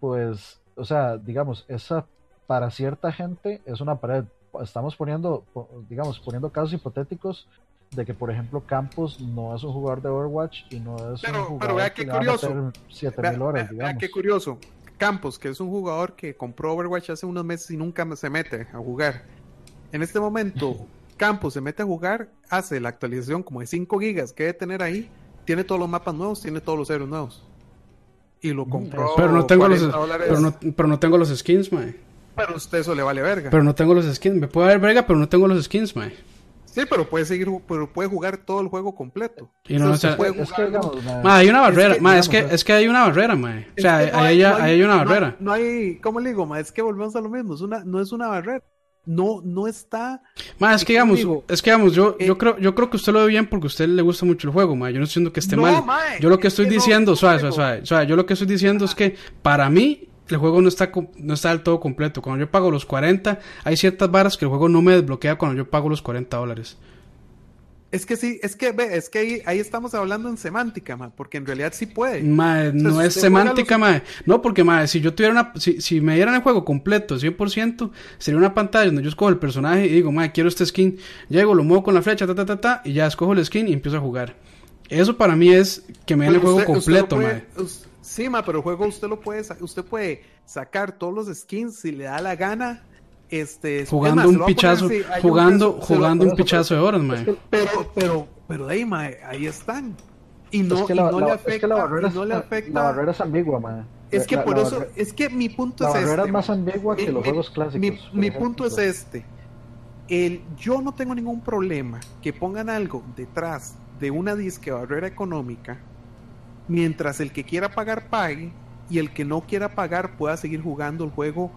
S3: pues, o sea, digamos, esa para cierta gente es una pared. Estamos poniendo, digamos, poniendo casos hipotéticos de que, por ejemplo, Campos no es un jugador de Overwatch y no es un jugador
S2: pero vea qué curioso.
S3: horas,
S2: vea, qué curioso. Campos, que es un jugador que compró Overwatch hace unos meses y nunca se mete a jugar. En este momento, Campos se mete a jugar, hace la actualización como de 5 gigas que debe tener ahí, tiene todos los mapas nuevos, tiene todos los héroes nuevos. Y lo compró.
S1: Pero no tengo los, pero no, pero no tengo los skins, mae.
S2: Pero usted eso le vale verga.
S1: Pero no tengo los skins. Me puede dar verga, pero no tengo los skins, mae.
S2: Sí, pero puede seguir, pero puede jugar todo el juego completo.
S1: Y no, o sea, es que, hay una barrera, es que, es, que, es que hay una barrera, mae. O sea, hay, hay, una barrera.
S2: No, hay, ¿cómo le digo, ma? Es que volvemos a lo mismo, es una, no es una barrera. No, no está.
S1: Ma, es que digamos, es que digamos, yo, yo eh, creo, yo creo que usted lo ve bien porque a usted le gusta mucho el juego, ma. Yo no estoy diciendo que esté mal. yo lo que estoy diciendo, suave, suave, suave, suave, yo lo que estoy diciendo es que para mí el juego no está, no está del todo completo. Cuando yo pago los 40, hay ciertas barras que el juego no me desbloquea cuando yo pago los 40 dólares.
S2: Es que sí, es que ve, es que ahí, estamos hablando en semántica, ma, porque en realidad sí puede.
S1: no es semántica, ma. No, porque ma, si yo tuviera una, si, si me dieran el juego completo, 100%, sería una pantalla donde yo escojo el personaje y digo, ma, quiero este skin. Llego, lo muevo con la flecha, ta, ta, ta, ta, y ya escojo el skin y empiezo a jugar. Eso para mí es que me den el juego completo, ma.
S2: Sí, ma, pero el juego usted lo puede, usted puede sacar todos los skins si le da la gana este
S1: jugando un pichazo jugando un jugando un pichazo de horas mae.
S2: pero pero pero ahí mae, ahí están. Y no, y no le afecta es que la barrera, no le afecta.
S3: la, barrera es ambigua mae.
S2: es que por eso es que mi punto es
S3: este.
S2: la
S3: barrera es más ambigua que los juegos clásicos
S2: mi, mi punto es este. El yo no tengo ningún problema que pongan algo detrás de una disque barrera económica mientras el que quiera pagar pague y el que no quiera pagar pueda seguir jugando el juego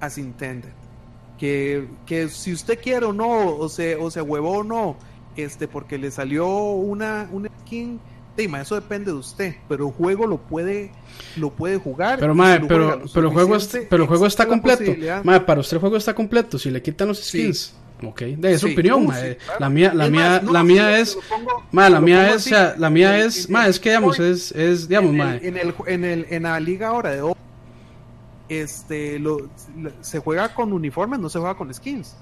S2: as intended que, que si usted quiere o no, o se, o se huevó o no, este, porque le salió una, una skin, eso depende de usted, pero el juego lo puede, lo puede jugar.
S1: Pero, pero, pero el juego, pero el juego está completo. para usted el juego está completo, si le quitan los skins. Ok, de su opinión, la mía, la mía, la mía es, la mía es, la mía es, es que digamos, es, es, digamos,
S2: en, el, en, el, en, la liga ahora de este lo, se juega con uniformes, no se juega con skins.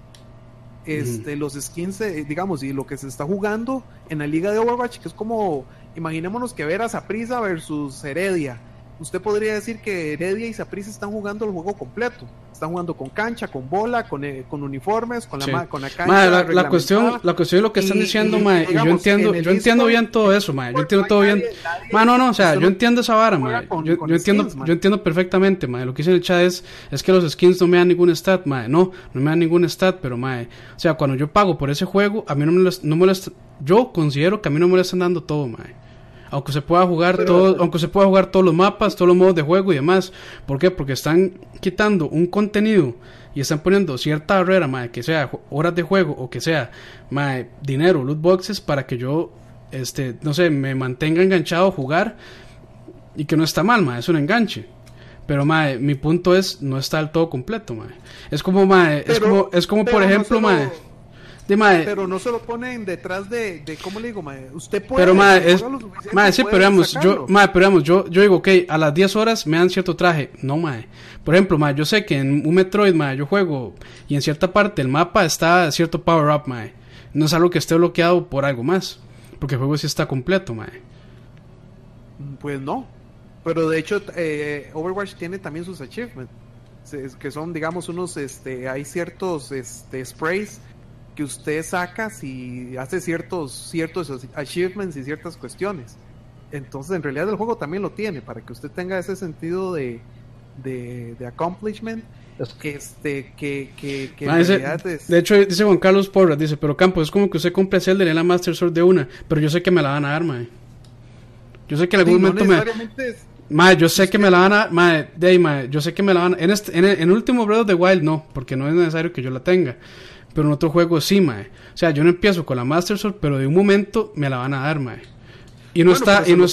S2: Este, los skins, eh, digamos, y lo que se está jugando en la liga de Overwatch, que es como, imaginémonos que ver a Saprisa versus Heredia. Usted podría decir que Heredia y Saprisa están jugando el juego completo están jugando con cancha, con bola, con, eh, con uniformes, con la, con la cancha.
S1: la, cuestión, la cuestión es lo que están diciendo, y, y yo entiendo, yo entiendo bien todo eso, mae. Yo entiendo todo bien. no, no, o sea, yo entiendo esa vara, mae. Yo, yo entiendo, yo entiendo perfectamente, mae. Lo que dice en el chat es, es que los skins no me dan ningún stat, mae. No, no me dan ningún stat, pero mae. O sea, cuando yo pago por ese juego, a mí no me lo, no me lo yo considero que a mí no me lo están dando todo, mae aunque se pueda jugar todo, aunque se pueda jugar todos los mapas, todos los modos de juego y demás. ¿Por qué? Porque están quitando un contenido y están poniendo cierta barrera, madre, que sea horas de juego o que sea dinero, loot boxes para que yo este, no sé, me mantenga enganchado a jugar y que no está mal, madre, es un enganche. Pero madre, mi punto es no está del todo completo, madre. Es como madre, es como es como por ejemplo,
S2: pero no se lo ponen detrás de, de ¿cómo le digo, mae? Usted puede...
S1: Pero, mae, es... Mae, sí, pero digamos, yo, mae, pero digamos, yo, yo digo, ok, a las 10 horas me dan cierto traje. No, mae. Por ejemplo, mae, yo sé que en un Metroid, mae, yo juego y en cierta parte el mapa está cierto power-up, mae. No es algo que esté bloqueado por algo más. Porque el juego sí está completo, mae.
S2: Pues no. Pero de hecho, eh, Overwatch tiene también sus achievements. Que son, digamos, unos, este, hay ciertos, este, sprays que usted saca si hace ciertos, ciertos achievements y ciertas cuestiones. Entonces, en realidad el juego también lo tiene, para que usted tenga ese sentido de, de, accomplishment. Este, que, que, que
S1: ah, De hecho, dice Juan Carlos Porras, dice, pero Campo, es como que usted compre Zelda y la Master Sword de una, pero yo sé que me la van a dar, mae. Yo sé que en algún momento me... yo sé que me la van a... Mae, de yo sé que me la van a... En, este, en, el, en último Breath of the Wild no, porque no es necesario que yo la tenga. Pero en otro juego sí, mae. O sea, yo no empiezo con la Master Sword, pero de un momento me la van a dar, mae. Y no, está, y, no,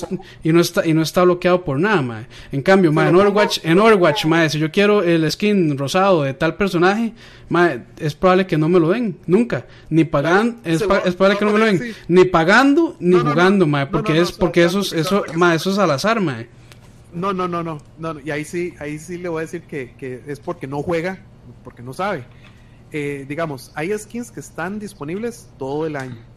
S1: y no está y no está bloqueado por nada, mae. En cambio, mae, en Overwatch, en Overwatch, mae, si yo quiero el skin rosado de tal personaje, mae, es probable que no me lo den, nunca. Ni pagando, es, probable que no me lo den, ni pagando ni jugando, mae, porque es porque eso eso, mae, eso es al azar, mae.
S2: No, no, no, no, no, y ahí sí, ahí sí le voy a decir que, que es porque no juega, porque no sabe. Eh, digamos, hay skins que están disponibles todo el año.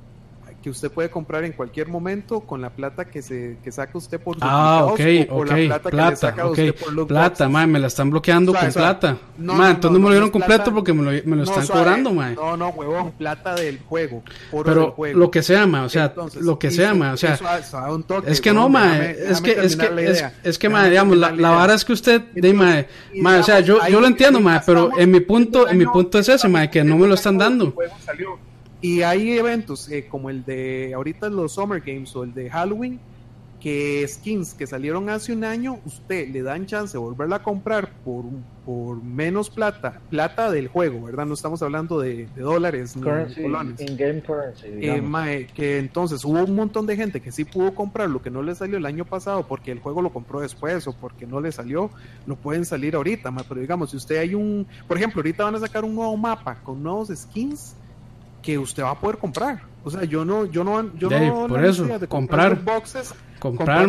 S2: Que usted puede comprar en cualquier momento con la plata que se que saca usted por
S1: ah, ok, o la plata, que le saca usted por plata, mae, me la están bloqueando con plata. No, entonces no, me lo dieron completo porque me lo, me lo están cobrando, mae.
S2: No, no, huevón, plata del juego,
S1: Pero lo que sea, mae, o sea, lo que sea, mae, o sea, es que no, mae, es que es que es, que mae, digamos, la, la vara es que usted, de mae, mae, o sea, yo yo lo entiendo, mae, pero en mi punto, en mi punto es ese, mae, que no me lo están dando.
S2: Y hay eventos eh, como el de ahorita los Summer Games o el de Halloween, que skins que salieron hace un año, usted le dan chance de volverla a comprar por, por menos plata, plata del juego, ¿verdad? No estamos hablando de, dólares ni
S3: In-game currency.
S2: Eh, que entonces hubo un montón de gente que sí pudo comprar lo que no le salió el año pasado porque el juego lo compró después o porque no le salió, lo pueden salir ahorita, pero digamos, si usted hay un, por ejemplo, ahorita van a sacar un nuevo mapa con nuevos skins que usted va a poder comprar. O sea, yo no, yo no, yo no
S1: por eso, de comprar,
S2: boxes,
S1: comprar,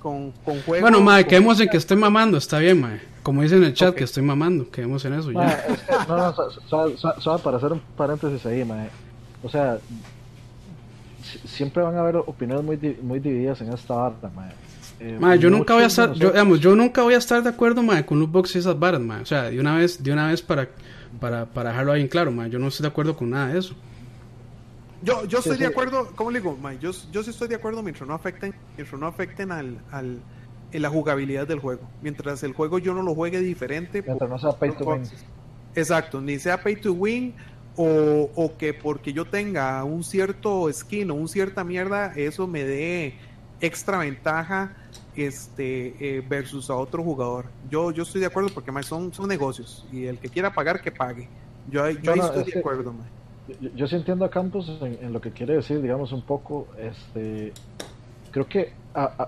S2: con, con, juegos.
S1: Bueno, madre, quedemos en que estoy mamando, está bien, madre. Como dice en el chat que estoy mamando, quedemos en eso
S3: ya. no, no, solo, para hacer un paréntesis ahí, madre. O sea, siempre van a haber opiniones muy, muy divididas en esta barra, madre.
S1: Eh, yo nunca voy a estar, yo, digamos, yo nunca voy a estar de acuerdo, madre, con loot boxes y esas barras, madre. O sea, de una vez, de una vez para para, para dejarlo ahí en claro, yo no estoy de acuerdo con nada de eso.
S2: Yo, yo estoy de acuerdo, ¿cómo le digo? yo, yo sí estoy de acuerdo mientras no afecten, mientras no afecten al, al, en la jugabilidad del juego. Mientras el juego yo no lo juegue diferente.
S3: Mientras no sea pay to win.
S2: Exacto, ni sea pay to win o, o, que porque yo tenga un cierto skin o un cierta mierda, eso me dé extra ventaja este eh, versus a otro jugador. Yo yo estoy de acuerdo porque más son, son negocios y el que quiera pagar que pague. Yo, yo estoy de acuerdo.
S3: Yo, sí entiendo a Campos en, lo que quiere decir, digamos un poco, este creo que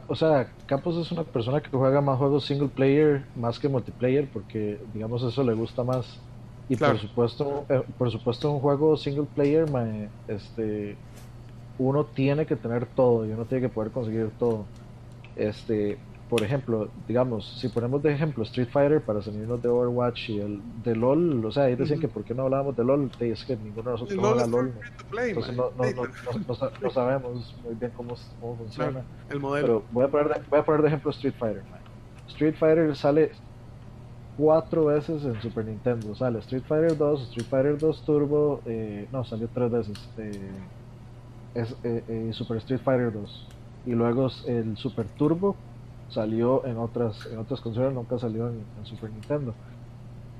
S3: o sea, Campos es una persona que juega más juegos single player más que multiplayer porque digamos eso le gusta más. Y por supuesto, eh, por supuesto un juego single player este uno tiene que tener todo y uno tiene que poder conseguir todo. Este, por ejemplo, digamos, si ponemos de ejemplo Street Fighter para salirnos de Overwatch y el de LOL, o sea, ahí decían que por qué no hablábamos de LOL, es que ninguno de nosotros juega LOL, entonces no, no, no, no, sabemos muy bien cómo, cómo funciona.
S2: el modelo.
S3: Pero voy a poner de, voy a poner de ejemplo Street Fighter. Street Fighter sale cuatro veces en Super Nintendo, sale Street Fighter 2, Street Fighter 2 Turbo, eh, no, salió tres veces, eh, es, eh, eh, Super Street Fighter 2 y luego el Super Turbo salió en otras en otras consolas nunca salió en, Super Nintendo.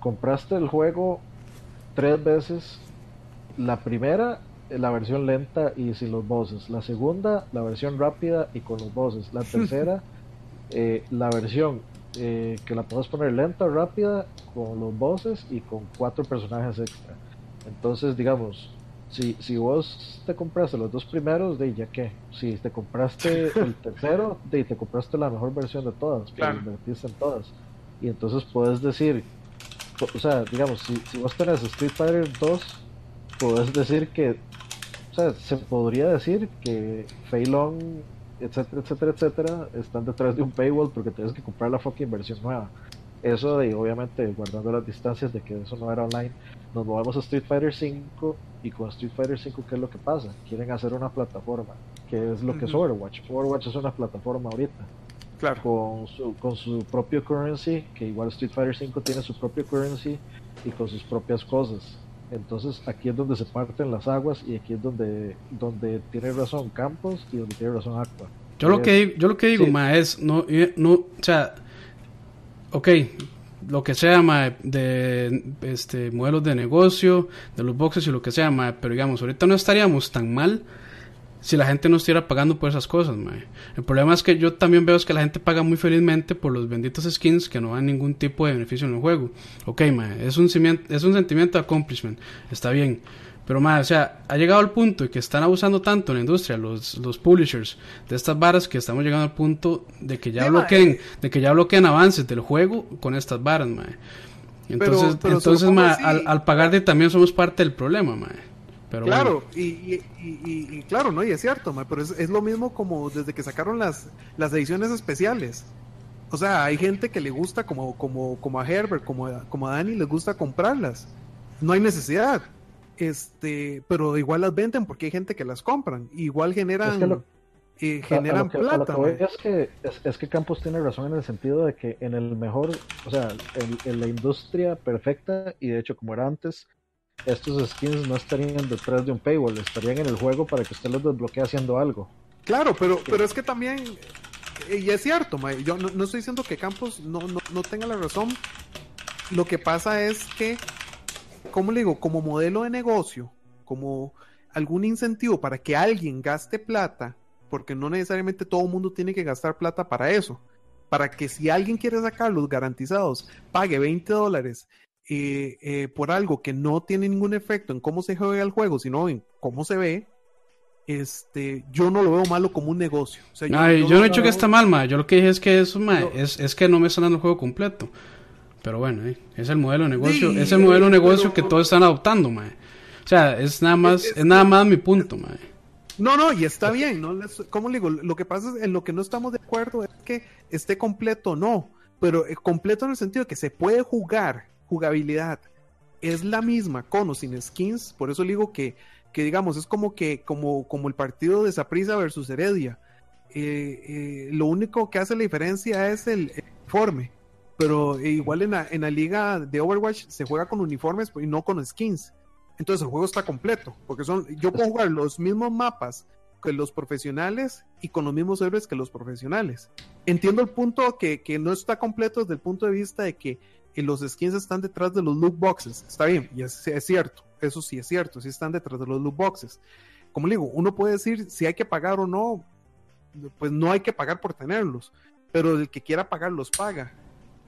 S3: Compraste el juego tres veces la primera la versión lenta y sin los bosses. La segunda la versión rápida y con los bosses. La tercera eh, la versión eh, que la puedes poner lenta rápida con los bosses y con cuatro personajes extra. Entonces digamos si, si vos te compraste los dos primeros, de ya que, si te compraste el tercero, de te compraste la mejor versión de todas, claro. invertiste en todas. Y entonces puedes decir, o sea, digamos, si, si vos tenés Street Fighter 2, puedes decir que, o sea, se podría decir que Feilong, etcétera, etcétera, etcétera, están detrás de un paywall porque tienes que comprar la fucking versión nueva. Eso de, obviamente, guardando las distancias de que eso no era online, nos movemos a Street Fighter 5 y con Street Fighter 5 ¿qué es lo que pasa? Quieren hacer una plataforma, que es lo que es Overwatch. Overwatch es una plataforma ahorita.
S2: Claro.
S3: Con su, con su propio currency, que igual Street Fighter 5 tiene su propio currency y con sus propias cosas. Entonces aquí es donde se parten las aguas y aquí es donde, donde tiene razón Campos y donde tiene razón Aqua.
S1: Yo lo que, yo lo que digo, ma, es, no, no, o sea, ok, lo que sea, de este, modelos de negocio, de los boxes y lo que sea, pero digamos, ahorita no estaríamos tan mal si la gente no estuviera pagando por esas cosas, El problema es que yo también veo que la gente paga muy felizmente por los benditos skins que no dan ningún tipo de beneficio en el juego. Ok, es un, es un sentimiento de accomplishment, está bien. Pero más, o sea, ha llegado al punto de que están abusando tanto en la industria, los, los publishers de estas varas, que estamos llegando al punto de que ya bloqueen, de que ya bloqueen avances del juego con estas varas, mae. Entonces, entonces al, al pagar de también somos parte del problema, mae.
S2: Pero claro, y, y, y, claro, ¿no? Y es cierto, mae, pero es, es, lo mismo como desde que sacaron las, las ediciones especiales. O sea, hay gente que le gusta, como, como, como a Herbert, como como a Dani, les gusta comprarlas. No hay necesidad este, pero igual las venden porque hay gente que las compran, igual generan generan plata.
S3: es, que, es, que Campos tiene razón en el sentido de que en el mejor, o sea, en, la industria perfecta, y de hecho como era antes, estos skins no estarían detrás de un paywall, estarían en el juego para que usted los desbloquee haciendo algo.
S2: Claro, pero, pero es que también, y es cierto, yo no, no, estoy diciendo que Campos no, no, no tenga la razón, lo que pasa es que, como le digo, como modelo de negocio, como algún incentivo para que alguien gaste plata porque no necesariamente todo el mundo tiene que gastar plata para eso. Para que si alguien quiere sacar los garantizados, pague 20 dólares eh, eh, por algo que no tiene ningún efecto en cómo se juega el juego, sino en cómo se ve, este, yo no lo veo malo como un negocio.
S1: yo, Ay, yo, no he dicho que está mal, ma. Yo lo que dije es que eso, es, es, que no me están dando el juego completo. Pero bueno, eh, es el modelo de negocio, es el modelo de negocio que todos están adoptando, ma. O sea, es nada más, es, nada más mi punto, ma.
S2: No, no, y está bien, ¿no? ¿Cómo le digo? Lo que pasa es en lo que no estamos de acuerdo es que esté completo, no, pero eh, completo en el sentido de que se puede jugar, jugabilidad es la misma con o sin skins, por eso le digo que, que digamos, es como que, como, como el partido de Saprisa versus Heredia. Eh, eh, lo único que hace la diferencia es el, uniforme, pero igual en la, en la liga de Overwatch se juega con uniformes y no con skins entonces el juego está completo, porque son, yo puedo jugar los mismos mapas que los profesionales y con los mismos héroes que los profesionales. Entiendo el punto que, no está completo desde el punto de vista de que los skins están detrás de los loot boxes. Está bien, y es, cierto, eso sí es cierto, sí están detrás de los loot boxes. Como le digo, uno puede decir si hay que pagar o no, pues no hay que pagar por tenerlos, pero el que quiera pagar los paga.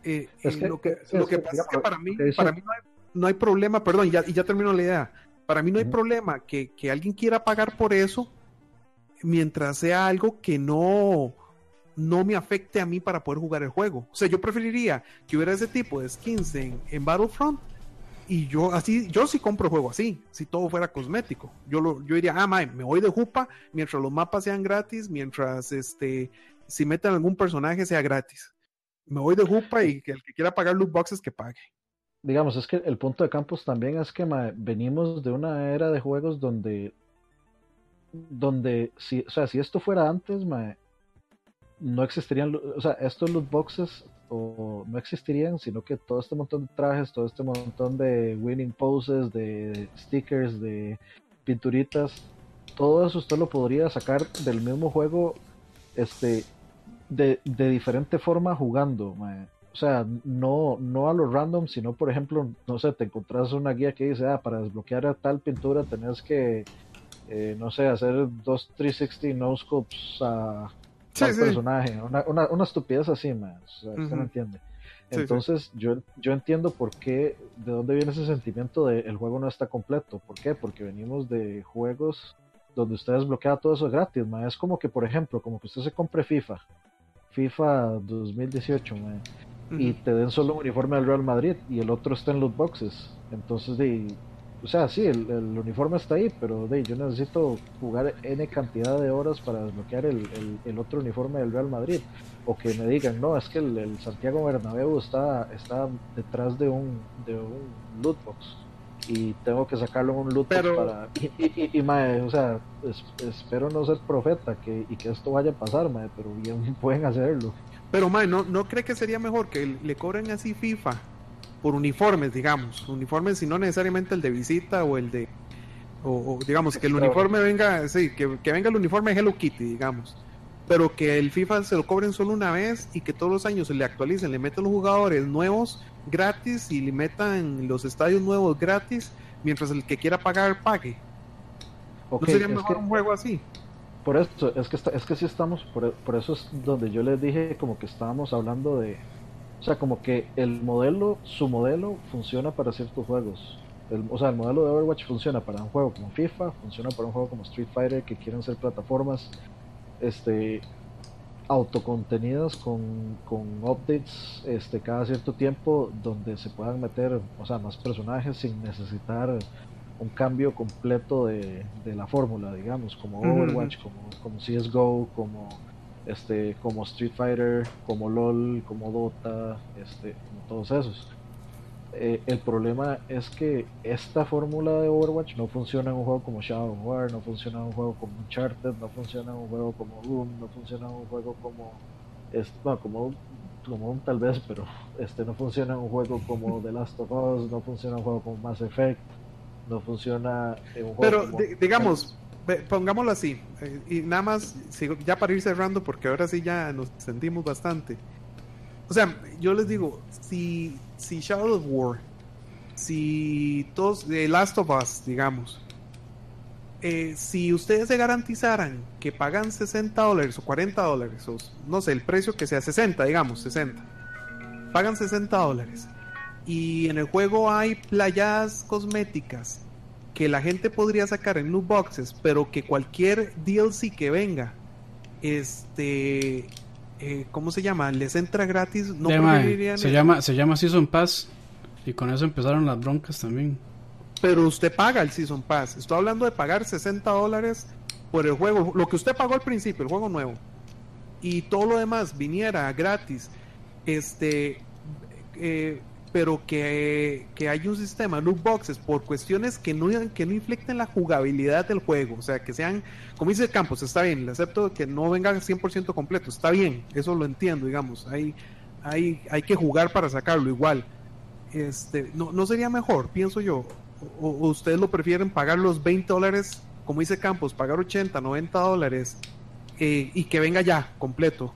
S2: Eh, eh, lo que, lo que pasa es que para mí, para mí no hay no hay problema, perdón, ya, y ya termino la idea. Para mí no hay problema que, alguien quiera pagar por eso mientras sea algo que no, no me afecte a mí para poder jugar el juego. O sea, yo preferiría que hubiera ese tipo de skins en, Battlefront y yo así, yo sí compro el juego así, si todo fuera cosmético. Yo lo, yo diría, ah, me voy de jupa mientras los mapas sean gratis, mientras este, si meten algún personaje sea gratis. Me voy de jupa y que el que quiera pagar loot boxes que pague.
S3: digamos, es que el punto de campus también es que venimos de una era de juegos donde, donde, si, o sea, si esto fuera antes, no existirían, o sea, estos loot boxes o no existirían, sino que todo este montón de trajes, todo este montón de winning poses, de stickers, de pinturitas, todo eso usted lo podría sacar del mismo juego, este, de, de diferente forma jugando, o sea, no, no a lo random, sino por ejemplo, no sé, te encontrás una guía que dice, ah, para desbloquear a tal pintura tenés que, eh, no sé, hacer dos 360 no scopes a tal personaje, una, una, una, estupidez así, man. o sea, uh no entiende. Entonces, yo, yo entiendo por qué, de dónde viene ese sentimiento de el juego no está completo. ¿Por qué? Porque venimos de juegos donde usted desbloquea todo eso gratis, man. Es como que, por ejemplo, como que usted se compre FIFA, FIFA 2018, man y te den solo un uniforme del Real Madrid y el otro está en los boxes. Entonces, de, o sea, sí, el, uniforme está ahí, pero de, yo necesito jugar N cantidad de horas para desbloquear el, el, otro uniforme del Real Madrid. O que me digan, no, es que el, Santiago Bernabéu está, está detrás de un, de un loot box y tengo que sacarlo en un loot box para... Y, y, o sea, espero no ser profeta que, y que esto vaya a pasar, mae, pero bien pueden hacerlo.
S2: Pero, mae, ¿no, ¿no cree que sería mejor que le cobren así FIFA por uniformes, digamos? Uniformes, si no necesariamente el de visita o el de. O, digamos, que el uniforme venga, sí, que, venga el uniforme Hello Kitty, digamos. Pero que el FIFA se lo cobren solo una vez y que todos los años se le actualicen, le metan los jugadores nuevos gratis y le metan los estadios nuevos gratis, mientras el que quiera pagar pague. ¿No sería mejor un juego así?
S3: Por eso, es que, es que sí estamos, por, por, eso es donde yo les dije como que estábamos hablando de, o sea, como que el modelo, su modelo funciona para ciertos juegos. o sea, el modelo de Overwatch funciona para un juego como FIFA, funciona para un juego como Street Fighter que quieren ser plataformas este, autocontenidas con, con updates este, cada cierto tiempo donde se puedan meter, o sea, más personajes sin necesitar un cambio completo de, la fórmula, digamos, como Overwatch, como, como CSGO, como este, como Street Fighter, como LOL, como Dota, este, como todos esos. Eh, el problema es que esta fórmula de Overwatch no funciona en un juego como Shadow War, no funciona en un juego como Uncharted, no funciona en un juego como Doom, no funciona en un juego como no, como como tal vez, pero este no funciona en un juego como The Last of Us, no funciona en un juego como Mass Effect, no funciona en un
S2: juego Pero digamos, pongámoslo así, eh, y nada más, ya para ir cerrando, porque ahora sí ya nos sentimos bastante. O sea, yo les digo, si, si Shadow of War, si todos, The Last of Us, digamos, eh, si ustedes se garantizaran que pagan 60 dólares o 40 dólares, o no sé, el precio que sea 60, digamos, 60, pagan 60 dólares y en el juego hay playas cosméticas que la gente podría sacar en loot boxes, pero que cualquier DLC que venga, este, eh, ¿cómo se llama? Les entra gratis. No
S1: se llama, se llama Season Pass y con eso empezaron las broncas también
S2: pero usted paga el Season Pass. Estoy hablando de pagar 60 dólares por el juego, lo que usted pagó al principio, el juego nuevo, y todo lo demás viniera gratis, este, eh, pero que, que hay un sistema, loot boxes, por cuestiones que no, que no inflicten la jugabilidad del juego, o sea, que sean, como dice Campos, está bien, le acepto que no venga 100% completo, está bien, eso lo entiendo, digamos, hay, hay, hay que jugar para sacarlo igual. Este, no, no sería mejor, pienso yo, o, ustedes lo prefieren pagar los 20 dólares, como dice Campos, pagar 80, 90 dólares eh, y que venga ya completo.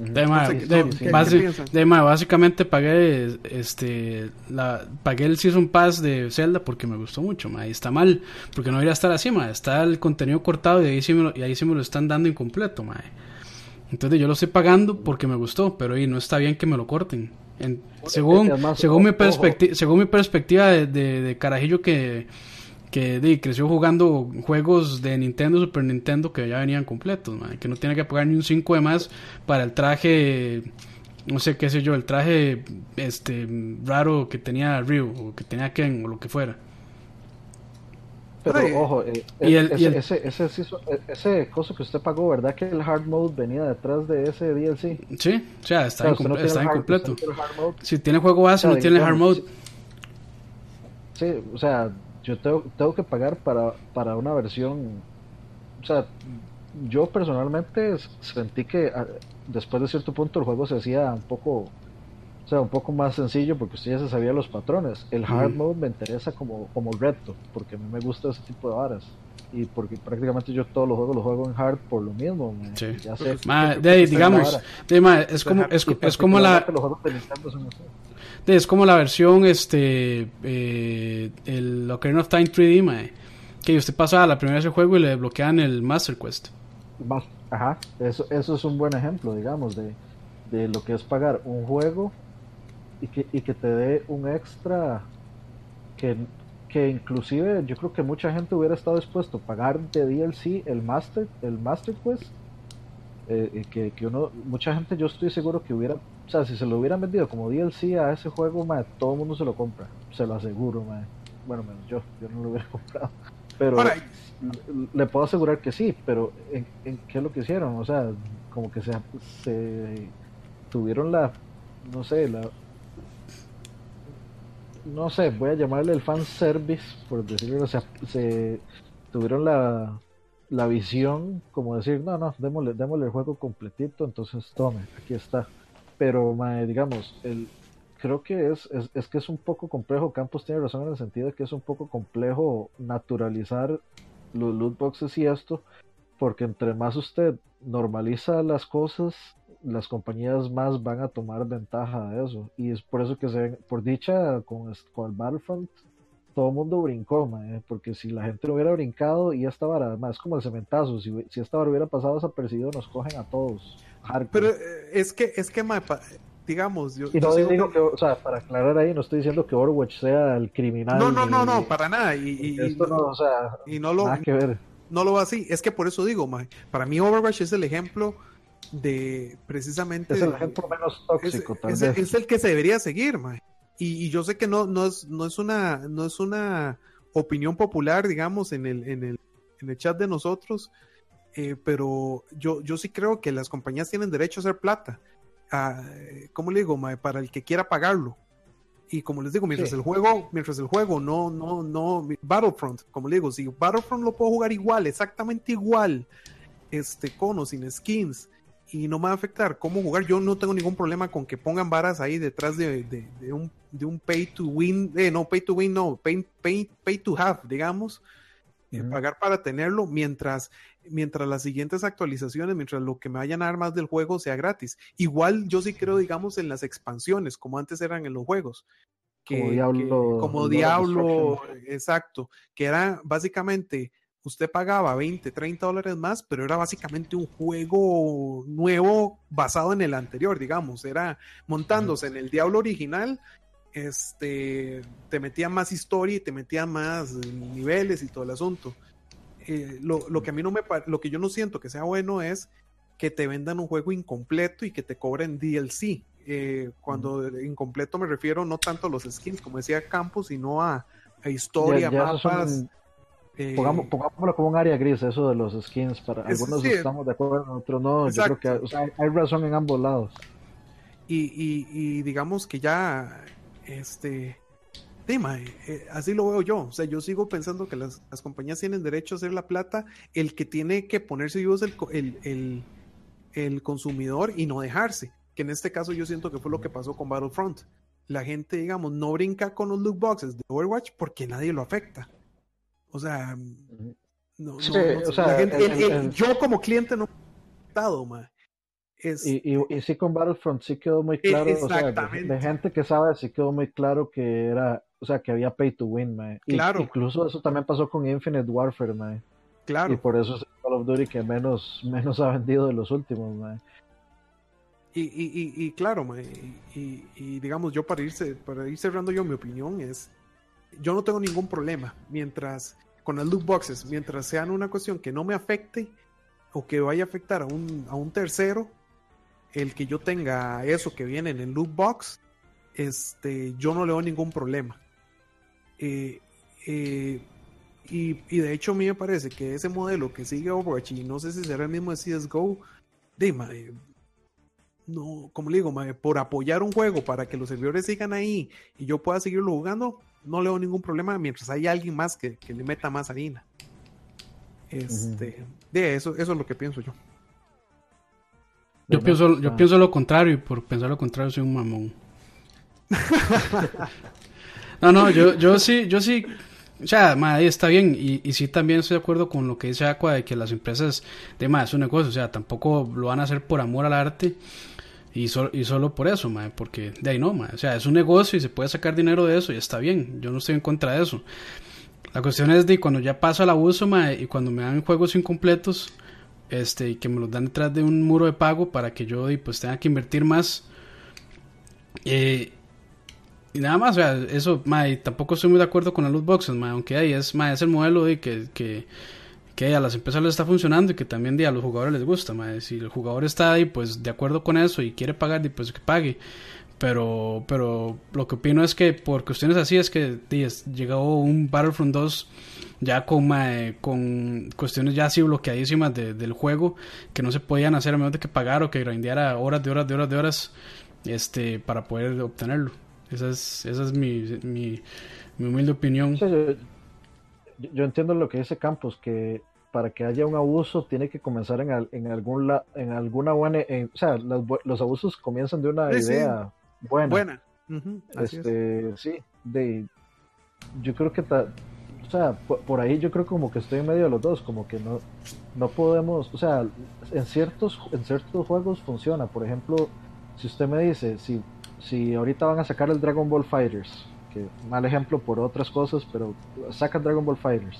S1: De, básicamente pagué este la pagué el season pass de Zelda porque me gustó mucho ma, y está mal porque no debería estar así ma. está el contenido cortado y ahí sí me lo, y ahí sí me lo están dando incompleto ma. entonces yo lo estoy pagando porque me gustó pero ahí no está bien que me lo corten según, según, mi perspectiva, según mi perspectiva de, de, carajillo que, que creció jugando juegos de Nintendo, Super Nintendo que ya venían completos, que no tiene que pagar ni un 5 de más para el traje, no sé qué sé yo, el traje este raro que tenía Ryu o que tenía Ken o lo que fuera.
S3: Pero ojo, eh, ese, ese, ese, ese, coso que usted pagó, ¿verdad que el hard mode venía detrás de ese DLC?
S1: Sí, o sea, está, incompleto. Si tiene juego base, no tiene hard mode.
S3: Sí, o sea, yo tengo, tengo que pagar para, para una versión. O sea, yo personalmente sentí que ah, después de cierto punto el juego se hacía un poco sea, un poco más sencillo porque usted ya se sabía los patrones. El hard mode me interesa como, como reto, porque a mí me gusta ese tipo de varas. Y porque prácticamente yo todos los juegos los juego en hard por lo mismo. Sí. Ya sé.
S1: de, digamos, es como, es, es como la. Es como la versión, este. Eh, el Ocarina of Time 3D, que usted pasa a la primera vez el juego y le desbloquean el Master Quest.
S3: Ajá, eso, eso es un buen ejemplo, digamos, de, de lo que es pagar un juego y que, y que te dé un extra que, que inclusive yo creo que mucha gente hubiera estado dispuesto a pagar de DLC el Master, el Master Quest. Eh, que, que, uno, mucha gente yo estoy seguro que hubiera, o sea, si se lo hubieran vendido como DLC a ese juego, todo el mundo se lo compra, se lo aseguro, bueno, menos yo, yo no lo hubiera comprado, pero le puedo asegurar que sí, pero ¿en, ¿en, qué es lo que hicieron? O sea, como que se, se tuvieron la, no sé, la, no sé, voy a llamarle el fan service, por decirlo, o sea, se tuvieron la, la visión como decir, no, no, démosle, démosle el juego completito, entonces tome, aquí está. Pero, digamos, el, creo que es, es, es, que es un poco complejo, Campos tiene razón en el sentido de que es un poco complejo naturalizar los loot boxes y esto, porque entre más usted normaliza las cosas, las compañías más van a tomar ventaja de eso. Y es por eso que se por dicha con, con el Battlefront, todo el mundo brincó, porque si la gente no hubiera brincado y esta vara, además es como el cementazo, si, si esta vara hubiera pasado desapercibido, nos cogen a todos.
S2: Pero eh, es que, es que, digamos, yo,
S3: y no digo que, o sea, para aclarar ahí, no estoy diciendo que Overwatch sea el criminal.
S2: No, no, no, no, para nada. Y,
S3: esto no, o sea,
S2: y no lo,
S3: nada que ver.
S2: No lo va así. Es que por eso digo, para mí Overwatch es el ejemplo de precisamente...
S3: Es el ejemplo menos tóxico,
S2: es, es, el que se debería seguir, Y, yo sé que no, no, es, no, es una, no es una opinión popular, digamos, en el, en el, en el chat de nosotros, eh, pero yo, yo sí creo que las compañías tienen derecho a hacer plata. ¿Cómo le digo, Para el que quiera pagarlo. Y como les digo, mientras el juego, mientras el juego no, no, no, Battlefront, como les digo, si Battlefront lo puedo jugar igual, exactamente igual, este, con o sin skins, y no me va a afectar cómo jugar, yo no tengo ningún problema con que pongan varas ahí detrás de, de, un, de un pay to win, eh, no, pay to win, no, pay, pay, pay to have, digamos, eh, pagar para tenerlo, mientras mientras las siguientes actualizaciones, mientras lo que me vayan a dar más del juego sea gratis. Igual yo sí creo, digamos, en las expansiones, como antes eran en los juegos. como Diablo. como Diablo, exacto. Que era básicamente, usted pagaba 20, 30 dólares más, pero era básicamente un juego nuevo basado en el anterior, digamos. Era montándose en el Diablo original este te metía más historia y te metía más niveles y todo el asunto. Eh, lo, que a mí no me lo que yo no siento que sea bueno es que te vendan un juego incompleto y que te cobren DLC. Eh, cuando incompleto me refiero no tanto a los skins, como decía Campos, sino a, historia, mapas.
S3: Eh, pongámoslo como un área gris, eso de los skins. Para algunos estamos de acuerdo, otros no. Yo creo que hay razón en ambos lados.
S2: Y, y digamos que ya este tema, eh, así lo veo yo. O sea, yo sigo pensando que las, compañías tienen derecho a hacer la plata. El que tiene que ponerse vivo es el, el, consumidor y no dejarse. Que en este caso yo siento que fue lo que pasó con Battlefront. La gente, digamos, no brinca con los loot boxes de Overwatch porque nadie lo afecta. O sea, no, yo como cliente no he estado,
S3: y, y, sí con Battlefront sí quedó muy claro, o sea, de, gente que sabe sí quedó muy claro que era, o sea, que había pay to win, Claro. incluso eso también pasó con Infinite Warfare,
S2: Claro.
S3: Y por eso es Call of Duty que menos, menos ha vendido de los últimos, man.
S2: Y, y, y, claro, y, y, digamos, yo para ir, para ir cerrando yo, mi opinión es, yo no tengo ningún problema mientras, con las loot boxes, mientras sean una cuestión que no me afecte o que vaya a afectar a un, a un tercero, el que yo tenga eso que viene en el loot box, este, yo no le doy ningún problema. Eh, eh, y, de hecho a mí me parece que ese modelo que sigue Overwatch, y no sé si será el mismo de CSGO, de, no, como le digo, por apoyar un juego para que los servidores sigan ahí y yo pueda seguirlo jugando, no le doy ningún problema mientras hay alguien más que, le meta más harina. Este, de eso, eso es lo que pienso yo.
S1: Yo pienso, yo pienso lo contrario y por pensar lo contrario soy un mamón. no, no, yo, yo sí, yo sí, o sea, ahí está bien y, y sí también estoy de acuerdo con lo que dice Aqua de que las empresas, de más, es un negocio, o sea, tampoco lo van a hacer por amor al arte y, y solo por eso, madre, porque de ahí no, madre, o sea, es un negocio y se puede sacar dinero de eso y está bien, yo no estoy en contra de eso. La cuestión es de cuando ya pasa el abuso, madre, y cuando me dan juegos incompletos, este, y que me los dan detrás de un muro de pago para que yo pues tenga que invertir más. Eh, y nada más, o sea, eso, tampoco estoy muy de acuerdo con las loot boxes, aunque ahí es, es el modelo de que, que, que, a las empresas les está funcionando y que también a los jugadores les gusta, si el jugador está ahí pues de acuerdo con eso y quiere pagar, pues que pague. Pero, pero lo que opino es que por cuestiones así es que llegó un Battlefront 2 ya con, con cuestiones ya así bloqueadísimas del juego que no se podían hacer a menos de que pagar o que grindeara horas de horas de horas de horas este para poder obtenerlo. Esa es, esa es mi, mi, humilde opinión.
S3: yo, entiendo lo que dice Campos, que para que haya un abuso tiene que comenzar en, en, algún en alguna buena... o sea, los, abusos comienzan de una idea buena.
S2: Buena.
S3: este, sí, de, yo creo que o sea, por, ahí yo creo como que estoy en medio de los dos, como que no, no podemos, o sea, en ciertos, en ciertos juegos funciona, por ejemplo, si usted me dice, si, si ahorita van a sacar el Dragon Ball Fighters, que mal ejemplo por otras cosas, pero sacan Dragon Ball Fighters.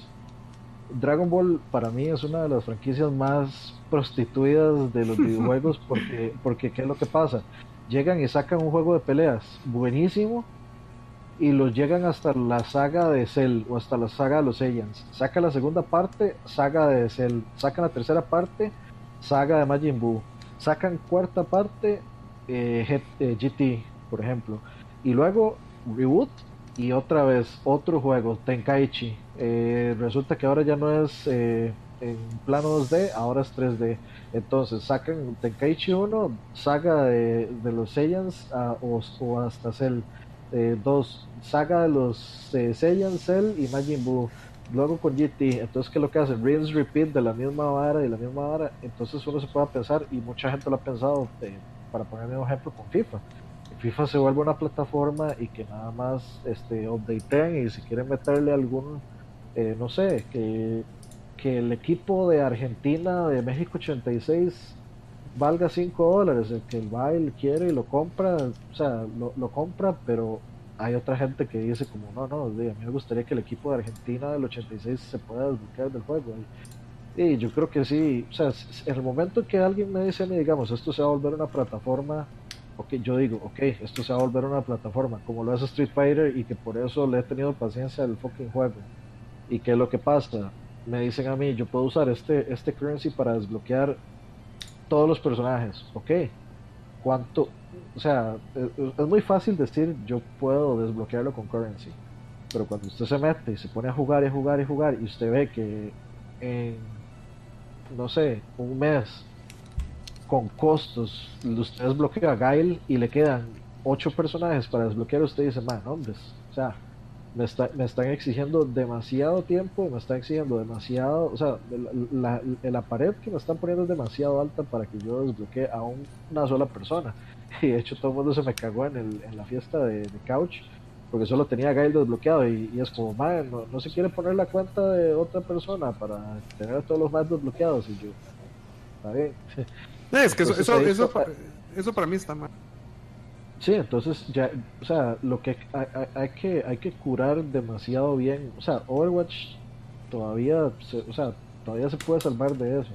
S3: Dragon Ball para mí es una de las franquicias más prostituidas de los videojuegos porque, porque ¿qué es lo que pasa? Llegan y sacan un juego de peleas buenísimo, y los llegan hasta la saga de Cell o hasta la saga de los Saiyans. Saca la segunda parte, saga de Cell. Sacan la tercera parte, saga de Majin Buu. Sacan cuarta parte, eh, GT, eh, por ejemplo. Y luego reboot y otra vez otro juego, Tenkaichi. Eh, resulta que ahora ya no es en plano 2D, ahora es 3D. Entonces sacan Tenkaichi 1, saga de, los Saiyans o, o hasta Cell dos, saga de los eh, Saiyan, Cell y Majin Buu. Luego con GT, entonces, ¿qué es lo que hace? Rinse, repeat de la misma vara y la misma vara. Entonces, uno se puede pensar, y mucha gente lo ha pensado, para poner un ejemplo, con FIFA. FIFA se vuelve una plataforma y que nada más este, updateen y si quieren meterle algún, eh, no sé, que, que el equipo de Argentina de México 86 valga 5 dólares, el que el baile quiere y lo compra, o sea, lo, lo, compra, pero hay otra gente que dice como, no, no, a mí me gustaría que el equipo de Argentina del 86 se pueda desbloquear del juego. Y, y yo creo que sí, o sea, en el momento que alguien me dice, digamos, esto se va a volver una plataforma ok, yo digo, ok, esto se va a volver una plataforma como lo es Street Fighter y que por eso le he tenido paciencia al fucking juego. ¿Y qué es lo que pasa? Me dicen a mí, yo puedo usar este, este currency para desbloquear todos los personajes, ok. ¿Cuánto? O sea, es, muy fácil decir yo puedo desbloquearlo con currency, pero cuando usted se mete y se pone a jugar y jugar y jugar y usted ve que no sé, un mes con costos, usted desbloquea a Gail y le quedan ocho personajes para desbloquear, usted dice, man, hombres, o sea, me, está, me están exigiendo demasiado tiempo, me están exigiendo demasiado, o sea, la, la, pared que me están poniendo es demasiado alta para que yo desbloquee a una sola persona. Y de hecho todo el mundo se me cagó en, el, en la fiesta de, Couch porque solo tenía Gail desbloqueado y, es como, man, no, no, se quiere poner la cuenta de otra persona para tener a todos los más desbloqueados y yo, está bien.
S2: es que eso, eso, eso, para mí está mal.
S3: Sí, entonces ya, o sea, lo que hay, hay, que hay que curar demasiado bien, o sea, Overwatch todavía, se, o sea, todavía se puede salvar de eso.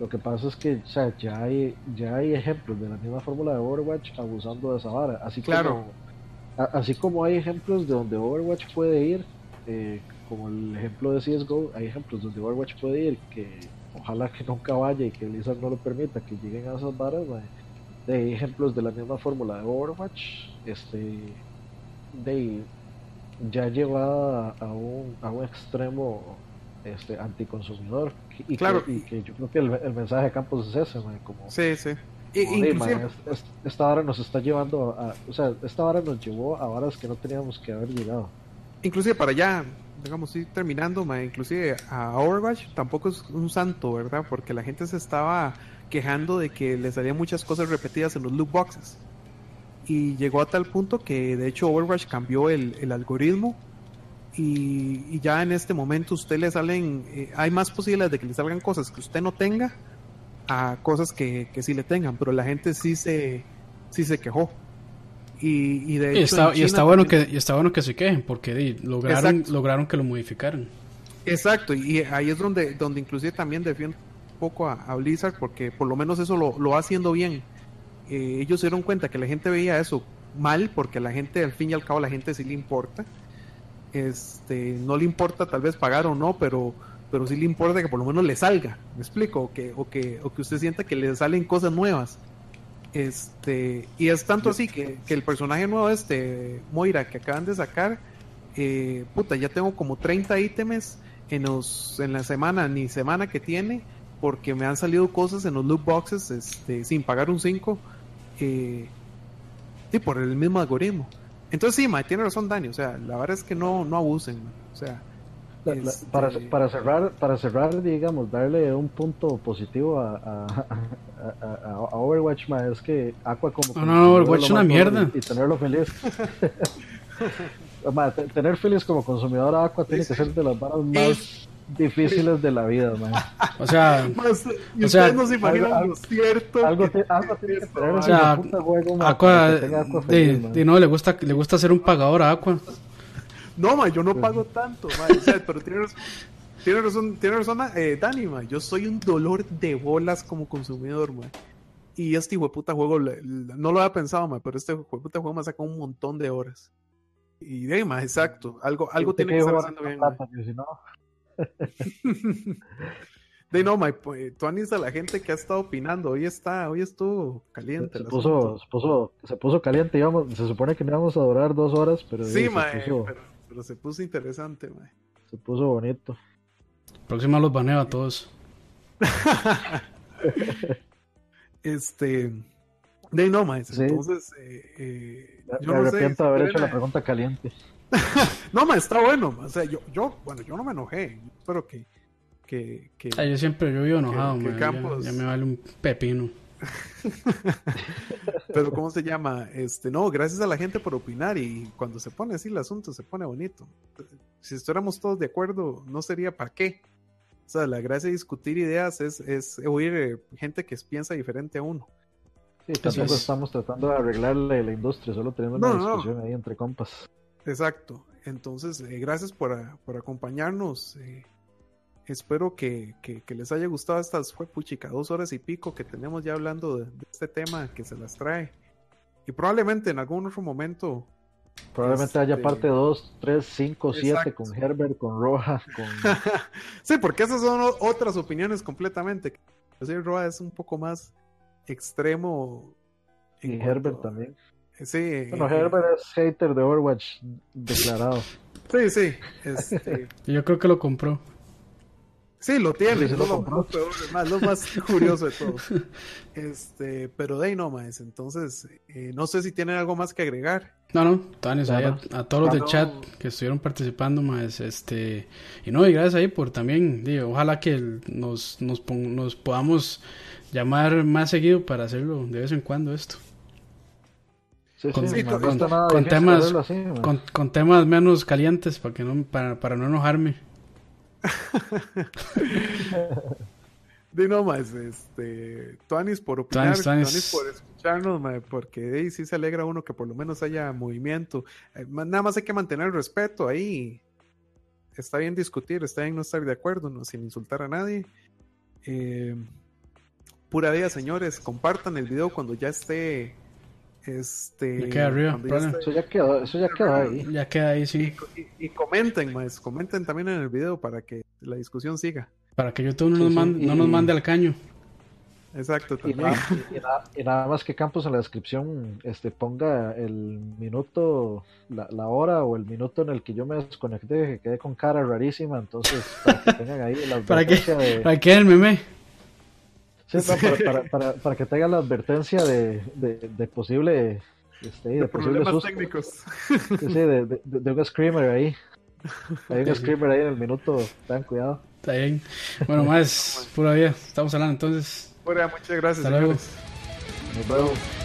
S3: Lo que pasa es que, o sea, ya hay, ya hay ejemplos de la misma fórmula de Overwatch abusando de esa vara, así
S2: claro.
S3: como, así como hay ejemplos de donde Overwatch puede ir, eh, como el ejemplo de CS:GO, hay ejemplos donde Overwatch puede ir que ojalá que nunca vaya y que Blizzard no lo permita que lleguen a esas varas de ejemplos de la misma fórmula de Overwatch este de ya llevada a un, a un extremo este anticonsumidor y, claro. que, y que yo creo que el, mensaje de Campos es ese como
S2: sí sí.
S3: Esta hora nos está llevando a, o sea esta hora nos llevó a horas que no teníamos que haber llegado
S2: inclusive para allá digamos, ir terminando, inclusive a Overwatch tampoco es un santo, ¿verdad? Porque la gente se estaba quejando de que le salían muchas cosas repetidas en los loot boxes. Y llegó a tal punto que de hecho Overwatch cambió el, algoritmo y, ya en este momento usted le salen, eh, hay más posibilidades de que le salgan cosas que usted no tenga a cosas que, que sí le tengan, pero la gente sí se, sí se quejó. Y, de hecho,
S1: está, y está bueno que está bueno que se quejen porque lograron lograron que lo modificaran.
S2: Exacto y ahí es donde donde inclusive también defiendo un poco a, Blizzard porque por lo menos eso lo, lo va haciendo bien. Eh, ellos se dieron cuenta que la gente veía eso mal porque a la gente al fin y al cabo a la gente sí le importa. Este no le importa tal vez pagar o no pero pero sí le importa que por lo menos le salga. Me explico o que o que o que usted sienta que le salen cosas nuevas este, y es tanto así que, el personaje nuevo este, Moira, que acaban de sacar, eh, puta, ya tengo como 30 ítems en, los, en la semana, ni semana que tiene, porque me han salido cosas en los loot boxes este, sin pagar un 5, eh, y por el mismo algoritmo. Entonces sí, tiene razón Dani, o sea, la verdad es que no, no abusen, o sea,
S3: para, este, para, cerrar, para cerrar, digamos, darle un punto positivo a, a, Overwatch, es que Aqua como...
S1: No, no, Overwatch es una mierda.
S3: Y, tenerlo feliz. tener feliz como consumidor a Aqua tiene que ser de las varas más difíciles de la vida, man.
S1: O sea,
S2: y o sea, no se imaginan algo, cierto.
S3: Algo, tiene que tener
S1: o sea, juego, Aqua, de, no, le gusta, le gusta ser un pagador a Aqua.
S2: No, ma, yo no pago tanto, ma, pero tiene razón, tiene razón, tiene razón eh, Dani, ma, yo soy un dolor de bolas como consumidor, ma. Y este hijo de puta juego, no lo había pensado, ma, pero este hijo de puta juego me saca un montón de horas. Y de ma, exacto, algo, algo tiene que estar haciendo bien, plata, si no... De no, my, pues, tú anís a la gente que ha estado opinando. Hoy está, hoy estuvo caliente.
S3: Se, puso, se, puso, se puso caliente, digamos. Se supone que no íbamos a durar dos horas, pero.
S2: Sí, ma, pero pero se puso interesante, mae.
S3: Se puso bonito.
S1: Próxima los baneo a todos.
S2: este. De no, más. Entonces, eh,
S3: eh, yo me arrepiento de haber hecho la pregunta caliente.
S2: no, ma, está bueno. O sea, yo, yo, bueno, yo no me enojé. Espero que. que, que
S1: yo siempre yo vivo enojado, que, ya, me vale un pepino.
S2: Pero, ¿cómo se llama? Este, no, gracias a la gente por opinar. Y cuando se pone así el asunto, se pone bonito. Si estuviéramos todos de acuerdo, no sería para qué. O sea, la gracia de discutir ideas es, es oír eh, gente que piensa diferente a uno.
S3: Sí, tampoco estamos tratando de arreglarle la industria, solo teniendo una discusión ahí entre compas.
S2: Exacto. Entonces, eh, gracias por, por acompañarnos. Eh, espero que, que, les haya gustado estas, fue puchica, dos horas y pico que tenemos ya hablando de, este tema que se las trae. Y probablemente en algún otro momento.
S3: Probablemente haya este, parte 2, 3, 5, 7 con Herbert, con Roja. Con...
S2: sí, porque esas son otras opiniones completamente. Roja es un poco más extremo.
S3: Y Herbert también.
S2: Sí.
S3: Bueno, eh, Herbert es hater de Overwatch declarado.
S2: Sí, sí. Este...
S1: Yo creo que lo compró.
S2: Sí, lo tiene, es lo, más, lo más curioso de todo. Este, pero de ahí no más. Entonces, eh, no sé si tienen algo más que agregar.
S1: No, no, Tanis, a, a, todos los de chat que estuvieron participando más, este, y no, y gracias ahí por también, digo, ojalá que nos, nos, nos podamos llamar más seguido para hacerlo de vez en cuando esto. con, temas con, temas menos calientes para que no para, para no enojarme
S2: de no más, este, Tuanis por opinar, Tuanis, por escucharnos, porque ahí sí se alegra uno que por lo menos haya movimiento. Eh, nada más hay que mantener el respeto ahí. Está bien discutir, está bien no estar de acuerdo, no, sin insultar a nadie. Eh, pura vida, señores, compartan el video cuando ya esté este,
S1: queda arriba,
S3: eso ya quedó, eso ya quedó ahí.
S1: Ya queda ahí, sí.
S2: Y, comenten, más, comenten también en el video para que la discusión siga.
S1: Para que YouTube no, nos, mande, no nos mande al caño.
S2: Exacto, también.
S3: Y nada, más que Campos en la descripción este ponga el minuto, la, la, hora o el minuto en el que yo me desconecté, que quedé con cara rarísima, entonces para que tengan ahí la
S1: ¿Para qué? ¿Para qué el meme?
S3: Para, para, para, que tenga la advertencia de, de, posible. Este, de, posibles
S2: técnicos.
S3: Sí, de, de, un screamer ahí. Hay un screamer ahí en el minuto. Ten cuidado.
S1: Está bien. Bueno, más, pura vida. Estamos hablando entonces.
S2: Pura, muchas gracias.
S1: Hasta luego.
S3: Nos vemos.